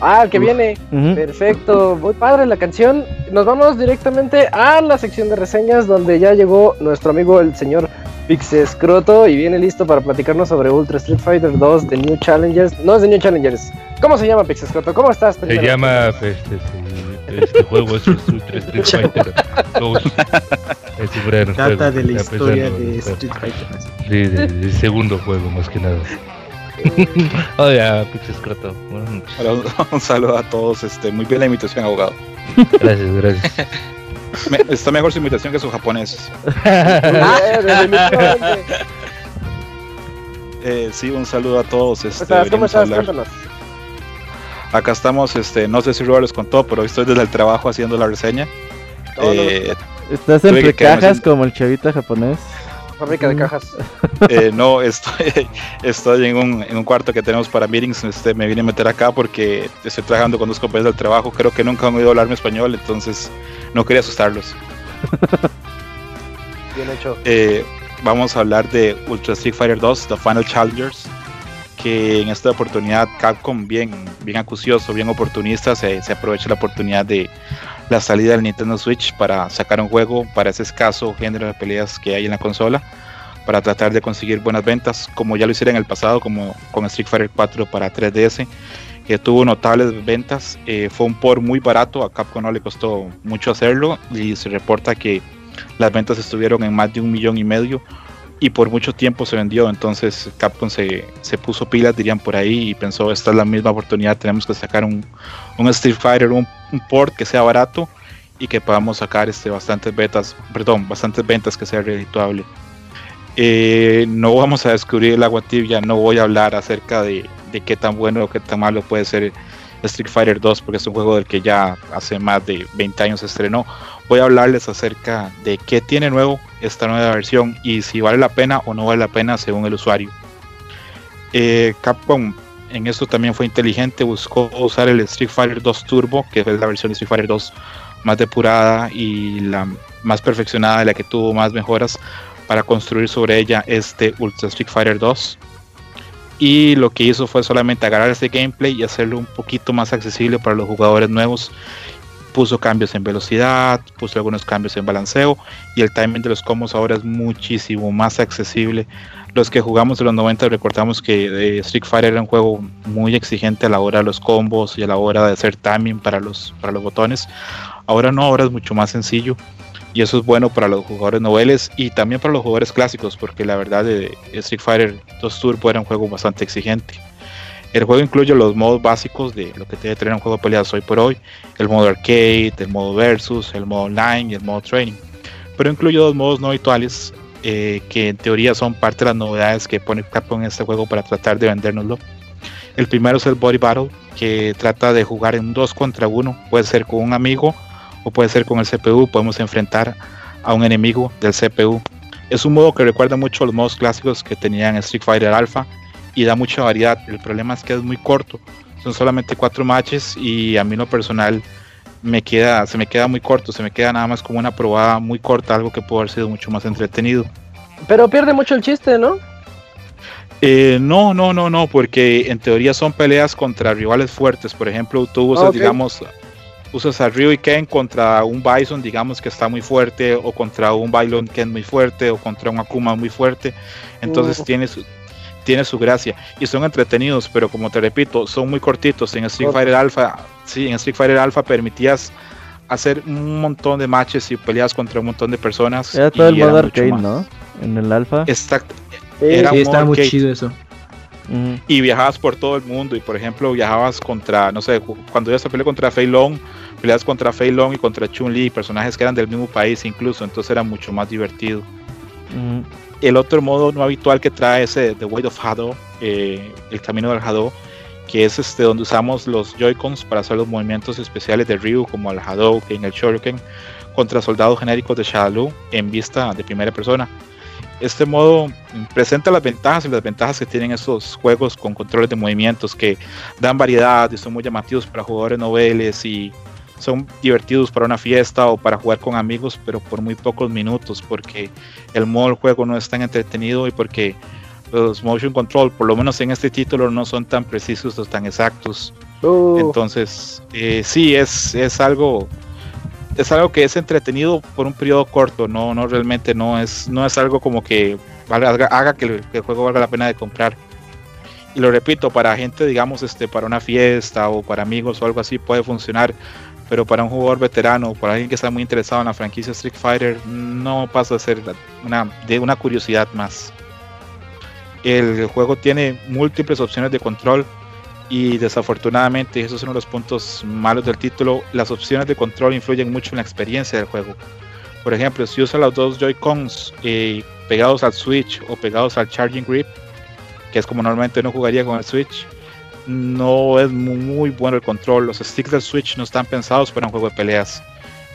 A: Ah, el que viene. Perfecto. Muy padre la canción. Nos vamos directamente a la sección de reseñas donde ya llegó nuestro amigo el señor Pixescroto y viene listo para platicarnos sobre Ultra Street Fighter 2 de New Challengers. No es de New Challengers. ¿Cómo se llama Pixescroto? ¿Cómo estás?
C: Se llama este, este juego es Ultra Street Fighter 2. Es un gran
D: Trata de la historia de Street Fighter.
C: Sí, de, segundo juego más que nada. Hola,
I: un, saludo a todos. Este, muy bien la invitación, abogado.
C: Gracias, gracias.
I: está mejor su invitación que su japonés. eh, sí, un saludo a todos. Este,
A: ¿Cómo estás? Cuéntanos.
I: Acá estamos, este, no sé si Robert les contó, pero estoy desde el trabajo haciendo la reseña.
E: Eh, ¿Estás entre cajas como el chavita japonés?
A: Fábrica de cajas.
I: Eh, no, estoy, estoy en, un, en un cuarto que tenemos para meetings. Este, me vine a meter acá porque estoy trabajando con dos compañeros del trabajo. Creo que nunca han oído hablarme español, entonces no quería asustarlos.
A: Bien hecho.
I: Eh, vamos a hablar de Ultra Street Fighter 2, The Final Challengers que en esta oportunidad Capcom, bien, bien acucioso, bien oportunista, se, se aprovecha la oportunidad de la salida del Nintendo Switch para sacar un juego para ese escaso género de peleas que hay en la consola, para tratar de conseguir buenas ventas, como ya lo hicieron en el pasado, como con Street Fighter 4 para 3DS, que tuvo notables ventas. Eh, fue un por muy barato, a Capcom no le costó mucho hacerlo y se reporta que las ventas estuvieron en más de un millón y medio y por mucho tiempo se vendió. Entonces Capcom se, se, puso pilas, dirían por ahí, y pensó: esta es la misma oportunidad, tenemos que sacar un, un Street Fighter, un, port que sea barato y que podamos sacar este, bastantes betas, perdón, bastantes ventas que sea redituable. Eh, no vamos a descubrir el agua tibia, no voy a hablar acerca de, de qué tan bueno o qué tan malo puede ser Street Fighter 2 porque es un juego del que ya hace más de 20 años se estrenó voy a hablarles acerca de qué tiene nuevo esta nueva versión y si vale la pena o no vale la pena según el usuario. Eh, en esto también fue inteligente, buscó usar el Street Fighter 2 Turbo, que es la versión de Street Fighter 2 más depurada y la más perfeccionada, la que tuvo más mejoras para construir sobre ella este Ultra Street Fighter 2. Y lo que hizo fue solamente agarrar este gameplay y hacerlo un poquito más accesible para los jugadores nuevos puso cambios en velocidad, puso algunos cambios en balanceo y el timing de los combos ahora es muchísimo más accesible. Los que jugamos en los 90 recordamos que eh, Street Fighter era un juego muy exigente a la hora de los combos y a la hora de hacer timing para los, para los botones. Ahora no, ahora es mucho más sencillo y eso es bueno para los jugadores noveles y también para los jugadores clásicos porque la verdad de Street Fighter 2 Turbo era un juego bastante exigente. El juego incluye los modos básicos de lo que debe tener un juego de peleas hoy por hoy, el modo arcade, el modo versus, el modo online y el modo training. Pero incluye dos modos no habituales eh, que en teoría son parte de las novedades que pone Capcom en este juego para tratar de vendérnoslo. El primero es el Body Battle, que trata de jugar en dos contra uno, puede ser con un amigo o puede ser con el CPU, podemos enfrentar a un enemigo del CPU. Es un modo que recuerda mucho a los modos clásicos que tenían Street Fighter Alpha y da mucha variedad. El problema es que es muy corto, son solamente cuatro matches y a mí lo personal me queda, se me queda muy corto, se me queda nada más como una probada muy corta, algo que puede haber sido mucho más entretenido.
A: Pero pierde mucho el chiste, ¿no?
I: Eh, no, no, no, no, porque en teoría son peleas contra rivales fuertes. Por ejemplo, tú usas, digamos, usas a Ryu y Ken contra un Bison, digamos que está muy fuerte, o contra un Bylon Ken muy fuerte, o contra un Akuma muy fuerte. Entonces tienes, tiene su gracia y son entretenidos, pero como te repito, son muy cortitos. En Street Fighter Alpha, sí, en Street Fighter Alpha permitías hacer un montón de matches y peleas contra un montón de personas.
E: Era todo el modo arcade, ¿no? En el Alpha.
I: Exacto.
D: Era sí, estaba muy chido eso.
I: Y viajabas por todo el mundo y por ejemplo viajabas contra, no sé, cuando ya se peleó contra Fei Long, peleas contra Fei Long y contra Chun-Li, personajes que eran del mismo país incluso, entonces era mucho más divertido. El otro modo no habitual que trae ese The Way of Hado, eh, el camino del Hado, que es este donde usamos los Joy-Cons para hacer los movimientos especiales de Ryu, como el Hadouken, el Shoryuken, contra soldados genéricos de Shadaloo en vista de primera persona. Este modo presenta las ventajas y las ventajas que tienen estos juegos con controles de movimientos que dan variedad y son muy llamativos para jugadores noveles y son divertidos para una fiesta o para jugar con amigos, pero por muy pocos minutos, porque el modo del juego no es tan entretenido y porque los motion control, por lo menos en este título, no son tan precisos o tan exactos. Uh. Entonces, eh, sí, es, es algo es algo que es entretenido por un periodo corto, no, no realmente no es, no es algo como que haga, que, el, que, el, juego valga la pena de comprar. Y lo repito, para gente, digamos, este, para una fiesta o para amigos o algo así puede funcionar, pero para un jugador veterano, para alguien que está muy interesado en la franquicia Street Fighter, no pasa a ser una, de una curiosidad más. El juego tiene múltiples opciones de control y desafortunadamente, eso es uno de los puntos malos del título, las opciones de control influyen mucho en la experiencia del juego. Por ejemplo, si usa los dos Joy-Cons eh, pegados al Switch o pegados al Charging Grip, que es como normalmente uno jugaría con el Switch, no es muy, bueno el control. Los sticks del Switch no están pensados para un juego de peleas.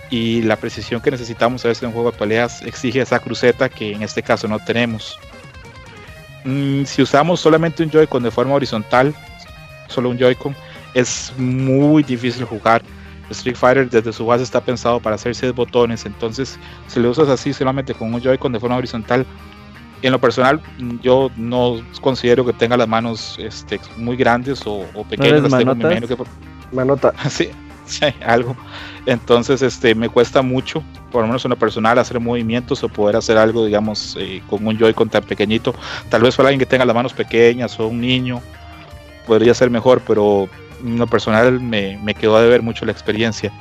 I: Y la precisión que necesitamos a veces en un juego de peleas exige esa cruceta que en este caso no tenemos. Mm, si usamos solamente un Joy-Con de forma horizontal, solo un Joy-Con, es muy difícil jugar. Street Fighter desde su base está pensado para hacer 6 botones, entonces si lo usas así solamente con un Joy-Con de forma horizontal, en lo personal, yo no considero que tenga las manos este, muy grandes o, pequeñas.
A: Manota.
I: sí, sí, algo. Entonces, este, me cuesta mucho, por lo menos en lo personal, hacer movimientos o poder hacer algo, digamos, eh, con un Joy-Con tan pequeñito. Tal vez para alguien que tenga las manos pequeñas o un niño, podría ser mejor, pero en lo personal me, me quedó de ver mucho la experiencia.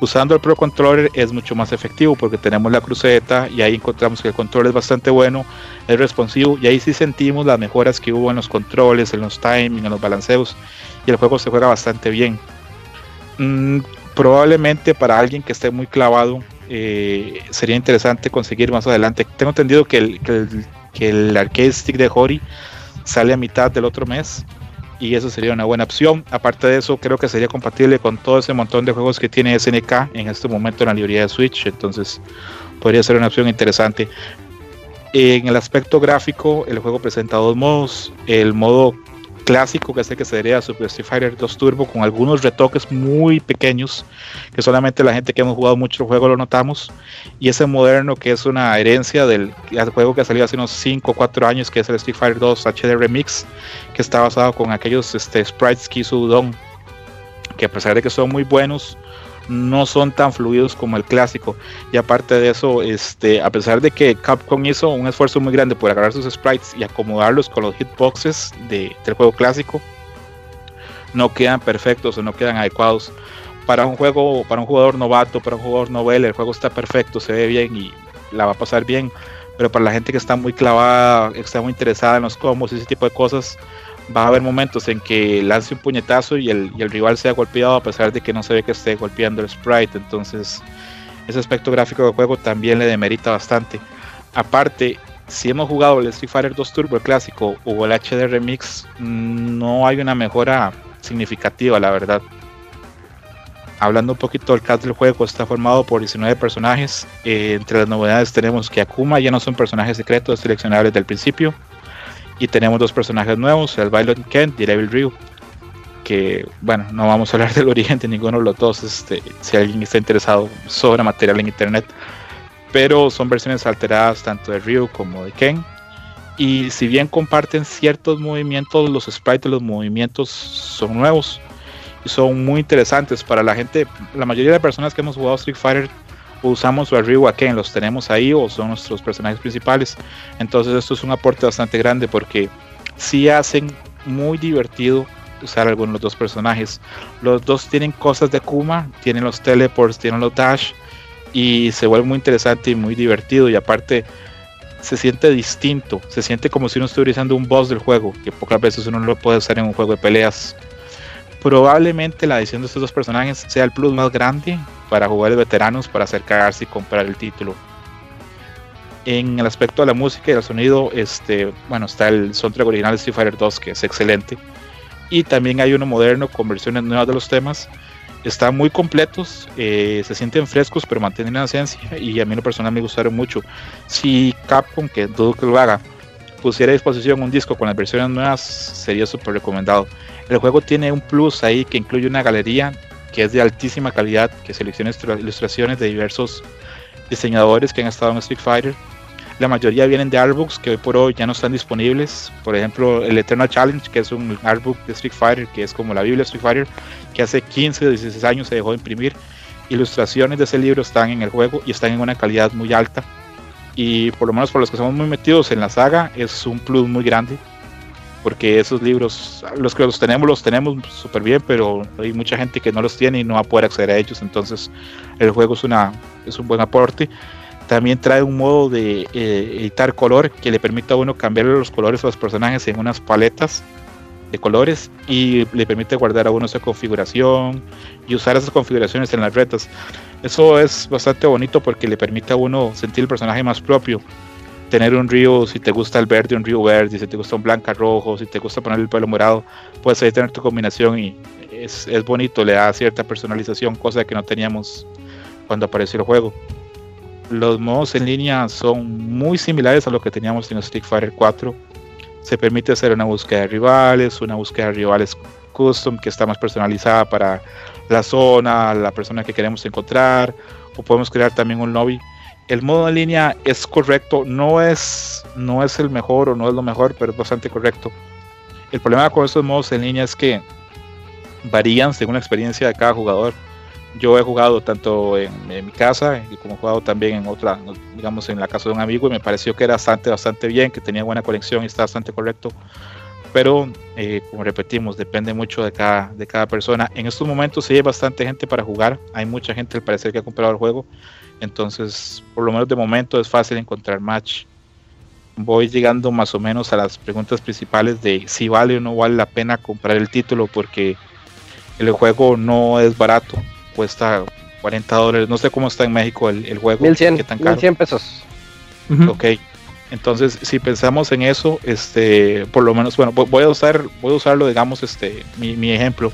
I: Usando el Pro Controller es mucho más efectivo porque tenemos la cruceta y ahí encontramos que el control es bastante bueno, es responsivo y ahí sí sentimos las mejoras que hubo en los controles, en los timing, en los balanceos y el juego se juega bastante bien. Mm, probablemente para alguien que esté muy clavado eh, sería interesante conseguir más adelante. Tengo entendido que el, que el, que el arcade stick de Hori sale a mitad del otro mes y eso sería una buena opción. Aparte de eso, creo que sería compatible con todo ese montón de juegos que tiene SNK en este momento en la librería de Switch, entonces podría ser una opción interesante. En el aspecto gráfico, el juego presenta dos modos. El modo clásico, que es el que sería Super Street Fighter 2 Turbo, con algunos retoques muy pequeños, que solamente la gente que hemos jugado mucho el juego lo notamos, y ese moderno que es una herencia del juego que ha salido hace unos 5 o 4 años, que es el Street Fighter 2 HD Remix, que está basado con aquellos este, sprites que hizo Udon, que a pesar de que son muy buenos, no son tan fluidos como el clásico. Y aparte de eso, este, a pesar de que Capcom hizo un esfuerzo muy grande por agarrar sus sprites y acomodarlos con los hitboxes de, del juego clásico, no quedan perfectos o no quedan adecuados. Para un juego, para un jugador novato, para un jugador novel, el juego está perfecto, se ve bien y la va a pasar bien. Pero para la gente que está muy clavada, que está muy interesada en los combos y ese tipo de cosas, va a haber momentos en que lance un puñetazo y el, el, rival sea golpeado a pesar de que no se ve que esté golpeando el sprite. Entonces, ese aspecto gráfico del juego también le demerita bastante. Aparte, si hemos jugado el Street Fighter 2 Turbo clásico o el HD Remix, no hay una mejora significativa, la verdad. Hablando un poquito del cast del juego, está formado por 19 personajes. Eh, entre las novedades tenemos que Akuma ya no son personajes secretos seleccionables del principio. Y tenemos dos personajes nuevos, el Violent Kent y el Evil Ryu. Que, bueno, no vamos a hablar del origen de ninguno de los dos, este, si alguien está interesado sobre material en internet. Pero son versiones alteradas tanto de Ryu como de Ken. Y si bien comparten ciertos movimientos, los sprites de los movimientos son nuevos y son muy interesantes para la gente. La mayoría de personas que hemos jugado Street Fighter usamos o Ryu a Ken, los tenemos ahí o son nuestros personajes principales. Entonces esto es un aporte bastante grande porque si hacen muy divertido usar algunos de los dos personajes. Los dos tienen cosas de Kuma, tienen los teleports, tienen los dash y se vuelve muy interesante y muy divertido y aparte se siente distinto, se siente como si uno estuviera usando un boss del juego, que pocas veces uno lo puede usar en un juego de peleas. Probablemente la adición de estos dos personajes sea el plus más grande para jugadores veteranos para acercarse y comprar el título. En el aspecto de la música y el sonido, este, bueno, está el soundtrack original de Street Fighter 2 que es excelente. y también hay uno moderno con versiones nuevas de los temas. Están muy completos, eh, se sienten frescos pero mantienen la esencia y a mí en lo personal me gustaron mucho. Si Capcom, que dudo que lo haga, pusiera a disposición un disco con las versiones nuevas, sería súper recomendado. El juego tiene un plus ahí que incluye una galería que es de altísima calidad, que selecciona ilustraciones de diversos diseñadores que han estado en Street Fighter la mayoría vienen de artbooks que hoy por hoy ya no están disponibles. Por ejemplo, el Eternal Challenge, que es un artbook de Street Fighter, que es como la Biblia de Street Fighter, que hace 15 o 16 años se dejó de imprimir. Ilustraciones de ese libro están en el juego y están en una calidad muy alta. Y por lo menos por los que somos muy metidos en la saga, es un plus muy grande. Porque esos libros, los que los tenemos, los tenemos súper bien, pero hay mucha gente que no los tiene y no va a poder acceder a ellos. Entonces, el juego es, una, es un buen aporte. También trae un modo de eh, editar color que le permite a uno cambiar los colores a los personajes en unas paletas de colores y le permite guardar a uno esa configuración y usar esas configuraciones en las retas. Eso es bastante bonito porque le permite a uno sentir el personaje más propio. Tener un río, si te gusta el verde, un río verde, si te gusta un blanca rojo, si te gusta poner el pelo morado, puedes ahí tener tu combinación y es, es bonito, le da cierta personalización, cosa que no teníamos cuando apareció el juego los modos en línea son muy similares a lo que teníamos en Street Fighter 4. Se permite hacer una búsqueda de rivales, una búsqueda de rivales custom que está más personalizada para la zona, la persona que queremos encontrar, o podemos crear también un lobby. El modo en línea es correcto, no es, no es el mejor o no es lo mejor, pero es bastante correcto. El problema con estos modos en línea es que varían según la experiencia de cada jugador yo he jugado tanto en, mi casa como he jugado también en otra, digamos en la casa de un amigo y me pareció que era bastante, bastante bien, que tenía buena conexión y está bastante correcto. Pero, eh, como repetimos, depende mucho de cada, de cada persona. En estos momentos sí hay bastante gente para jugar. Hay mucha gente al parecer que ha comprado el juego. Entonces, por lo menos de momento es fácil encontrar match. Voy llegando más o menos a las preguntas principales de si vale o no vale la pena comprar el título porque el juego no es barato cuesta 40 dólares. No sé cómo está en México el, el juego.
A: 1100, tan 1100 pesos.
I: Ok. Entonces, si pensamos en eso, este, por lo menos, bueno, voy a usar, voy a usarlo, digamos, este, mi, mi ejemplo.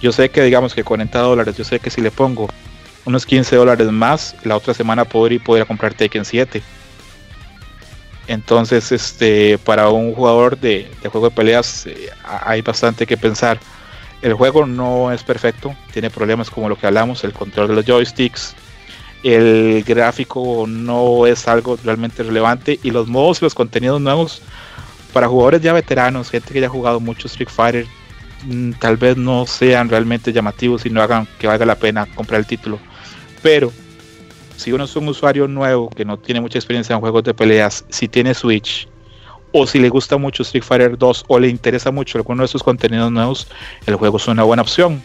I: Yo sé que, digamos, que 40 dólares, yo sé que si le pongo unos 15 dólares más, la otra semana podría a comprar Taken 7. Entonces, este, para un jugador de, de juego de peleas, eh, hay bastante que pensar. El juego no es perfecto, tiene problemas como lo que hablamos, el control de los joysticks, el gráfico no es algo realmente relevante y los modos y los contenidos nuevos para jugadores ya veteranos, gente que ya jugado mucho Street Fighter, mm, tal vez no sean realmente llamativos y no hagan que valga la pena comprar el título. Pero si uno es un usuario nuevo que no tiene mucha experiencia en juegos de peleas, si tiene Switch o si le gusta mucho Street Fighter 2 o le interesa mucho alguno de sus contenidos nuevos, el juego es una buena opción.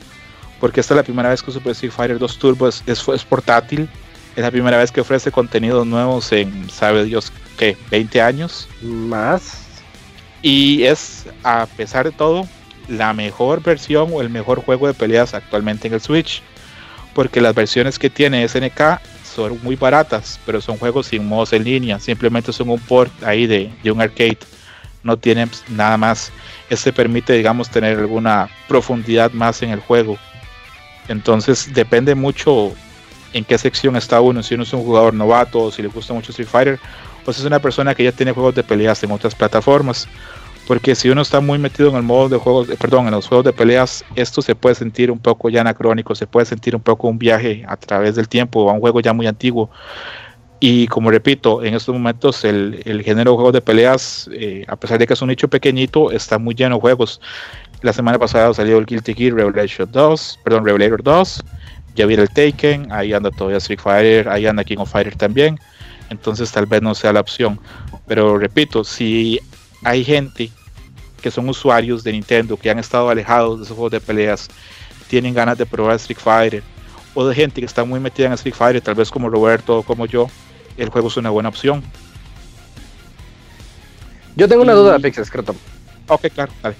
I: Porque esta es la primera vez que Super Street Fighter 2 Turbo es, es, portátil. Es la primera vez que ofrece contenidos nuevos en, sabe Dios, ¿qué? ¿20 años?
A: Más.
I: Y es, a pesar de todo, la mejor versión o el mejor juego de peleas actualmente en el Switch. Porque las versiones que tiene SNK son muy baratas, pero son juegos sin modos en línea, simplemente son un port ahí de, un arcade, no tienen nada más. Este permite, digamos, tener alguna profundidad más en el juego. Entonces depende mucho en qué sección está uno, si uno es un jugador novato, si le gusta mucho Street Fighter, o si es una persona que ya tiene juegos de peleas en otras plataformas. Porque si uno está muy metido en el modo de juegos, perdón, en los juegos de peleas, esto se puede sentir un poco ya anacrónico, se puede sentir un poco un viaje a través del tiempo a un juego ya muy antiguo. Y como repito, en estos momentos el, el género de juegos de peleas, eh, a pesar de que es un nicho pequeñito, está muy lleno de juegos. La semana pasada salió el Guilty Gear Revelation 2, perdón, Revelator 2, ya viene el Taken, ahí anda todavía Street Fighter, ahí anda King of Fighter también. Entonces tal vez no sea la opción. Pero repito, si hay gente que son usuarios de Nintendo, que han estado alejados de esos juegos de peleas, tienen ganas de probar Street Fighter, o de gente que está muy metida en Street Fighter, tal vez como Roberto o como yo, el juego es una buena opción.
A: Yo tengo una duda, Pixel Scrotum.
I: Ok, claro, dale.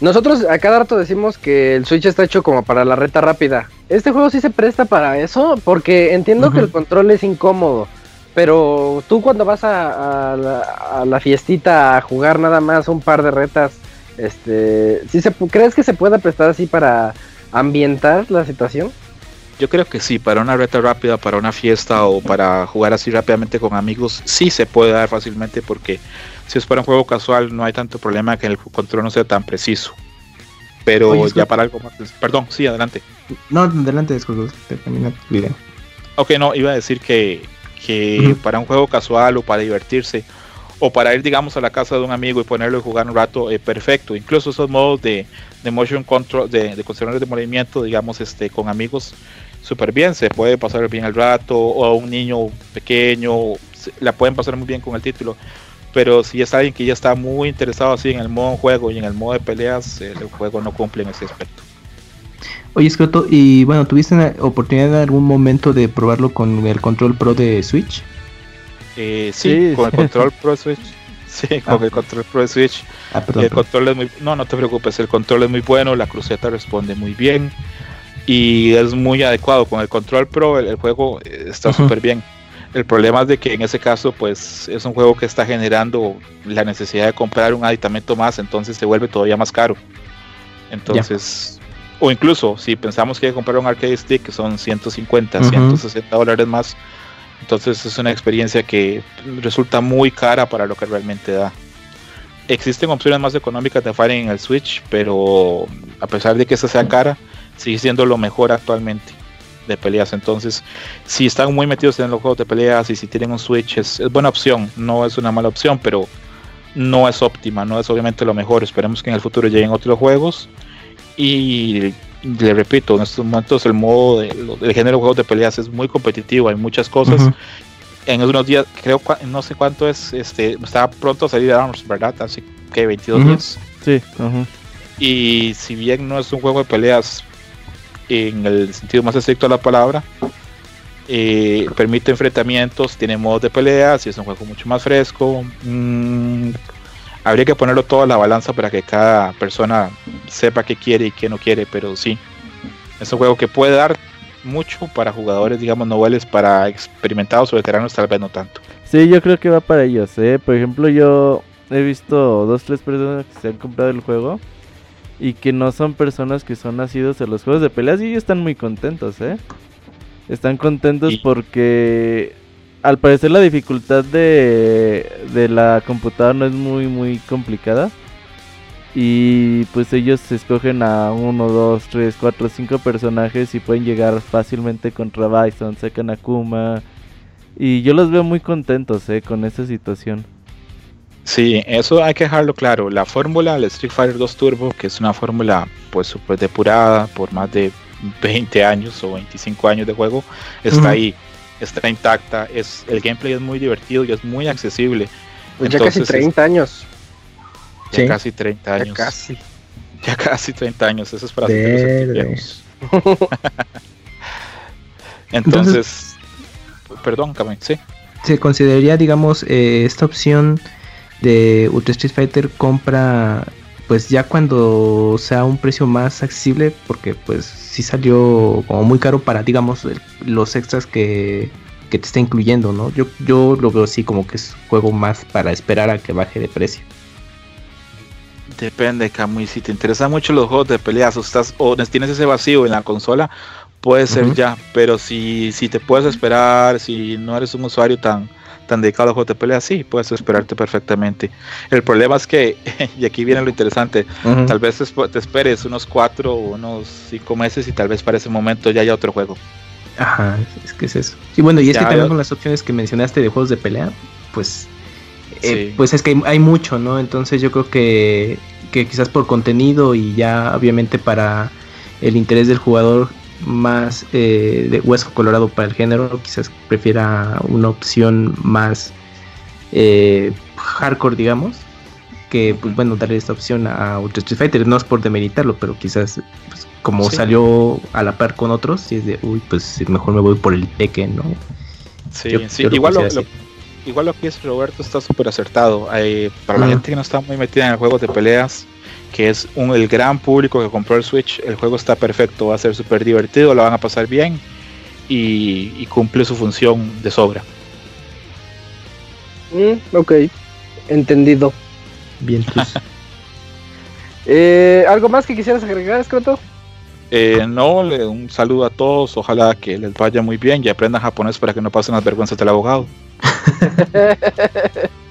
A: Nosotros a cada rato decimos que el Switch está hecho como para la reta rápida. ¿Este juego sí se presta para eso? Porque entiendo que el control es incómodo. Pero tú cuando vas a, la, fiestita a jugar nada más un par de retas, Este, ¿sí se, ¿Crees que se pueda prestar así para ambientar la situación?
I: Yo creo que sí, para una reta rápida, para una fiesta o para jugar así rápidamente con amigos, sí se puede dar fácilmente porque si es para un juego casual no hay tanto problema que el control no sea tan preciso. Pero ya para algo más... Perdón, sí, adelante.
D: No, adelante, disculpe, termina el video.
I: Ok, no, iba a decir que, que para un juego casual o para divertirse o para ir, digamos, a la casa de un amigo y ponerlo y jugar un rato, eh, perfecto. Incluso esos modos de, de motion control, de, de de movimiento, digamos, este, con amigos, súper bien. Se puede pasar bien el rato, o a un niño pequeño, la pueden pasar muy bien con el título. Pero si es alguien que ya está muy interesado así en el modo juego y en el modo de peleas, el juego no cumple en ese aspecto.
D: Oye, Scroto, y bueno, ¿tuviste la oportunidad en algún momento de probarlo con el control pro de Switch?
I: Eh, sí, con el control pro de Switch. Sí, con ah. el control pro de Switch. Ah, el control es muy, no, no te preocupes, el control es muy bueno, la cruceta responde muy bien y es muy adecuado. Con el control pro el, juego está súper bien. El problema es de que en ese caso, pues es un juego que está generando la necesidad de comprar un aditamento más, entonces se vuelve todavía más caro. Entonces, o incluso si pensamos que hay que comprar un arcade stick, que son 150, 160 dólares más, entonces es una experiencia que resulta muy cara para lo que realmente da. Existen opciones más económicas de Fire en el Switch, pero a pesar de que esa sea cara, sigue siendo lo mejor actualmente de peleas. Entonces, si están muy metidos en los juegos de peleas y si tienen un Switch, es, buena opción. No es una mala opción, pero no es óptima, no es obviamente lo mejor. Esperemos que en el futuro lleguen otros juegos. Y le repito, en estos momentos el modo de, el género de juegos de peleas es muy competitivo, hay muchas cosas. En unos días, creo, no sé cuánto es, este, estaba pronto a salir Arms, ¿verdad? Así que 22 días.
E: Sí.
I: Y si bien no es un juego de peleas en el sentido más estricto de la palabra. Eh, permite enfrentamientos, tiene modos de peleas y es un juego mucho más fresco. Mm, habría que ponerlo todo a la balanza para que cada persona sepa qué quiere y qué no quiere, pero sí, es un juego que puede dar mucho para jugadores, digamos, noveles, para experimentados o veteranos, tal vez no tanto.
E: Sí, yo creo que va para ellos, ¿eh? Por ejemplo, yo he visto dos, tres personas que se han comprado el juego y que no son personas que son nacidos en los juegos de peleas y ellos están muy contentos, ¿eh? Están contentos porque al parecer la dificultad de, de la computadora no es muy muy complicada. Y pues ellos escogen a uno, dos, tres, cuatro, cinco personajes y pueden llegar fácilmente contra Bison, sacan a Kuma. Y yo los veo muy contentos eh, con esta situación.
I: Sí, eso hay que dejarlo claro. La fórmula del Street Fighter 2 Turbo, que es una fórmula pues súper depurada por más de 20 años o 25 años de juego, está ahí, está intacta. Es, el gameplay es muy divertido y es muy accesible.
A: Pues ya casi 30 años.
I: Ya casi 30 años.
A: Ya casi.
I: Ya casi 30 años, eso es para
D: Entonces,
I: Entonces, perdón, Camen, sí.
D: Se consideraría, digamos, eh, esta opción de Ultra Street Fighter compra pues ya cuando sea un precio más accesible porque pues sí salió como muy caro para digamos los extras que, que te está incluyendo, ¿no? Yo, yo lo veo así como que es juego más para esperar a que baje de precio.
I: Depende, Camuy. Si te interesan mucho los juegos de peleas o, estás, o tienes ese vacío en la consola, puede ser ya. Pero si, si te puedes esperar, si no eres un usuario tan, tan dedicado a juegos de pelea, sí, puedes esperarte perfectamente. El problema es que, y aquí viene lo interesante, tal vez te esperes unos cuatro o unos cinco meses y tal vez para ese momento ya haya otro juego.
D: Ajá, es que es eso. Y bueno, y es que también con las opciones que mencionaste de juegos de pelea, pues, eh, pues es que hay, mucho, ¿no? Entonces yo creo que, que quizás por contenido y ya obviamente para el interés del jugador más eh, de hueso colorado para el género, quizás prefiera una opción más eh, hardcore, digamos, que pues bueno, darle esta opción a Ultra Street Fighter, no es por demeritarlo, pero quizás pues, como salió a la par con otros, si es de, uy, pues mejor me voy por el Tekken, ¿no?
I: Sí, sí, igual lo, igual lo que es Roberto está súper acertado. Eh, para la gente que no está muy metida en el juego de peleas, que es un, el gran público que compró el Switch, el juego está perfecto, va a ser súper divertido, lo van a pasar bien y, cumple su función de sobra.
A: Mm, ok, entendido.
D: Bien. Pues.
A: Eh, ¿Algo más que quisieras agregar, Escroto?
I: Eh, no, un saludo a todos. Ojalá que les vaya muy bien y aprendan japonés para que no pasen las vergüenzas del abogado.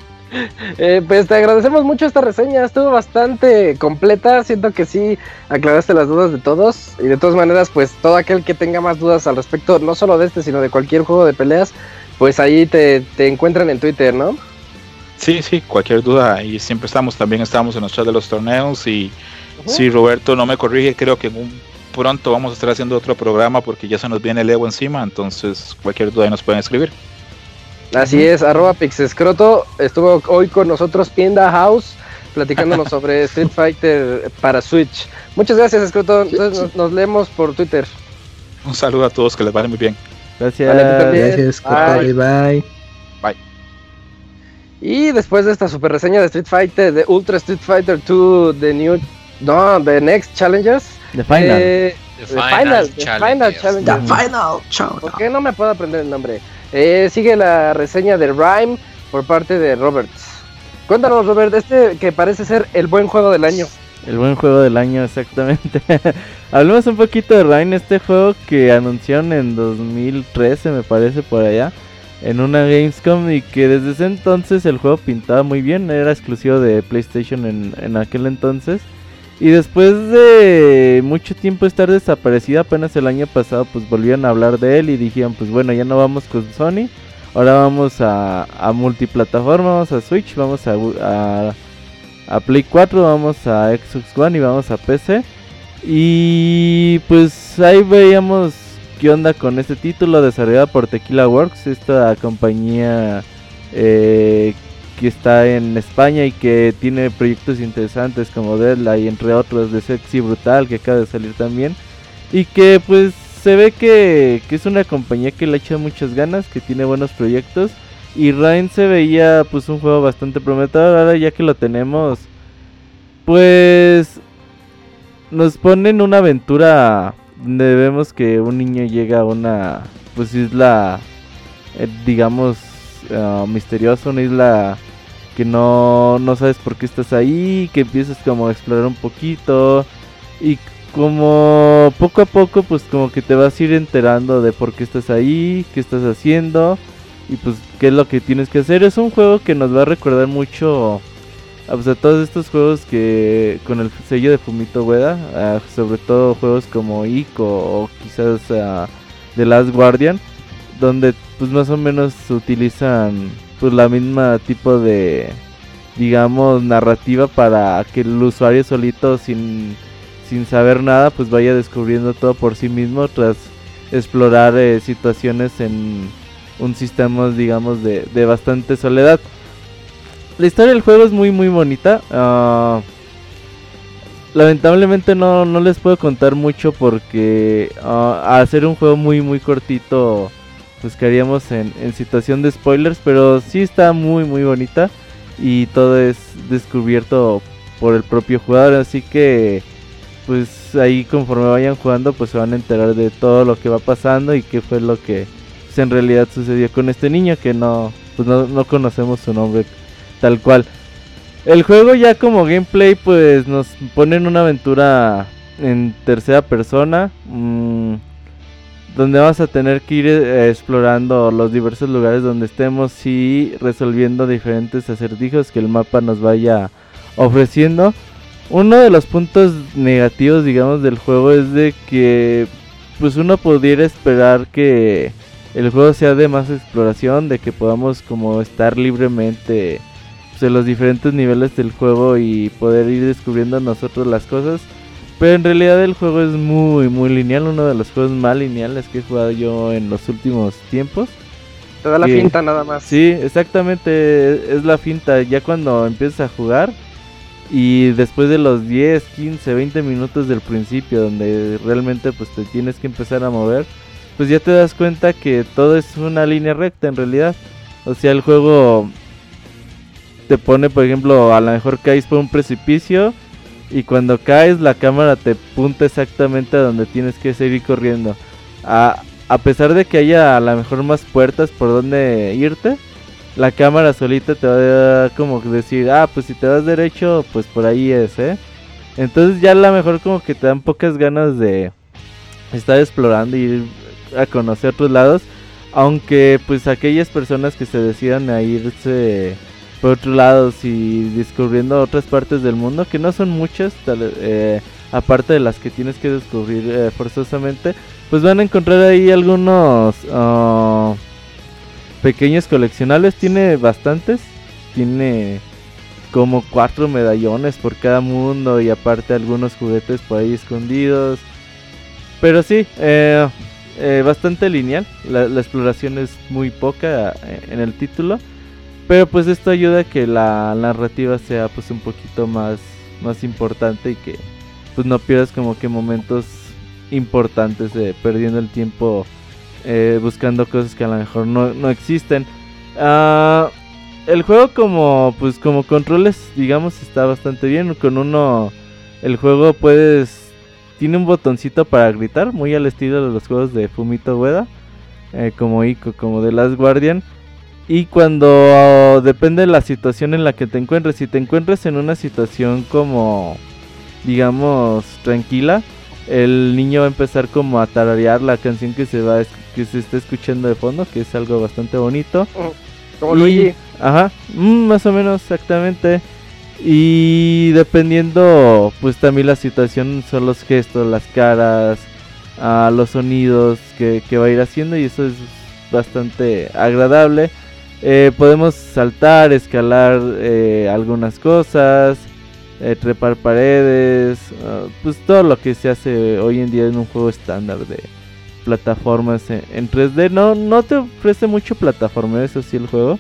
A: Eh, pues te agradecemos mucho esta reseña, estuvo bastante completa, siento que sí aclaraste las dudas de todos y de todas maneras pues todo aquel que tenga más dudas al respecto, no solo de este, sino de cualquier juego de peleas, pues ahí te, encuentran en Twitter, ¿no?
I: Sí, sí, cualquier duda, y siempre estamos, también estamos en los chats de los torneos y si Roberto no me corrige, creo que un pronto vamos a estar haciendo otro programa porque ya se nos viene el Evo encima, entonces cualquier duda ahí nos pueden escribir.
A: Así es, arroba Pixescroto estuvo hoy con nosotros in the house platicándonos sobre Street Fighter para Switch. Muchas gracias, Escroto. Entonces nos, leemos por Twitter.
I: Un saludo a todos, que les vaya muy bien.
D: Gracias. gracias, bye. bye.
I: Bye.
A: Y después de esta super reseña de Street Fighter, de Ultra Street Fighter 2, The New, no, The Next Challengers.
E: The Final.
A: Eh, the, final, the Final Challengers.
D: The Final Challengers.
A: ¿Por qué no me puedo aprender el nombre? Eh, sigue la reseña de Rhyme por parte de Roberts. Cuéntanos, Robert, este que parece ser el buen juego del año.
E: El buen juego del año, exactamente. Hablemos un poquito de Rhyme, este juego que anunciaron en 2013, me parece, por allá, en una Gamescom y que desde ese entonces el juego pintaba muy bien, era exclusivo de PlayStation en, en aquel entonces. Y después de mucho tiempo estar desaparecido, apenas el año pasado, pues volvieron a hablar de él y dijeron, pues bueno, ya no vamos con Sony, ahora vamos a, a multiplataforma, vamos a Switch, vamos a, a, Play 4, vamos a Xbox One y vamos a PC. Y pues ahí veíamos qué onda con este título desarrollado por Tequila Works, esta compañía eh, que está en España y que tiene proyectos interesantes como y entre otros de Sexy Brutal que acaba de salir también. Y que pues se ve que, es una compañía que le ha hecho muchas ganas, que tiene buenos proyectos. Y Rain se veía pues un juego bastante prometedor. Ahora ya que lo tenemos, pues nos ponen una aventura donde vemos que un niño llega a una pues isla, eh, digamos, uh, misteriosa, una isla que no, no sabes por qué estás ahí, que empiezas como a explorar un poquito y como poco a poco pues como que te vas a ir enterando de por qué estás ahí, qué estás haciendo y pues qué es lo que tienes que hacer. Es un juego que nos va a recordar mucho a pues, todos estos juegos que con el sello de Fumito Ueda, sobre todo juegos como Ico o quizás The Last Guardian, donde pues más o menos utilizan pues la misma tipo de digamos narrativa para que el usuario solito sin, sin saber nada pues vaya descubriendo todo por sí mismo tras explorar eh, situaciones en un sistema digamos de, de, bastante soledad. La historia del juego es muy muy bonita. Uh, lamentablemente no, no les puedo contar mucho porque uh, hacer un juego muy muy cortito pues quedaríamos en, en situación de spoilers, pero sí está muy muy bonita y todo es descubierto por el propio jugador, así que pues ahí conforme vayan jugando pues se van a enterar de todo lo que va pasando y qué fue lo que pues, en realidad sucedió con este niño que no pues no, no conocemos su nombre tal cual. El juego ya como gameplay pues nos pone en una aventura en tercera persona. Mmm, donde vamos a tener que ir eh, explorando los diversos lugares donde estemos y resolviendo diferentes acertijos que el mapa nos vaya ofreciendo. Uno de los puntos negativos, digamos, del juego es de que pues uno pudiera esperar que el juego sea de más exploración, de que podamos como estar libremente pues, en los diferentes niveles del juego y poder ir descubriendo nosotros las cosas. Pero en realidad el juego es muy, muy lineal. Uno de los juegos más lineales que he jugado yo en los últimos tiempos.
A: Te da la finta nada más.
E: Sí, exactamente. Es la finta. Ya cuando empiezas a jugar. Y después de los 10, 15, 20 minutos del principio. Donde realmente pues te tienes que empezar a mover. Pues ya te das cuenta que todo es una línea recta en realidad. O sea, el juego te pone, por ejemplo, a lo mejor caes por un precipicio y cuando caes la cámara te punta exactamente a donde tienes que seguir corriendo. A, a pesar de que haya a lo mejor más puertas por donde irte, la cámara solita te va a como decir, ah, pues si te das derecho, pues por ahí es, ¿eh? Entonces ya a lo mejor como que te dan pocas ganas de estar explorando y ir a conocer otros lados. Aunque pues aquellas personas que se decidan a irse por otros lados y descubriendo otras partes del mundo, que no son muchas, eh, aparte de las que tienes que descubrir eh, forzosamente, pues van a encontrar ahí algunos ah, pequeños coleccionables. Tiene bastantes, tiene como cuatro medallones por cada mundo y aparte algunos juguetes por ahí escondidos. Pero sí, eh, eh, bastante lineal. La, exploración es muy poca en el título. Pero pues esto ayuda a que la narrativa sea pues un poquito más, más importante y que pues no pierdas como que momentos importantes de perdiendo el tiempo buscando cosas que a lo mejor no, no existen. Ah, el juego como pues como controles digamos está bastante bien con uno el juego puedes tiene un botoncito para gritar muy al estilo de los juegos de Fumito Ueda eh, como Ico como de Last Guardian y cuando depende de la situación en la que te encuentres si te encuentras en una situación como digamos tranquila el niño va a empezar como a tararear la canción que se va que se está escuchando de fondo que es algo bastante bonito
A: como Luigi
E: Ajá, mm, más o menos exactamente. Y dependiendo, pues también la situación son los gestos, las caras, a los sonidos que, va a ir haciendo y eso es bastante agradable. Eh, podemos saltar, escalar eh, algunas cosas, eh, trepar paredes, ah, pues todo lo que se hace hoy en día en un juego estándar de plataformas en, 3D. No, no te ofrece mucho plataforma, eso sí el juego.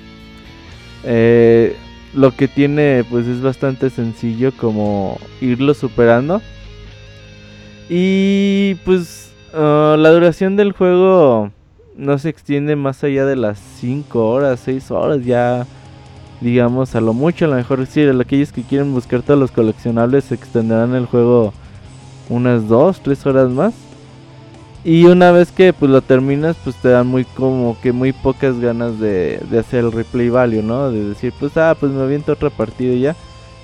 E: Lo que tiene pues es bastante sencillo como irlo superando. Y pues ah, la duración del juego no se extiende más allá de las 5 horas, 6 horas ya digamos a lo mucho, a lo mejor sí, aquellos que quieren buscar todos los coleccionables se extenderán el juego unas 2, 3 horas más. Y una vez que pues lo terminas, pues te dan muy como que muy pocas ganas de, hacer el replay value, ¿no? De decir, pues ah, pues me aviento otra partida y ya.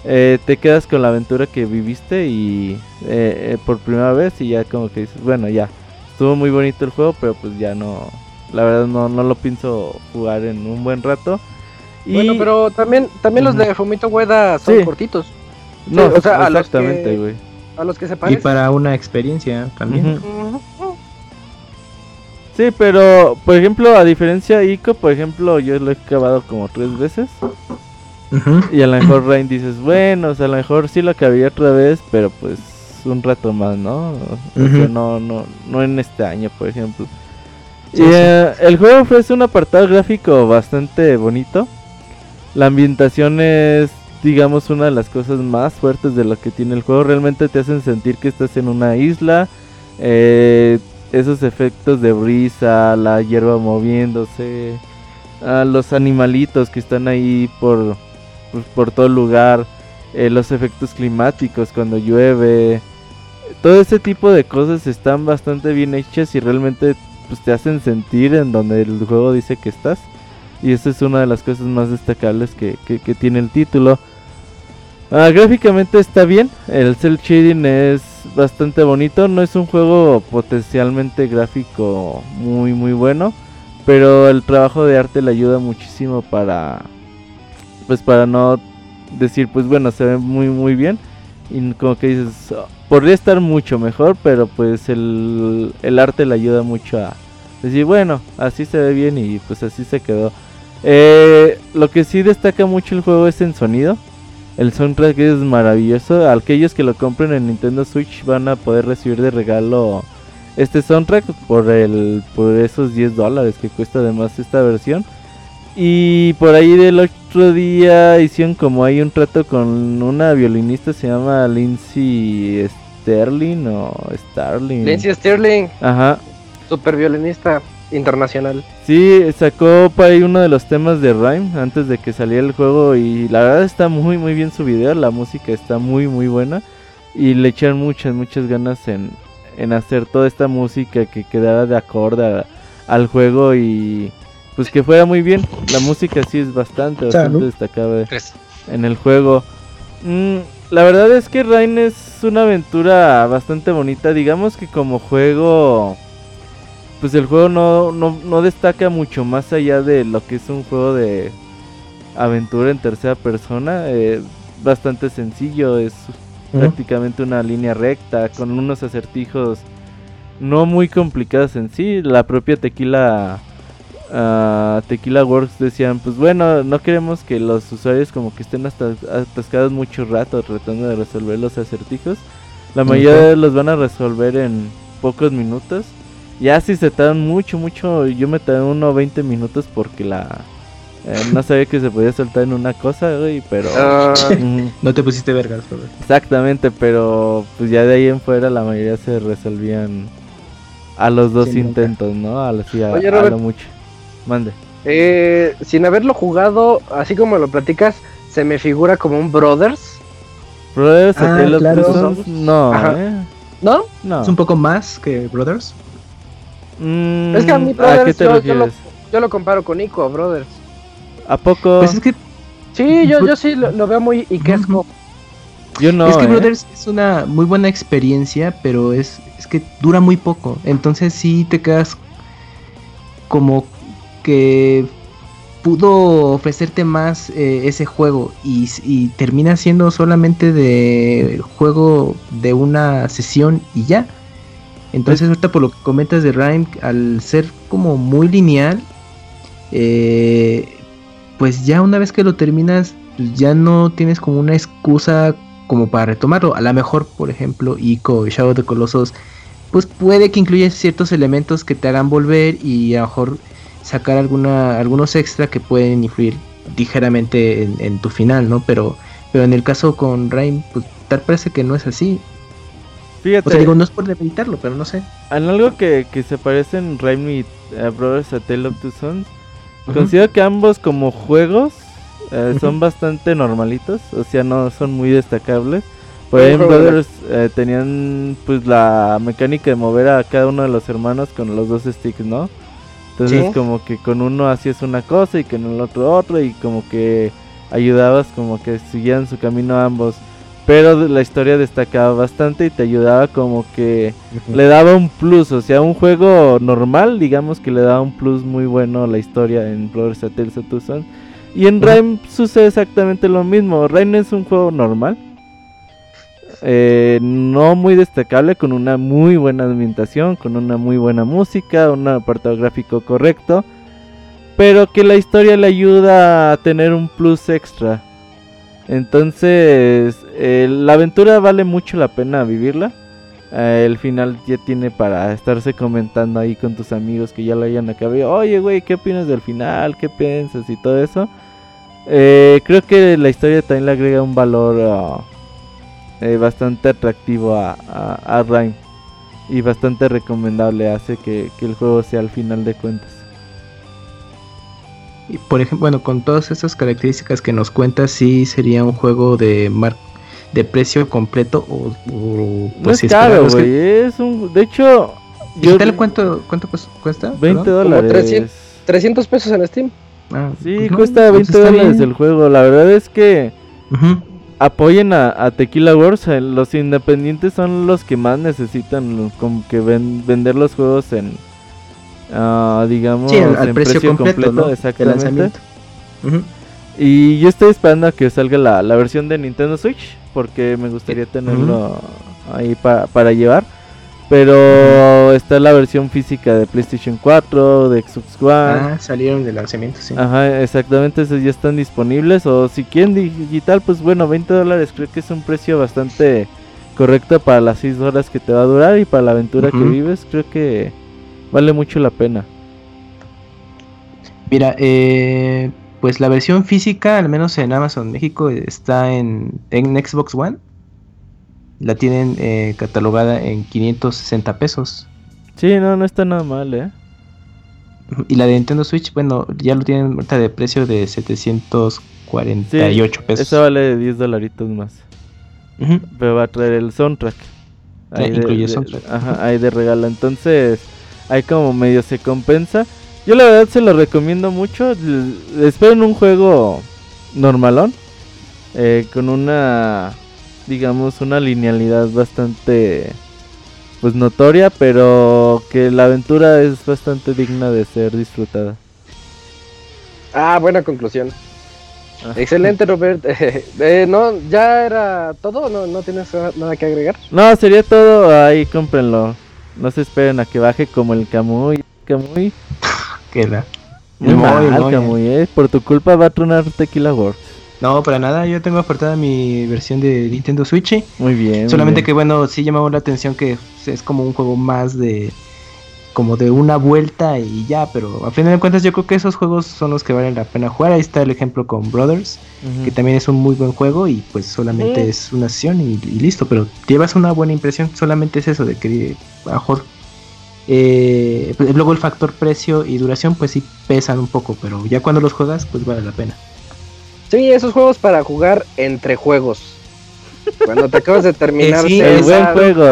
E: Eh, te quedas con la aventura que viviste y eh, eh, por primera vez y ya como que dices, bueno, ya. Estuvo muy bonito el juego, pero pues ya no, la verdad no, no lo pienso jugar en un buen rato.
A: Bueno, pero también, también los de Fumito Ueda son cortitos.
E: No, o sea, exactamente, güey.
A: A, los que se parecen.
D: Y para una experiencia también.
E: Sí, pero por ejemplo, a diferencia de Ico, por ejemplo, yo lo he acabado como tres veces. Y a lo mejor Rain dices, bueno, o sea, a lo mejor sí lo acabaría otra vez, pero pues un rato más, ¿no? no, no, no en este año, por ejemplo. Y, eh, el juego ofrece un apartado gráfico bastante bonito. La ambientación es, digamos, una de las cosas más fuertes de lo que tiene el juego. Realmente te hacen sentir que estás en una isla. Eh, esos efectos de brisa, la hierba moviéndose, a los animalitos que están ahí por, pues, por todo lugar, eh, los efectos climáticos cuando llueve, todo ese tipo de cosas están bastante bien hechas y realmente pues, te hacen sentir en donde el juego dice que estás. Y esa es una de las cosas más destacables que, que tiene el título. Ah, gráficamente está bien, el cel shading es bastante bonito, no es un juego potencialmente gráfico muy muy bueno, pero el trabajo de arte le ayuda muchísimo para pues para no decir pues bueno, se ve muy muy bien y como que dices, podría estar mucho mejor, pero pues el, el arte le ayuda mucho a decir, bueno, así se ve bien y pues así se quedó. Eh, lo que sí destaca mucho el juego es en sonido el soundtrack es maravilloso. Aquellos que lo compren en Nintendo Switch van a poder recibir de regalo este soundtrack por el por esos 10 dólares que cuesta además esta versión. Y por ahí del otro día hicieron como hay un trato con una violinista, se llama Lindsay Sterling o Starling.
A: Lindsay Sterling.
E: Ajá.
A: Super violinista internacional.
E: Sí, sacó para ahí uno de los temas de Rhyme antes de que saliera el juego y la verdad está muy muy bien su video, la música está muy muy buena y le echan muchas muchas ganas en, en hacer toda esta música que quedara de acorde al juego y pues que fuera muy bien. La música sí es bastante bastante destacable en el juego. Mm, la verdad es que Rain es una aventura bastante bonita. Digamos que como juego, pues el juego no, no, no destaca mucho más allá de lo que es un juego de aventura en tercera persona. Eh, bastante sencillo, es prácticamente una línea recta con unos acertijos no muy complicados en sí. La propia Tequila uh, Tequila Works decían, pues bueno, no queremos que los usuarios como que estén hasta atascados mucho rato tratando de resolver los acertijos. La mayoría los van a resolver en pocos minutos. Ya si se tardan mucho, mucho, yo me tardé unos 20 minutos porque la... Eh, no sabía que se podía soltar en una cosa, güey, pero...
D: Ah. no te pusiste vergas,
E: Exactamente, pero pues ya de ahí en fuera la mayoría se resolvían a los dos intentos, ¿no? A, lo mucho. Mande.
A: Eh, sin haberlo jugado, así como lo platicas, se me figura como un Brothers.
E: Brothers, ah, claro. no, ¿eh?
A: ¿No?
D: No. Es un poco más que Brothers.
A: Mm, es que a mi Brothers yo, lo, comparo con Ico, Brothers.
E: ¿A poco?
D: Pues es que...
A: Sí, yo, yo sí lo, veo muy iquesco.
D: Yo no. Es que ¿eh? Brothers es una muy buena experiencia, pero es, es que dura muy poco. Entonces sí te quedas como que pudo ofrecerte más eh, ese juego y, termina siendo solamente de juego de una sesión y ya. Entonces ahorita por lo que comentas de Rhyme, al ser como muy lineal, eh, pues ya una vez que lo terminas, ya no tienes como una excusa como para retomarlo. A lo mejor, por ejemplo, Ico y Shadow de Colossus, pues puede que incluya ciertos elementos que te hagan volver y a lo mejor sacar alguna, algunos extra que pueden influir ligeramente en, tu final, ¿no? Pero, pero en el caso con Rain, pues tal parece que no es así. Fíjate. O sea, digo, no es por debilitarlo, pero no sé.
E: En algo que, que se parece en Rain y uh, Brothers A Tale of Two Sons, considero que ambos como juegos eh, son bastante normalitos, o sea, no son muy destacables. Por ejemplo, Brothers eh, tenían pues la mecánica de mover a cada uno de los hermanos con los dos sticks, ¿no? Entonces como que con uno hacías una cosa y con el otro otro y como que ayudabas como que siguieran su camino ambos. Pero la historia destacaba bastante y te ayudaba como que le daba un plus. O sea, un juego normal, digamos que le daba un plus muy bueno a la historia en Brothers Tales of Y en Rime sucede exactamente lo mismo. Rime es un juego normal eh, no muy destacable, con una muy buena ambientación, con una muy buena música, un apartado gráfico correcto, pero que la historia le ayuda a tener un plus extra. Entonces, eh, la aventura vale mucho la pena vivirla. Eh, el final ya tiene para estarse comentando ahí con tus amigos que ya lo hayan acabado. Oye, güey, ¿qué opinas del final? ¿Qué piensas? Y todo eso. creo que la historia también le agrega un valor ah, eh, bastante atractivo a, a, Rhyme y bastante recomendable, hace que, el juego sea al final de cuentas.
D: Y por ejemplo, bueno, con todas esas características que nos cuentas, sí sería un juego de mar de precio completo o,
E: pues, es caro, güey, es un de hecho
D: yo cuánto cuánto cuesta?
E: 20 dólares.
A: 300, pesos en Steam.
E: Ah, sí, pues cuesta 20 pues dólares el juego. La verdad es que apoyen a, Tequila Wars. Eh, los independientes son los que más necesitan como que vender los juegos en, uh, digamos,
D: al precio, completo,
E: exactamente. Y yo estoy esperando a que salga la, la, versión de Nintendo Switch porque me gustaría tenerlo ahí para llevar. Pero está la versión física de PlayStation 4, de Xbox One.
D: Ah, salieron de lanzamiento, sí.
E: Ajá, exactamente, esos ya están disponibles. O si quieren digital, pues bueno, 20 dólares creo que es un precio bastante correcto para las 6 horas que te va a durar y para la aventura que vives. Creo que vale mucho la pena.
D: Mira, eh, pues la versión física, al menos en Amazon México, está en, en Xbox One la tienen eh, catalogada en 560 pesos.
E: Sí, no, no está nada mal, ¿eh?
D: Y la de Nintendo Switch, bueno, ya lo tienen ahorita de precio de 748 pesos.
E: Esa vale 10 dolaritos más. Pero va a traer el soundtrack.
D: Ahí incluye de, soundtrack.
E: ajá, ahí de regalo. Entonces, ahí como medio se compensa. Yo la verdad se lo recomiendo mucho. Esperen un juego normalón. eh, con una, digamos, una linealidad bastante, pues notoria, pero que la aventura es bastante digna de ser disfrutada.
A: Ah, buena conclusión. Ah. Excelente, Robert. Eh, no, ¿Ya era todo? ¿No, ¿No tienes nada que agregar?
E: No, sería todo. Ahí cómprenlo. No se esperen a que baje como el Camuy. Camuy.
D: que la.
E: Muy mal, Camuy, eh. Por tu culpa va a tronar Tequila Works.
D: No, para nada. Yo tengo apartada mi versión de Nintendo Switch.
E: Muy bien.
D: Solamente que, bueno, sí llamó la atención que es como un juego más de como de una vuelta y ya, pero a fin de cuentas yo creo que esos juegos son los que valen la pena jugar. Ahí está el ejemplo con Brothers, que también es un muy buen juego y pues solamente es una sesión y, listo, pero llevas una buena impresión, solamente es eso de que bajo eh, pues, luego el factor precio y duración pues sí pesan un poco, pero ya cuando los juegas pues vale la pena.
A: Sí, esos juegos para jugar entre juegos. Cuando te acabas de terminar
E: el buen juego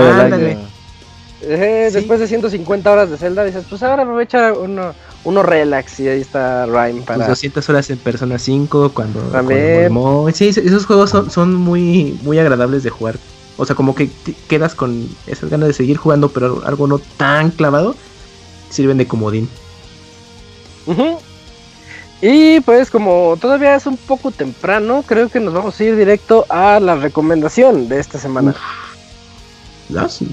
A: eh, después de 150 horas de Zelda, dices, pues ahora me voy a echar uno, uno relax y ahí está Rhyme
D: para... Pues 200 horas en Persona 5 cuando... También... sí, esos juegos son, son muy, muy agradables de jugar. O sea, como que quedas con esas ganas de seguir jugando, pero algo no tan clavado, sirven de comodín.
A: Y pues como todavía es un poco temprano, creo que nos vamos a ir directo a la recomendación de esta semana.
D: Gracias.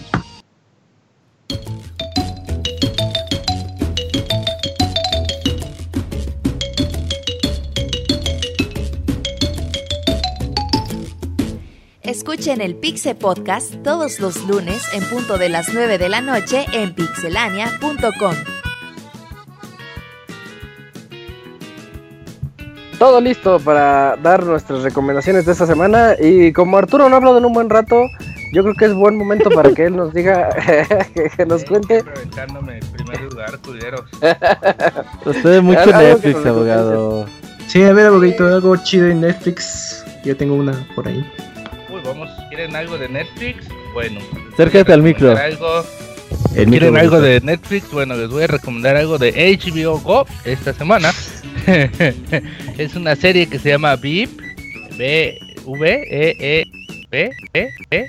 F: Escuchen el Pixe Podcast todos los lunes en punto de las 9 de la noche en pixelania.com.
A: Todo listo para dar nuestras recomendaciones de esta semana y como Arturo no ha hablado en un buen rato, yo creo que es buen momento para que él nos diga, que, nos cuente.
C: primer lugar,
E: Usted mucho Netflix, abogado.
D: Sí, a ver, abogadito, algo chido en Netflix. Yo tengo una por ahí
C: vamos, ¿quieren algo de Netflix? Bueno,
E: acércate al micro.
C: Algo, ¿Quieren algo de Netflix? Bueno, les voy a recomendar algo de HBO Go esta semana. es una serie que se llama VIP, B, V, E, E, B, E, E.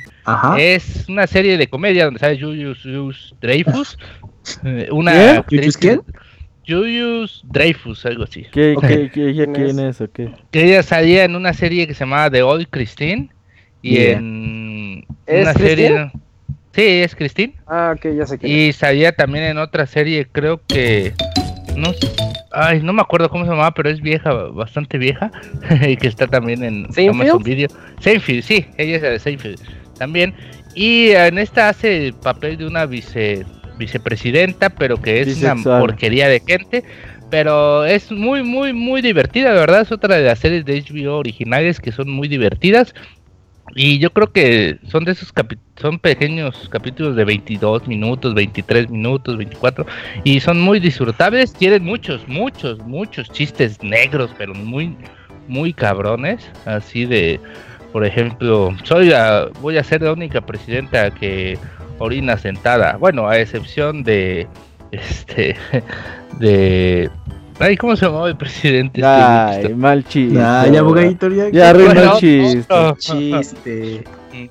C: Es una serie de comedia donde sale Julius Dreyfus. Una
D: ¿Julius quién?
C: Julius Dreyfus, algo así.
E: ¿Qué, quién es o qué?
C: Que ella salía en una serie que se llamaba The Old Christine y en una serie. Sí, es Christine.
A: Ah, ok, ya sé
C: que. Y salía también en otra serie, creo que. No Ay, no me acuerdo cómo se llamaba, pero es vieja, bastante vieja. y que está también en Amazon Video. Seinfeld, sí, ella es de Seinfeld también. Y en esta hace el papel de una vice vicepresidenta, pero que es una porquería de gente. Pero es muy, muy, muy divertida, de verdad. Es otra de las series de HBO originales que son muy divertidas. Y yo creo que son de esos son pequeños capítulos de 22 minutos, 23 minutos, 24 y son muy disfrutables, tienen muchos, muchos, muchos chistes negros, pero muy muy cabrones, así de por ejemplo, soy la, voy a ser la única presidenta que orina sentada, bueno, a excepción de este de Ay, ¿cómo se llamaba el presidente?
E: Este Ay, mal chiste.
D: ya, ya,
E: ya arruinó el chiste.
D: chiste.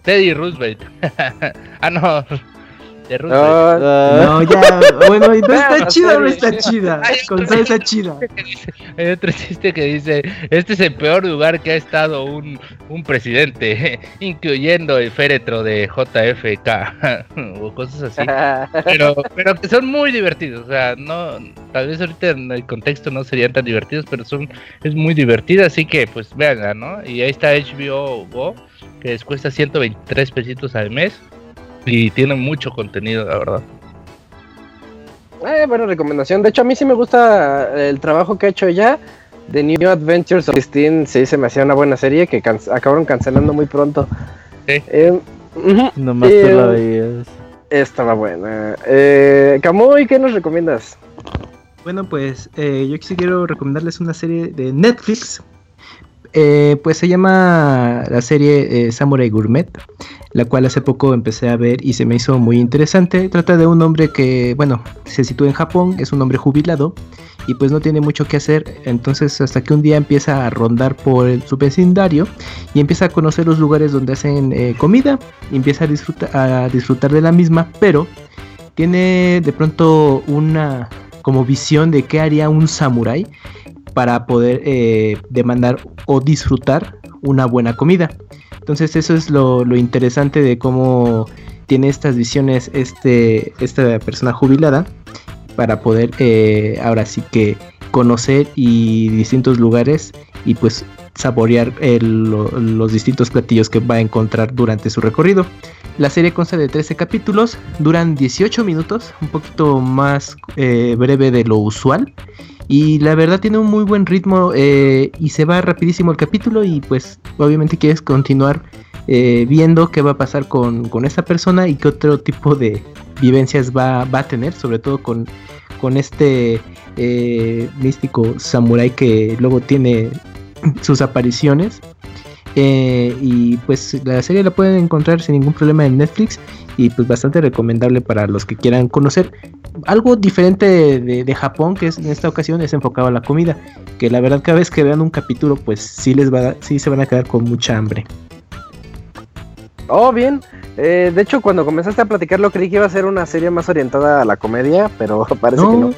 C: Teddy Roosevelt. ah, no.
D: No, ya, bueno, no está chida no está chida. Con salsa chida.
C: Hay otro chiste que dice: Este es el peor lugar que ha estado un, un presidente, incluyendo el féretro de JFK o cosas así. Pero, pero que son muy divertidos. O sea, no, tal vez ahorita en el contexto no serían tan divertidos, pero son, es muy divertido. Así que, pues, véanla, ¿no? Y ahí está HBO Go, que les cuesta 123 pesitos al mes y tiene mucho contenido, la verdad.
A: Eh, buena recomendación. De hecho, a mí sí me gusta el trabajo que ha hecho ella. The New Adventures of Christine, sí, se me hacía una buena serie que acabaron cancelando muy pronto.
C: Sí.
A: Eh,
E: Nomás tú la veías.
A: Estaba buena. Eh, Camuy, ¿qué nos recomiendas?
D: Bueno, pues eh, yo sí quiero recomendarles una serie de Netflix. Eh, pues se llama la serie eh, Samurai Gourmet la cual hace poco empecé a ver y se me hizo muy interesante. Trata de un hombre que, bueno, se sitúa en Japón, es un hombre jubilado y pues no tiene mucho que hacer. Entonces hasta que un día empieza a rondar por su vecindario y empieza a conocer los lugares donde hacen eh, comida y empieza a a disfrutar de la misma, pero tiene de pronto una como visión de qué haría un samurái para poder eh, demandar o disfrutar una buena comida. Entonces eso es lo, interesante de cómo tiene estas visiones este, esta persona jubilada para poder eh, ahora sí que conocer y distintos lugares y pues saborear los distintos platillos que va a encontrar durante su recorrido. La serie consta de 13 capítulos, duran 18 minutos, un poquito más eh, breve de lo usual. Y la verdad tiene un muy buen ritmo eh, y se va rapidísimo el capítulo y pues obviamente quieres continuar eh, viendo qué va a pasar con, con esta persona y qué otro tipo de vivencias va, va a tener, sobre todo con, con este místico samurai que luego tiene sus apariciones. Eh, y pues la serie la pueden encontrar sin ningún problema en Netflix y pues bastante recomendable para los que quieran conocer algo diferente de, Japón que es en esta ocasión es enfocado a la comida que la verdad cada vez que vean un capítulo pues sí les va sí se van a quedar con mucha hambre.
A: Oh bien. Eh, de hecho cuando comenzaste a platicarlo creí que iba a ser una serie más orientada a la comedia pero parece que no.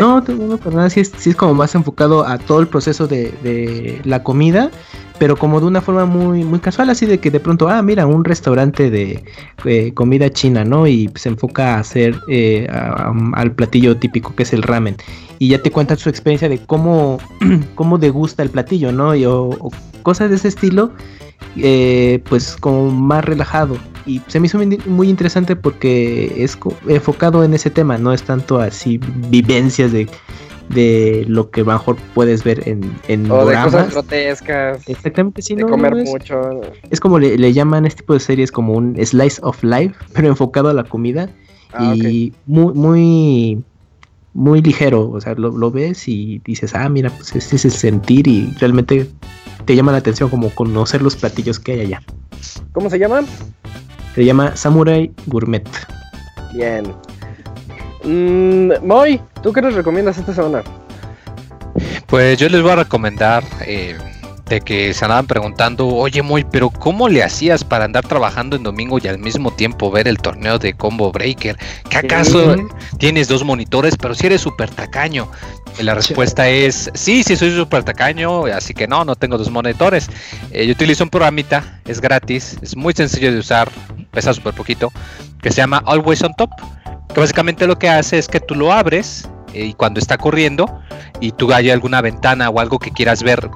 D: no, no, pero nada, sí es, sí es como más enfocado a todo el proceso de, de la comida pero como de una forma muy, muy casual, así de que de pronto, ah, mira, un restaurante de comida china, ¿no? Y se enfoca a hacer eh, al platillo típico que es el ramen. Y ya te cuentan su experiencia de cómo, cómo degusta el platillo, ¿no? Y, o, cosas de ese estilo, eh, pues como más relajado. Y se me hizo muy interesante porque es enfocado en ese tema, no es tanto así vivencias de de lo que mejor puedes ver en, en
A: o de cosas grotescas.
D: Exactamente, sí,
A: de comer mucho.
D: Es como le, llaman este tipo de series como un slice of life, pero enfocado a la comida ah, y muy, muy, muy ligero. O sea, lo, ves y dices, ah, mira, pues este es el sentir y realmente te llama la atención como conocer los platillos que hay allá.
A: ¿Cómo se llama?
D: Se llama Samurai Gourmet.
A: Bien. Mm, Moy, ¿tú qué nos recomiendas esta semana?
G: Pues yo les voy a recomendar eh, de que se andaban preguntando, oye Moy, pero ¿cómo le hacías para andar trabajando en domingo y al mismo tiempo ver el torneo de Combo Breaker? ¿Qué acaso tienes dos monitores, pero si eres súper tacaño? Y la respuesta es, sí, sí soy súper tacaño, así que no, no tengo dos monitores. Eh, yo utilizo un programita, es gratis, es muy sencillo de usar, pesa súper poquito, que se llama Always on Top básicamente lo que hace es que tú lo abres eh, y cuando está corriendo y tú hay alguna ventana o algo que quieras ver,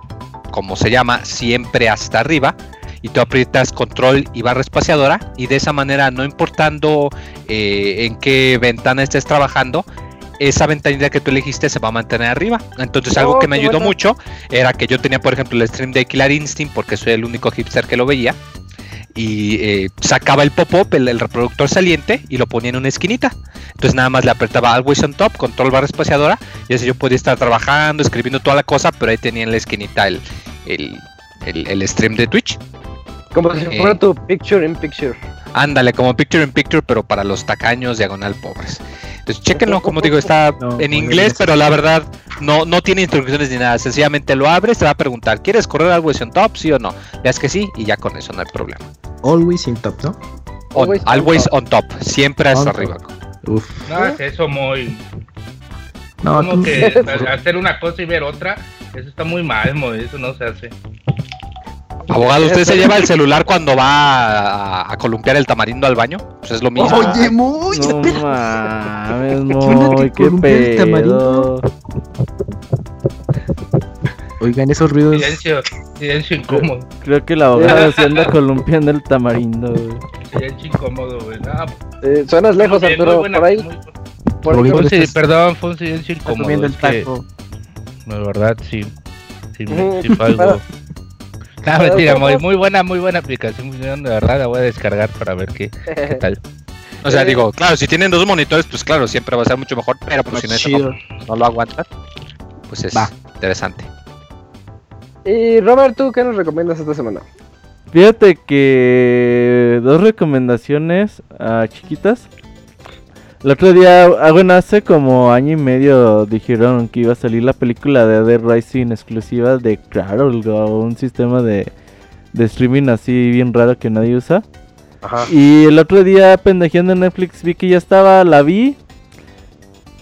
G: como se llama, siempre hasta arriba, y tú aprietas control y barra espaciadora y de esa manera no importando eh, en qué ventana estés trabajando esa ventanita que tú elegiste se va a mantener arriba. Entonces algo oh, que me ayudó mucho era que yo tenía por ejemplo el stream de Killer Instinct porque soy el único hipster que lo veía y eh, sacaba el pop-up, el, reproductor saliente, y lo ponía en una esquinita. Entonces nada más le apretaba Always on Top, control barra espaciadora, y así yo podía estar trabajando, escribiendo toda la cosa, pero ahí tenía en la esquinita el, el, stream de Twitch.
A: Como si fuera eh, tu picture in picture.
G: Ándale, como picture in picture, pero para los tacaños diagonal pobres. Entonces, chequenlo, como digo, está en inglés, pero la verdad no, no tiene instrucciones ni nada. Sencillamente lo abres, te va a preguntar, ¿quieres correr always on top? Sí o no. Le das que sí y ya con eso no hay problema.
D: Always on top, ¿no?
G: always, on, top. siempre hasta arriba.
C: Uf. No es eso muy. No, como que hacer una cosa y ver otra, eso está muy mal, eso no se hace.
G: Abogado, ¿usted se lleva el celular cuando va a, columpiar el tamarindo al baño? Pues es lo mismo.
D: Oye, muy.
E: No mames, muy, qué pedo.
D: Oigan esos ruidos.
C: Silencio, silencio incómodo.
E: Creo que la abogada se anda columpiando el tamarindo,
C: güey. Silencio incómodo, güey.
A: eh, suenas lejos, Arturo, por ahí.
C: Por ahí. perdón, fue un silencio incómodo. el taco. No, verdad, sí. Sí, me, sí fue algo. No, mentira, muy, muy buena, muy buena aplicación, de verdad, la voy a descargar para ver qué, tal.
G: O sea, digo, claro, si tienen dos monitores, pues claro, siempre va a ser mucho mejor, pero pues si no, no, lo aguantan, pues es interesante.
A: Y Robert, ¿tú qué nos recomiendas esta semana?
E: Fíjate que dos recomendaciones uh, chiquitas. El otro día, ah, bueno, hace como año y medio dijeron que iba a salir la película de Dead Rising exclusiva de Carol, un sistema de, de streaming así bien raro que nadie usa.
A: Ajá.
E: Y el otro día pendejeando en Netflix vi que ya estaba, la vi.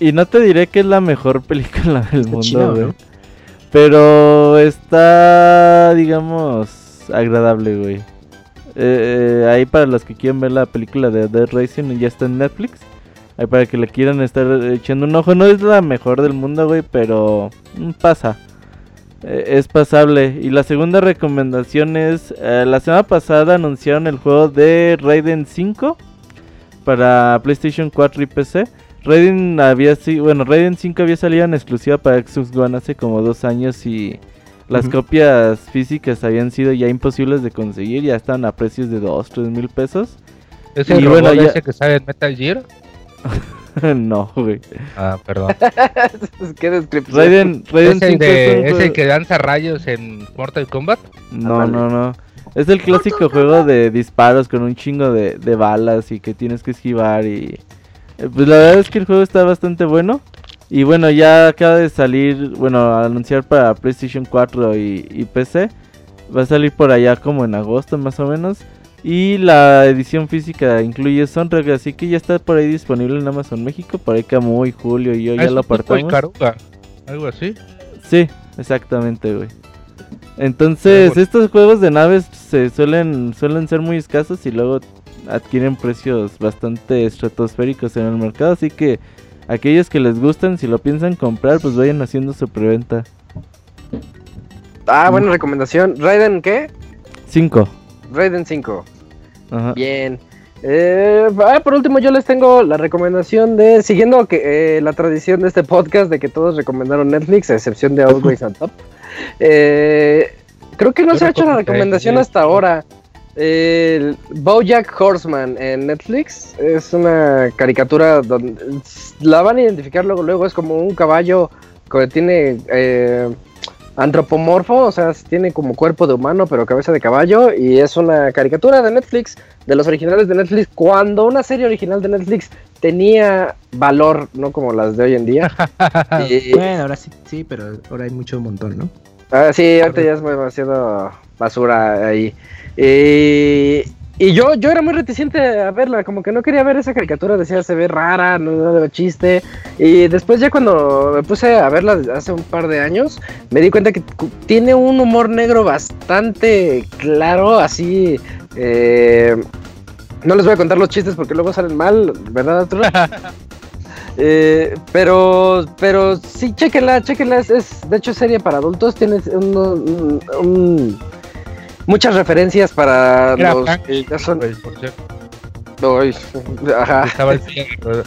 E: Y no te diré que es la mejor película del
D: Está
E: mundo, güey.
D: ¿no?
E: Pero está, digamos, agradable, güey. Eh, eh, ahí para los que quieran ver la película de Dead Racing ya está en Netflix. Ahí para que le quieran estar echando un ojo. No es la mejor del mundo, güey, pero mm, pasa. Eh, es pasable. Y la segunda recomendación es, eh, la semana pasada anunciaron el juego de Raiden 5 para PlayStation 4 y PC. Raiden había bueno, Raiden 5 había salido en exclusiva para Xbox One hace como dos años y las copias físicas habían sido ya imposibles de conseguir, ya estaban a precios de 2, 3 mil pesos.
C: ¿Es
E: Y
C: el
E: bueno,
C: robot
E: ya-
C: ese que sale en Metal Gear?
E: no, güey.
C: Ah, perdón.
A: Qué descripción.
E: Raiden, Raiden
C: ¿Es el,
E: 5 es
C: de,
E: un
C: ¿Es el
E: juego-
C: que lanza rayos en Mortal Kombat?
E: No,
A: Ándale.
E: no, no. Es el clásico juego de disparos con un chingo de, de balas y que tienes que esquivar y... eh, Pues la verdad es que el juego está bastante bueno. Y bueno, ya acaba de salir, bueno, a anunciar para PlayStation 4 y, y PC. Va a salir por allá como en agosto más o menos. Y la edición física incluye soundtrack, así que ya está por ahí disponible en Amazon México. Por ahí Camuy, Julio y yo
C: Ah,
E: ya
C: es
E: lo apartamos.
C: Icaruga, Algo así.
E: Sí, exactamente, güey. Entonces,
C: bueno.
E: estos juegos de naves se suelen suelen ser muy escasos y luego adquieren precios bastante estratosféricos en el mercado, así que aquellos que les gustan, si lo piensan comprar, pues vayan haciendo su preventa.
A: Ah, buena recomendación. Raiden, ¿qué?
E: 5.
A: Raiden 5.
E: Ajá.
A: Bien. Eh, ah, por último, yo les tengo la recomendación de, siguiendo que, eh, la tradición de este podcast de que todos recomendaron Netflix, a excepción de Always on Top. Eh, creo que no
C: Yo
A: se ha hecho la recomendación hasta ahora. El Bojack Horseman en Netflix es una caricatura donde la van a identificar luego, luego es como un caballo que tiene eh, antropomorfo, o sea, tiene como cuerpo de humano pero cabeza de caballo y es una caricatura de Netflix, de los originales de Netflix, cuando una serie original de Netflix tenía valor, no como las de hoy en día. Y-
D: Bueno, ahora sí, sí, pero ahora hay mucho montón, ¿no?
A: Ah, sí, ahorita ya es demasiado basura ahí. Y, y yo, yo era muy reticente a verla, como que no quería ver esa caricatura, decía se ve rara, no, no de chiste. Y después ya cuando me puse a verla hace un par de años, me di cuenta que tiene un humor negro bastante claro, así... eh, no les voy a contar los chistes porque luego salen mal, ¿verdad, Arturo? Eh, pero, pero sí, chequenla, chequenla. Es, es- de hecho, es serie para adultos. Tiene un- un- un- muchas referencias para
C: Era
A: los
C: Frank,
A: que ya son.
C: pues, por cierto.
A: Ay, ajá.
C: Estaba el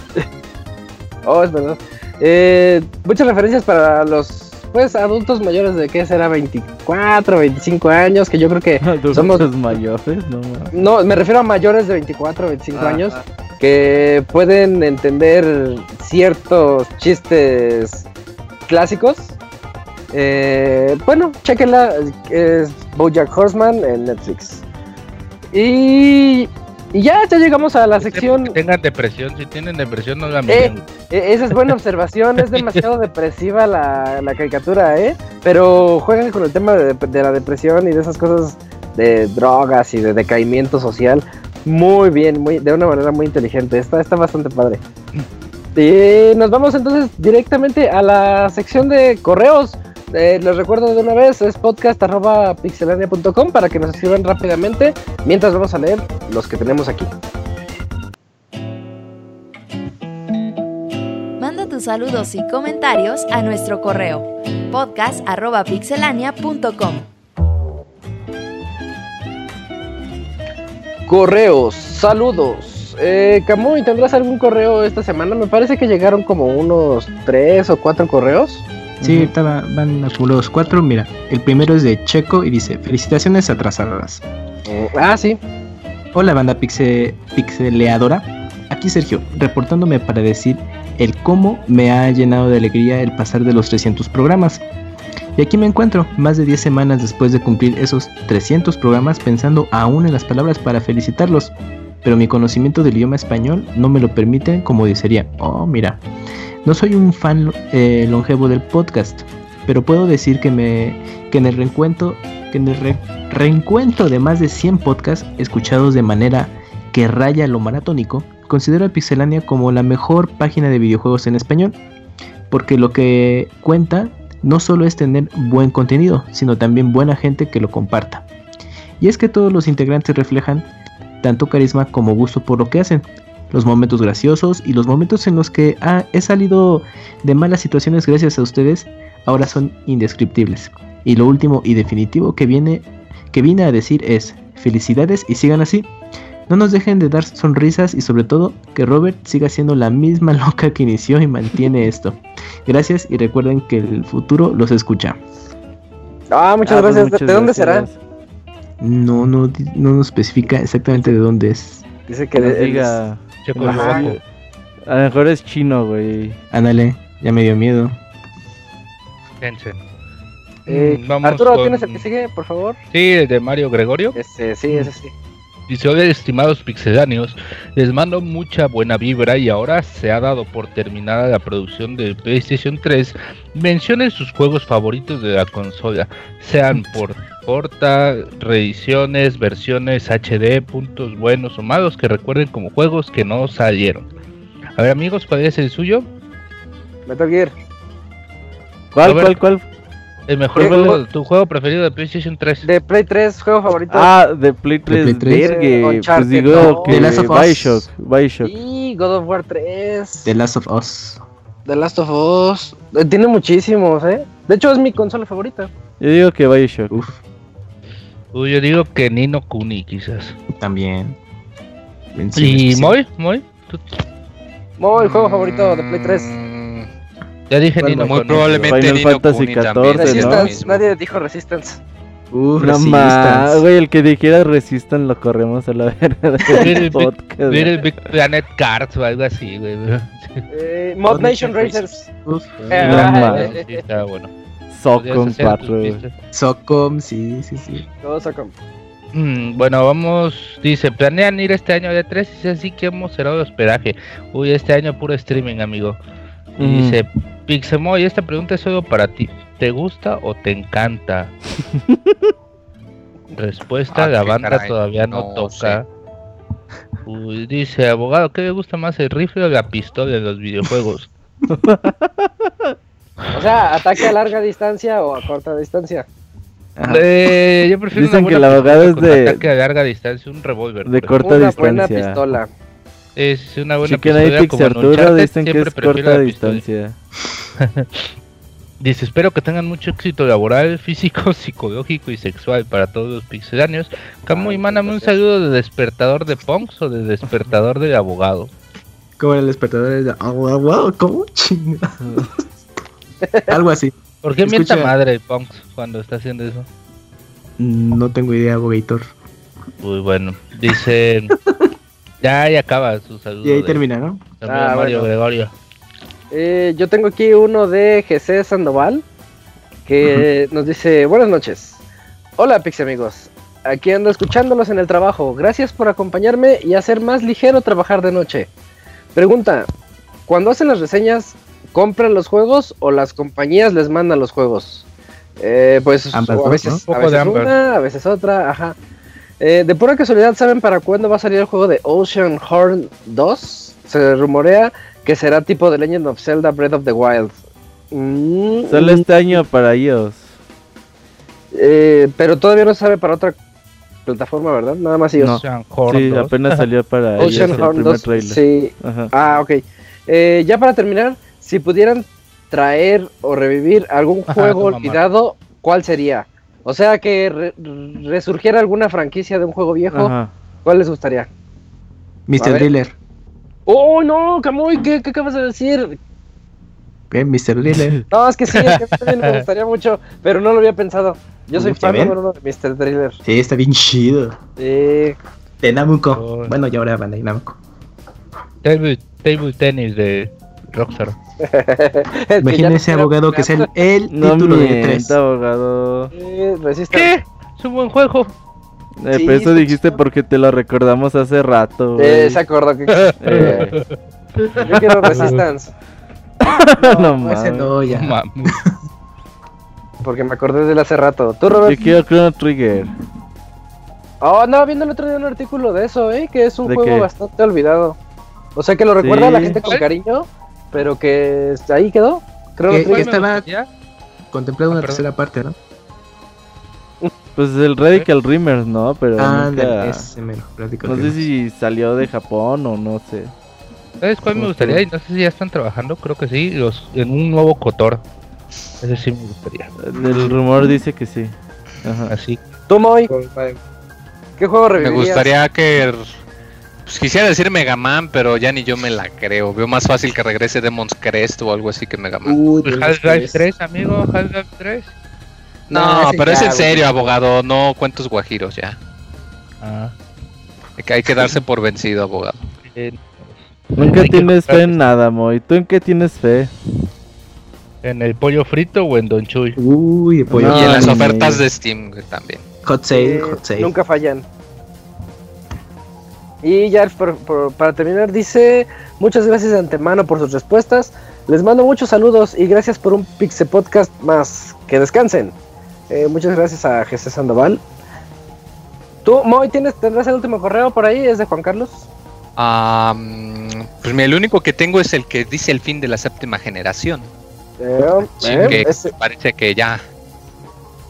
A: Oh, es verdad. Eh, muchas referencias para los pues adultos mayores de que será 24, 25 años, que yo creo que somos
E: Somos mayores, no
A: no, me refiero a mayores de 24 o 25
E: Ah,
A: años que pueden entender ciertos chistes clásicos. Eh, bueno, chequenla, es Bojack Horseman en Netflix. Y, y ya, ya llegamos a la sección.
C: Que tengan depresión, si tienen depresión no la
A: Eh,
C: miren.
A: e- esa es buena observación, es demasiado depresiva la, la caricatura, ¿eh? Pero juegan con el tema de, de la depresión y de esas cosas de drogas y de decaimiento social muy bien, muy, de una manera muy inteligente. Está, está bastante padre. Y nos vamos entonces directamente a la sección de correos. Eh, les recuerdo de una vez, es podcast.pixelania.com para que nos escriban rápidamente mientras vamos a leer los que tenemos aquí.
F: Manda tus saludos y comentarios a nuestro correo podcast.pixelania.com.
A: Correos, saludos. Eh, Camuy, ¿tendrás algún correo esta semana? Me parece que llegaron como unos tres o cuatro correos.
D: Sí, estaba, van acumulados cuatro. Mira, el primero es de Checo y dice: Felicitaciones atrasadas.
A: Ah, sí.
D: Hola, banda pixe- pixeleadora. Aquí Sergio, reportándome para decir el cómo me ha llenado de alegría el pasar de los 300 programas. Y aquí me encuentro, más de 10 semanas después de cumplir esos 300 programas, pensando aún en las palabras para felicitarlos. pero mi conocimiento del idioma español no me lo permite como desearía. Oh, mira, no soy un fan eh, longevo del podcast, pero puedo decir que, me, que en el reencuentro, reencuentro de más de 100 podcasts escuchados de manera que raya lo maratónico, considero a Pixelania como la mejor página de videojuegos en español, porque lo que cuenta no solo es tener buen contenido, sino también buena gente que lo comparta. Y es que todos los integrantes reflejan tanto carisma como gusto por lo que hacen. Los momentos graciosos y los momentos en los que ah, he salido de malas situaciones gracias a ustedes ahora son indescriptibles. Y lo último y definitivo que viene que vine a decir es felicidades y sigan así. No nos dejen de dar sonrisas y sobre todo que Robert siga siendo la misma loca que inició y mantiene esto. Gracias y recuerden que el futuro los escucha.
A: Ah, muchas ah, pues gracias. ¿De, dónde será?
D: No, no, no nos especifica exactamente de dónde es.
A: Dice que
E: de, diga A lo mejor es chino, güey.
D: Ándale, ya me dio miedo.
A: Eh, mm, Arturo, ¿tienes el que sigue, por favor?
C: Sí, el de Mario Gregorio.
A: Ese, sí, ese sí.
C: Dice, hola estimados pixedáneos, les mando mucha buena vibra y ahora se ha dado por terminada la producción de PlayStation 3. Mencionen sus juegos favoritos de la consola, sean por porta, reediciones, versiones HD, puntos buenos o malos que recuerden como juegos que no salieron. A ver amigos, ¿cuál es el suyo?
A: Metal Gear.
E: ¿Cuál, cuál, cuál?
C: El mejor juego, tu juego preferido de PlayStation 3.
A: De Play 3, juego favorito.
E: Ah, de Play 3. De Play 3. Vergue, pues digo que The Last of Bioshock,
A: Bioshock. Y God of War 3.
D: The Last of Us.
A: The Last of Us. Eh, tiene muchísimos, ¿eh? De hecho, es mi consola favorita.
E: Yo digo que Bioshock. Uf.
C: Uy, yo digo que Nino Kuni, quizás.
D: También.
C: ¿Y Moy? ¿Moy?
A: Moy, el juego favorito de Play 3.
C: Ya dije Nino
G: Muy probablemente
E: Final Nino Fantasy Kuni 14,
A: ¿no? Nadie dijo Resistance.
E: Uf, no más, güey, el que dijera Resistance lo corremos a la verga
C: del podcast. el Big Planet Cards o algo así, güey.
A: Eh, Mod Nation Racers.
E: Uf, eh, no más. Sí, está bueno. Socom 4.
D: Socom, sí, sí, sí.
A: Todo Socom.
C: Mm, bueno, vamos, dice, planean ir este año de 3 y así que hemos cerrado el hospedaje. Uy, este año puro streaming, amigo. Y dice, Pixemoy, esta pregunta es solo para ti. ¿Te gusta o te encanta? Respuesta, ah, la banda todavía no, toca. Uy, dice, abogado, ¿qué le gusta más, el rifle o la pistola en los videojuegos?
A: o sea, ataque a larga distancia o a corta distancia.
C: Eh, yo prefiero
E: Dicen que el abogado es de
C: ataque a larga distancia, un revólver.
E: De corta una distancia.
A: Buena pistola.
C: Es una buena
E: sí, que no hay Arturo dicen que es corta distancia.
C: Dice, espero que tengan mucho éxito laboral, físico, psicológico y sexual para todos los pixeláneos. Camuy, mándame un saludo de despertador de Punks o de despertador de abogado.
D: ¿Cómo el despertador de abogado? ¿Cómo Algo así.
C: ¿Por qué mienta madre Punks cuando está haciendo eso?
D: No tengo idea, abogator.
C: Muy bueno. Dice... Ya, ya acaba su saludo.
D: Y ahí termina, ¿no?
C: Ah, Mario Gregorio.
A: Eh, yo tengo aquí uno de GC Sandoval que nos dice: Buenas noches. Hola, Pixie amigos. Aquí ando escuchándolos en el trabajo. Gracias por acompañarme y hacer más ligero trabajar de noche. Pregunta: ¿Cuando hacen las reseñas, compran los juegos o las compañías les mandan los juegos? Eh, pues a veces, a veces una, a veces otra, ajá. Eh, de pura casualidad, ¿saben para cuándo va a salir el juego de Ocean Horn 2? Se rumorea que será tipo de Legend of Zelda Breath of the Wild.
E: Mm, Solo este año para ellos.
A: Eh, pero todavía no se sabe para otra plataforma, ¿verdad? Nada más ellos.
E: Ocean Horn sí, apenas salió para
A: Ocean ellos Horn 2. Sí. Ah, ok. Eh, ya para terminar, si pudieran traer o revivir algún juego olvidado, ¿cuál sería? O sea, que resurgiera alguna franquicia de un juego viejo. ¿Cuál les gustaría?
D: Mr. Driller.
A: ¡Oh, no! Camuy, ¿qué, ¿qué acabas de decir?
D: ¿Qué? Mr. Driller.
A: No, es que sí, es que también me gustaría mucho, pero no lo había pensado. Yo soy fan número uno de Mr. Driller.
D: Sí, está bien chido.
A: Sí.
D: De Namco. Oh. Bueno, ya ahora van de Namco.
C: Table, table tennis de Rockstar.
D: Imagina ese abogado que sea el, título de tres.
E: abogado.
C: ¿Qué? Es un buen juego.
E: Eh,
A: Sí,
E: pero eso dijiste porque te lo recordamos hace rato.
A: Eh, se acordó que
E: Eh,
A: Yo quiero Resistance.
E: no
D: No, ese no, ya.
A: Porque me acordé de él hace rato. ¿Tú,
E: Yo
A: Robert?
E: quiero Chrono Trigger.
A: Oh, andaba viendo el otro día un artículo de eso, ¿eh? Que es un
E: ¿De
A: juego
E: qué?
A: bastante olvidado. O sea, que lo recuerda a la gente con cariño, pero que ahí quedó. Creo
D: Que-
A: que
D: que estaba
C: ¿Ya?
D: contemplando una
C: Ah, perdón.
D: tercera parte, ¿no?
E: Pues el Radical Dreamers, ¿no? Pero
D: Ah,
E: nunca-
D: ese mero,
E: No sé si salió de Japón o no sé.
C: ¿Sabes cuál me gustaría? Y no sé si ya están trabajando, creo que sí, los, en un nuevo Cotor. Ese sí me gustaría.
E: El rumor dice que sí. Ajá.
C: Así.
A: tú, Moy, ¿qué juego
G: Me
A: revivirías?
G: gustaría que. Pues quisiera decir Mega Man, pero ya ni yo me la creo. Veo más fácil que regrese Demon's Crest o algo así que Mega Man.
D: Uy,
C: Pues
D: Dios,
C: Half-Life
D: pues.
C: 3, amigo, Half-Life 3.
G: no,
A: ese
G: pero es en serio, abogado. No cuentos guajiros ya.
C: Ah,
G: Hay que- Hay que darse por vencido, abogado.
C: eh,
E: Nunca tienes fe en nada, Moy. ¿Tú en qué tienes fe?
C: ¿En el pollo frito o en Don Chuy?
D: Uy, de pollo.
E: No,
G: y en las ofertas
E: me-
G: de Steam también.
D: Hot sale,
A: Eh,
D: hot sale.
A: Nunca fallan. Y ya por- por- para terminar dice, muchas gracias de antemano por sus respuestas. Les mando muchos saludos y gracias por un Pixe Podcast más. Que descansen. Eh, muchas gracias a Jesús Sandoval. Tú, Moy, ¿tienes, ¿tendrás el último correo por ahí? ¿Es de Juan Carlos?
G: Ah, mm, pues el único que tengo es el que dice el fin de la séptima generación.
A: Eh,
G: Sí,
A: eh,
G: que
A: ese-
G: parece que ya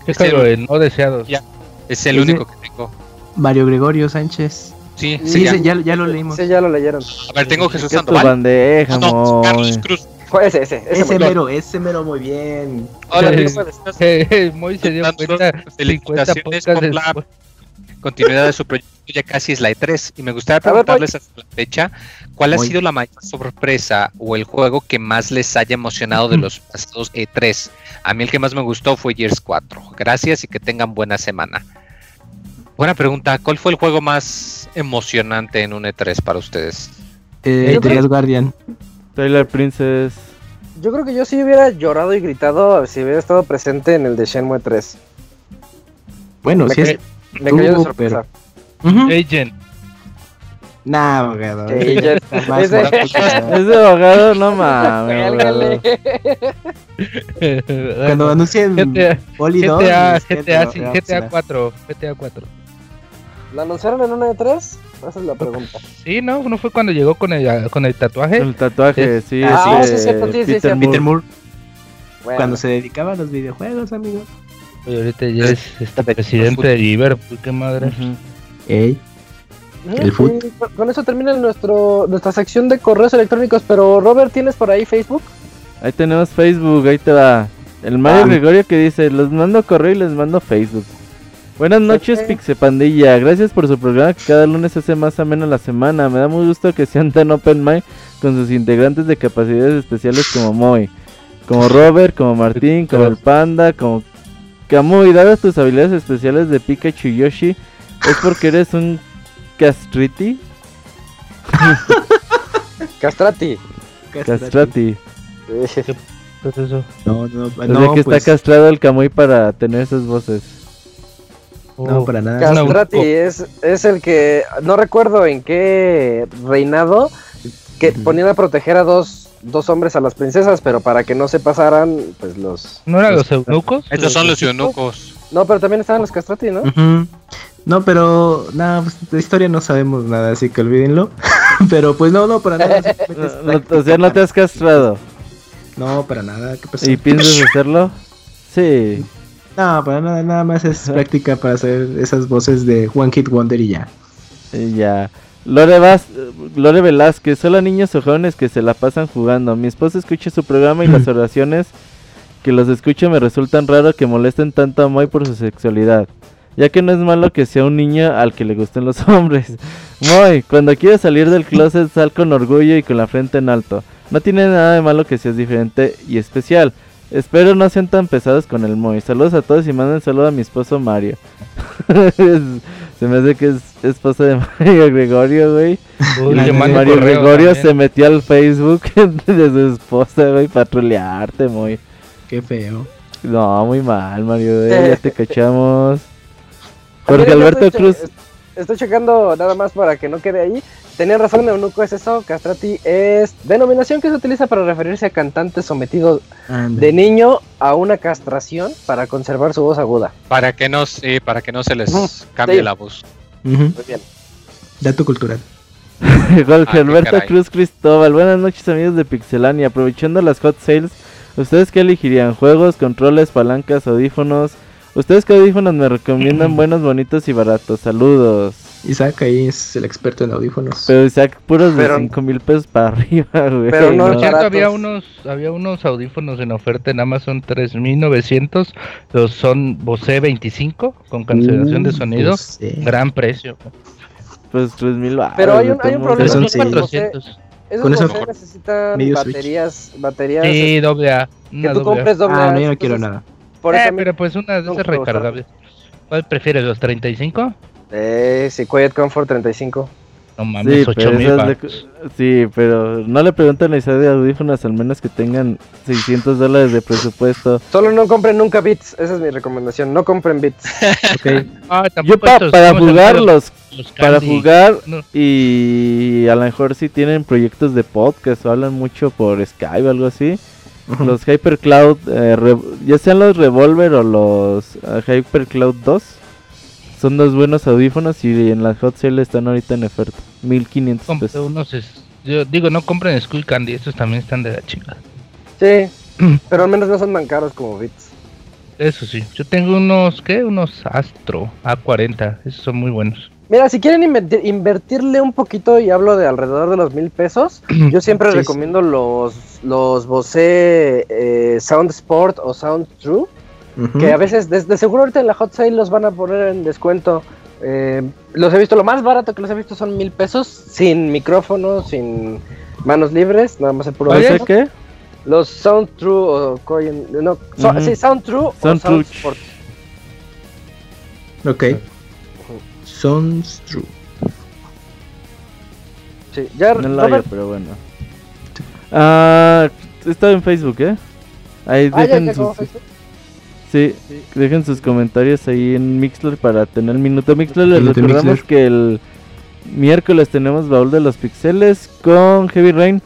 C: ¿Qué
G: Este-
C: cargo de no deseados?
G: Ya. es el único que tengo.
D: Mario Gregorio Sánchez.
G: Sí,
D: Sí,
G: sí, ya.
D: ya, ya lo leímos.
A: sí, ya lo leyeron.
G: A ver, tengo Jesús
E: ¿Qué es tu
G: Sandoval.
E: bandeja,
G: No, no, Carlos? Cruz.
A: Fue ese, ese. Ese,
D: mero, ese mero muy bien.
A: Hola.
C: Eh, Moy se dio
G: Dando
C: cuenta 50
G: felicitaciones la
C: después.
G: continuidad de su proyecto ya casi es la E3 y me gustaría preguntarles hasta la fecha cuál ha
D: Muy.
G: sido la mayor sorpresa o el juego que más les haya emocionado de los pasados E3. A mí el que más me gustó fue Gears 4. Gracias y que tengan buena semana. Buena pregunta, ¿cuál fue el juego más emocionante en un E3 para ustedes?
D: Eh, The Last Guardian.
E: Tyler Princess.
A: Yo creo que yo sí hubiera llorado y gritado si hubiera estado presente en el de Shenmue 3.
D: Bueno,
A: Me
D: sí es.
A: Me cayó de sorpresa.
D: Ujú.
C: Agent.
D: Nah, abogado.
A: Ese-
D: guapo que-
E: Ese abogado, no mames.
D: Cuando anuncien
C: GTA,
D: Poli 2.
C: GTA,
D: es
C: GTA, GTA
D: emocionar.
C: 4, GTA 4.
A: ¿La anunciaron en una de tres? Esa es la pregunta.
C: Sí, no, no fue cuando llegó con el, con el tatuaje.
E: El tatuaje, sí.
D: Ah,
A: sí, cierto, sí, sí,
E: Peter
A: cierto.
E: Moore.
D: Peter Moore,
A: Bueno,
D: cuando se dedicaba a los videojuegos, amigo.
C: Ahorita ya es este presidente de Liverpool, qué madre.
E: Ujú.
D: Ey,
A: ujú,
D: el foot.
A: sí, con- con eso termina nuestro, nuestra sección de correos electrónicos. Pero, Robert, ¿tienes por ahí Facebook?
E: Ahí tenemos Facebook, ahí te va. El Mario
D: Ah.
E: Gregorio que dice, los mando correo y les mando Facebook. Buenas noches,
A: Ok.
E: Pixe Pandilla. Gracias por su programa que cada lunes hace más ameno la semana. Me da muy gusto que sean tan open mind con sus integrantes de capacidades especiales como Moy, como Robert, como Martín, como el Panda, como Kamui. Dadas tus habilidades especiales de Pikachu y Yoshi, ¿es porque eres un castriti?
A: Castrati.
E: Castrati.
C: ¿Qué es eso?
D: No, no, no,
E: que
D: pues,
E: está castrado el Kamui para tener esas voces.
D: No, para nada.
C: Cas-
A: Castrati es, es el que, no recuerdo en qué reinado, que ponían a proteger a dos, dos hombres a las princesas, pero para que no se pasaran, pues los...
C: ¿No eran los eunucos?
G: Estos son los eunucos.
A: No, pero también estaban los castrati, ¿no?
D: No, pero nada, pues, de historia no sabemos nada, así que olvídenlo. pero pues no, no, para nada.
E: o sea, no te has castrado.
D: No, para nada. ¿Qué pasó?
E: ¿Y piensas hacerlo? Sí.
D: No, para nada, nada más es práctica para hacer esas voces de One Hit Wonder y ya.
E: Y ya. Lore, Vaz- Lore Velázquez, hola niños o jóvenes que se la pasan jugando. Mi esposa escucha su programa y las oraciones que los escucho me resultan raro que molesten tanto a Moy por su sexualidad. Ya que no es malo que sea un niño al que le gusten los hombres. Moy, cuando quieres salir del closet sal con orgullo y con la frente en alto. No tiene nada de malo que seas diferente y especial. Espero no sean tan pesados con el Moy. Saludos a todos y manden saludo a mi esposo Mario. se me hace que es esposa de Mario Gregorio, güey.
C: Uy,
D: Mario
E: Gregorio
C: también.
E: se metió al Facebook de su esposa, güey, para trolearte, muy.
D: Qué feo.
E: No, muy mal, Mario, eh, ya te cachamos.
A: Yo
E: Alberto Cruz.
A: Est- Estoy checando nada más para que no quede ahí. Tenían razón, Eunuco es eso. Castrati es denominación que se utiliza para referirse a cantantes sometidos de niño a una castración para conservar su voz aguda.
G: Para que no, sí, para que no se les cambie
A: sí.
G: la voz.
A: Muy bien.
D: Dato cultural.
E: Jorge
G: qué
E: Alberto
G: caray.
E: Cruz Cristóbal. Buenas noches, amigos de Pixelania. Aprovechando las hot sales, ¿ustedes qué elegirían? ¿Juegos, controles, palancas, audífonos? ¿Ustedes qué audífonos me recomiendan buenos, bonitos y baratos? Saludos.
D: Isaac ahí es el experto en audífonos.
E: Pero Isaac, puros de
A: Pero-
E: 5 mil pesos para arriba, güey.
A: Pero no-
C: Por cierto, había unos, había unos audífonos en oferta en Amazon 3900. Los son Bose 25 con cancelación de
D: Uh,
C: sonido.
D: pues, sí.
C: Gran precio.
E: Pues 3 mil
A: Pero hay un, hay un problema.
D: Son
A: esos
D: seis.
A: Bose-
C: 400.
A: Esos
D: Con eso-
A: necesitan baterías, baterías
C: Sí, doble A.
A: que tú
C: doble A.
A: compres doble
D: Ah,
A: A,
D: no, yo no
A: entonces,
D: quiero nada.
A: Por
C: Eh,
A: eso
C: pero pues una de esas recargables. ¿Cuál prefieres, los 35?
A: Eh, sí, Quiet Comfort 35.
C: No
E: Sí,
C: mames, 8 mil
E: esas de- sí, pero no le preguntan a de audífonos, al menos que tengan 600 dólares de presupuesto.
A: Solo no compren nunca Beats, esa es mi recomendación. No compren Beats.
D: Ok.
C: Ah,
E: Yo pa- para jugarlos, para jugar
C: No.
E: y a lo mejor si tienen proyectos de podcast o hablan mucho por Skype o algo así, Los HyperCloud, eh, re- ya sean los Revolver o los eh, HyperCloud 2, son dos buenos audífonos y en la hot sale están ahorita en oferta, 1500
C: Compré
E: pesos.
C: unos, es- yo digo, no compren Skull Candy, estos también están de la chingada.
A: Sí, pero al menos no son tan caros como Beats.
C: Eso sí, yo tengo unos, ¿qué? Unos Astro A40, esos son muy buenos.
A: Mira, si quieren invertir- invertirle un poquito, y hablo de alrededor de los mil pesos, yo siempre
D: Sí, sí.
A: recomiendo los, los Bose eh, Sound Sport o Sound True, que a veces, de, de seguro ahorita en la hot sale los van a poner en descuento. Eh, los he visto, lo más barato que los he visto son mil pesos, sin micrófono, sin manos libres, nada más el puro
E: ¿No sé
A: audio.
E: qué?
A: Los Sound True o Coin- no, so-
E: Ujú.
A: sí, Sound True o
E: Sound
A: Sound
E: True.
A: Sport.
D: Ok. Sounds true.
A: Sí, ya,
E: No lo
A: Robert,
E: hallo, pero bueno. Ah, está en Facebook, ¿eh? Ahí
A: ah,
E: dejen sus, sí, dejen sus comentarios ahí en Mixler para tener el minuto Mixler. Les
D: Minuto
E: recordamos
D: Mixler.
E: que el miércoles tenemos baúl de los pixeles con Heavy Rain.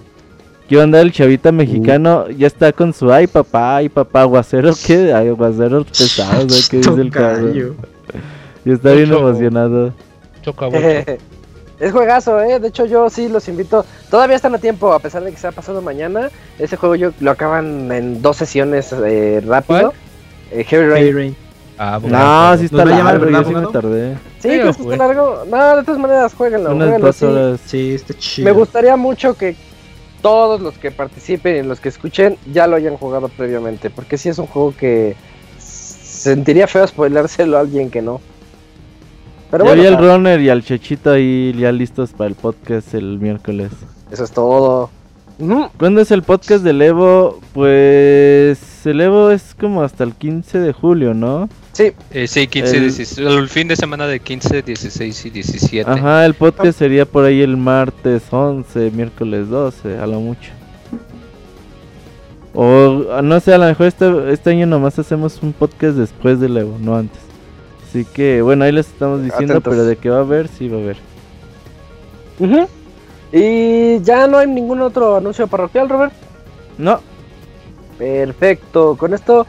E: Que iba a andar el chavita
D: Uh.
E: mexicano, ya está con su ay papá, ay papá, aguacero, ¿qué? Ay, aguacero pesado. ¿Qué dice el cabrón?
D: Tocayo.
E: Y está bien emocionado.
C: Choca bocho.
A: Es juegazo, eh. De hecho, yo sí los invito. Todavía están a tiempo, a pesar de que se ha pasado mañana. Ese juego yo lo acaban en dos sesiones eh, rápido. Eh, Heavy Rain.
D: Rain.
C: Ah, bueno,
E: No,
C: bueno.
E: sí
D: ¿Nos
E: está
D: llamar,
E: largo, yo sí me tardé.
A: Sí,
C: Sí,
A: ¿crees que está
C: güey.
A: largo? No, de todas maneras, jueguenlo.
E: Unas
A: jueguenlo,
E: dos
A: sí.
E: horas.
D: Sí, está chido.
A: Me gustaría mucho que todos los que participen y los que escuchen ya lo hayan jugado previamente. Porque sí es un juego que sentiría feo spoilárselo a alguien que no. Pero
E: ya
A: bueno,
E: vi al runner y al chechito ahí ya listos para el podcast el miércoles.
A: eso es todo.
E: ¿Cuándo es el podcast del Evo? Pues el Evo es como hasta el 15 de julio, ¿no?
A: Sí,
G: Eh, sí, 15,
E: El-
G: 16, el fin de semana de 15, 16 y 17.
E: Ajá, el podcast sería por ahí el martes 11, miércoles 12, a lo mucho. O no sé, a lo mejor este, este año nomás hacemos un podcast después del Evo, no antes. Así que bueno, ahí les estamos diciendo,
A: Atentos.
E: pero de que va a haber, sí va a haber.
A: Ujú. Y ya no hay ningún otro anuncio parroquial, Robert.
E: No,
A: Perfecto. Con esto,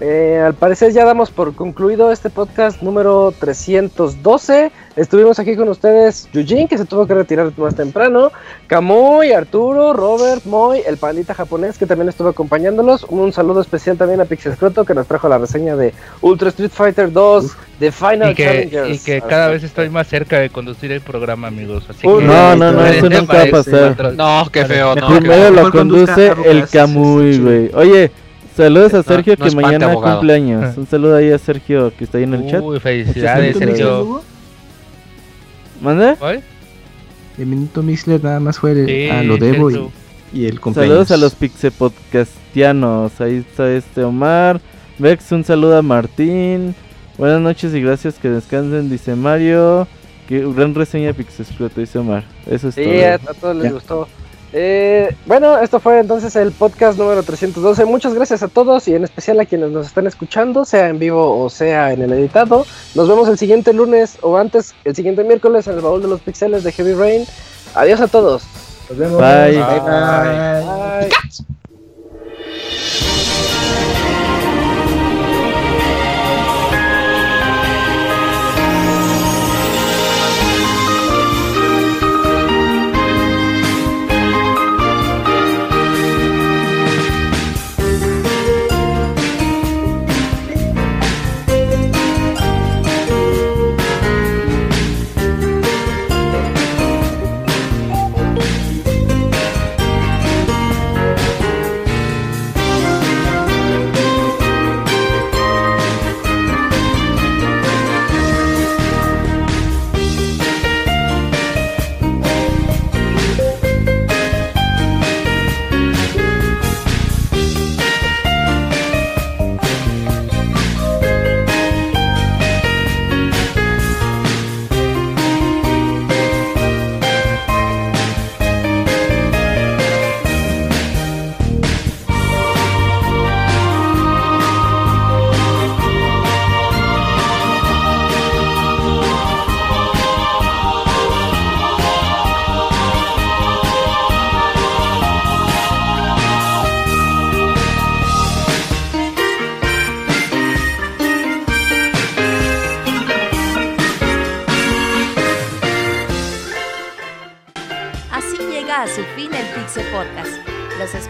A: eh, al parecer ya damos por concluido este podcast número 312. Estuvimos aquí con ustedes, Yujin, que se tuvo que retirar más temprano, Kamui, Arturo, Robert, Moy, el pandita japonés, que también estuvo acompañándolos. Un saludo especial también a Pixelscroto, que nos trajo la reseña de Ultra Street Fighter 2, The Final
C: Y que,
A: Challengers.
C: y que cada vez estoy más cerca de conducir el programa, amigos. Así que-
E: no, no, no, eso
C: tema
E: nunca va a pasar.
G: No, qué feo, no.
D: Mejor
G: qué
E: Primero
G: feo.
E: lo conduce el Camuy, güey. Oye, saludos a Sergio
G: no
E: que
G: espante,
E: mañana
G: abogado.
E: cumpleaños. Un saludo ahí a Sergio que está ahí en el chat.
C: Uy, felicidades, Sergio.
D: El minuto Mixler nada más fue el-
C: Sí,
D: a lo debo y, el cumpleaños.
E: Saludos a los pixepodcastianos. Ahí está este Omar. Vex, un saludo a Martín. Buenas noches y gracias que descansen, dice Mario. Que gran reseña de Pixescroto, dice Omar. Eso es
A: Sí,
E: todo.
A: a, a todos les
D: Ya.
A: gustó. Eh, bueno, esto fue entonces el podcast número 312. Muchas gracias a todos y en especial a quienes nos están escuchando, sea en vivo o sea en el editado. Nos vemos el siguiente lunes o antes, el siguiente miércoles en el baúl de los pixeles de Heavy Rain. Adiós a todos.
D: Nos vemos.
E: Bye.
A: Bye.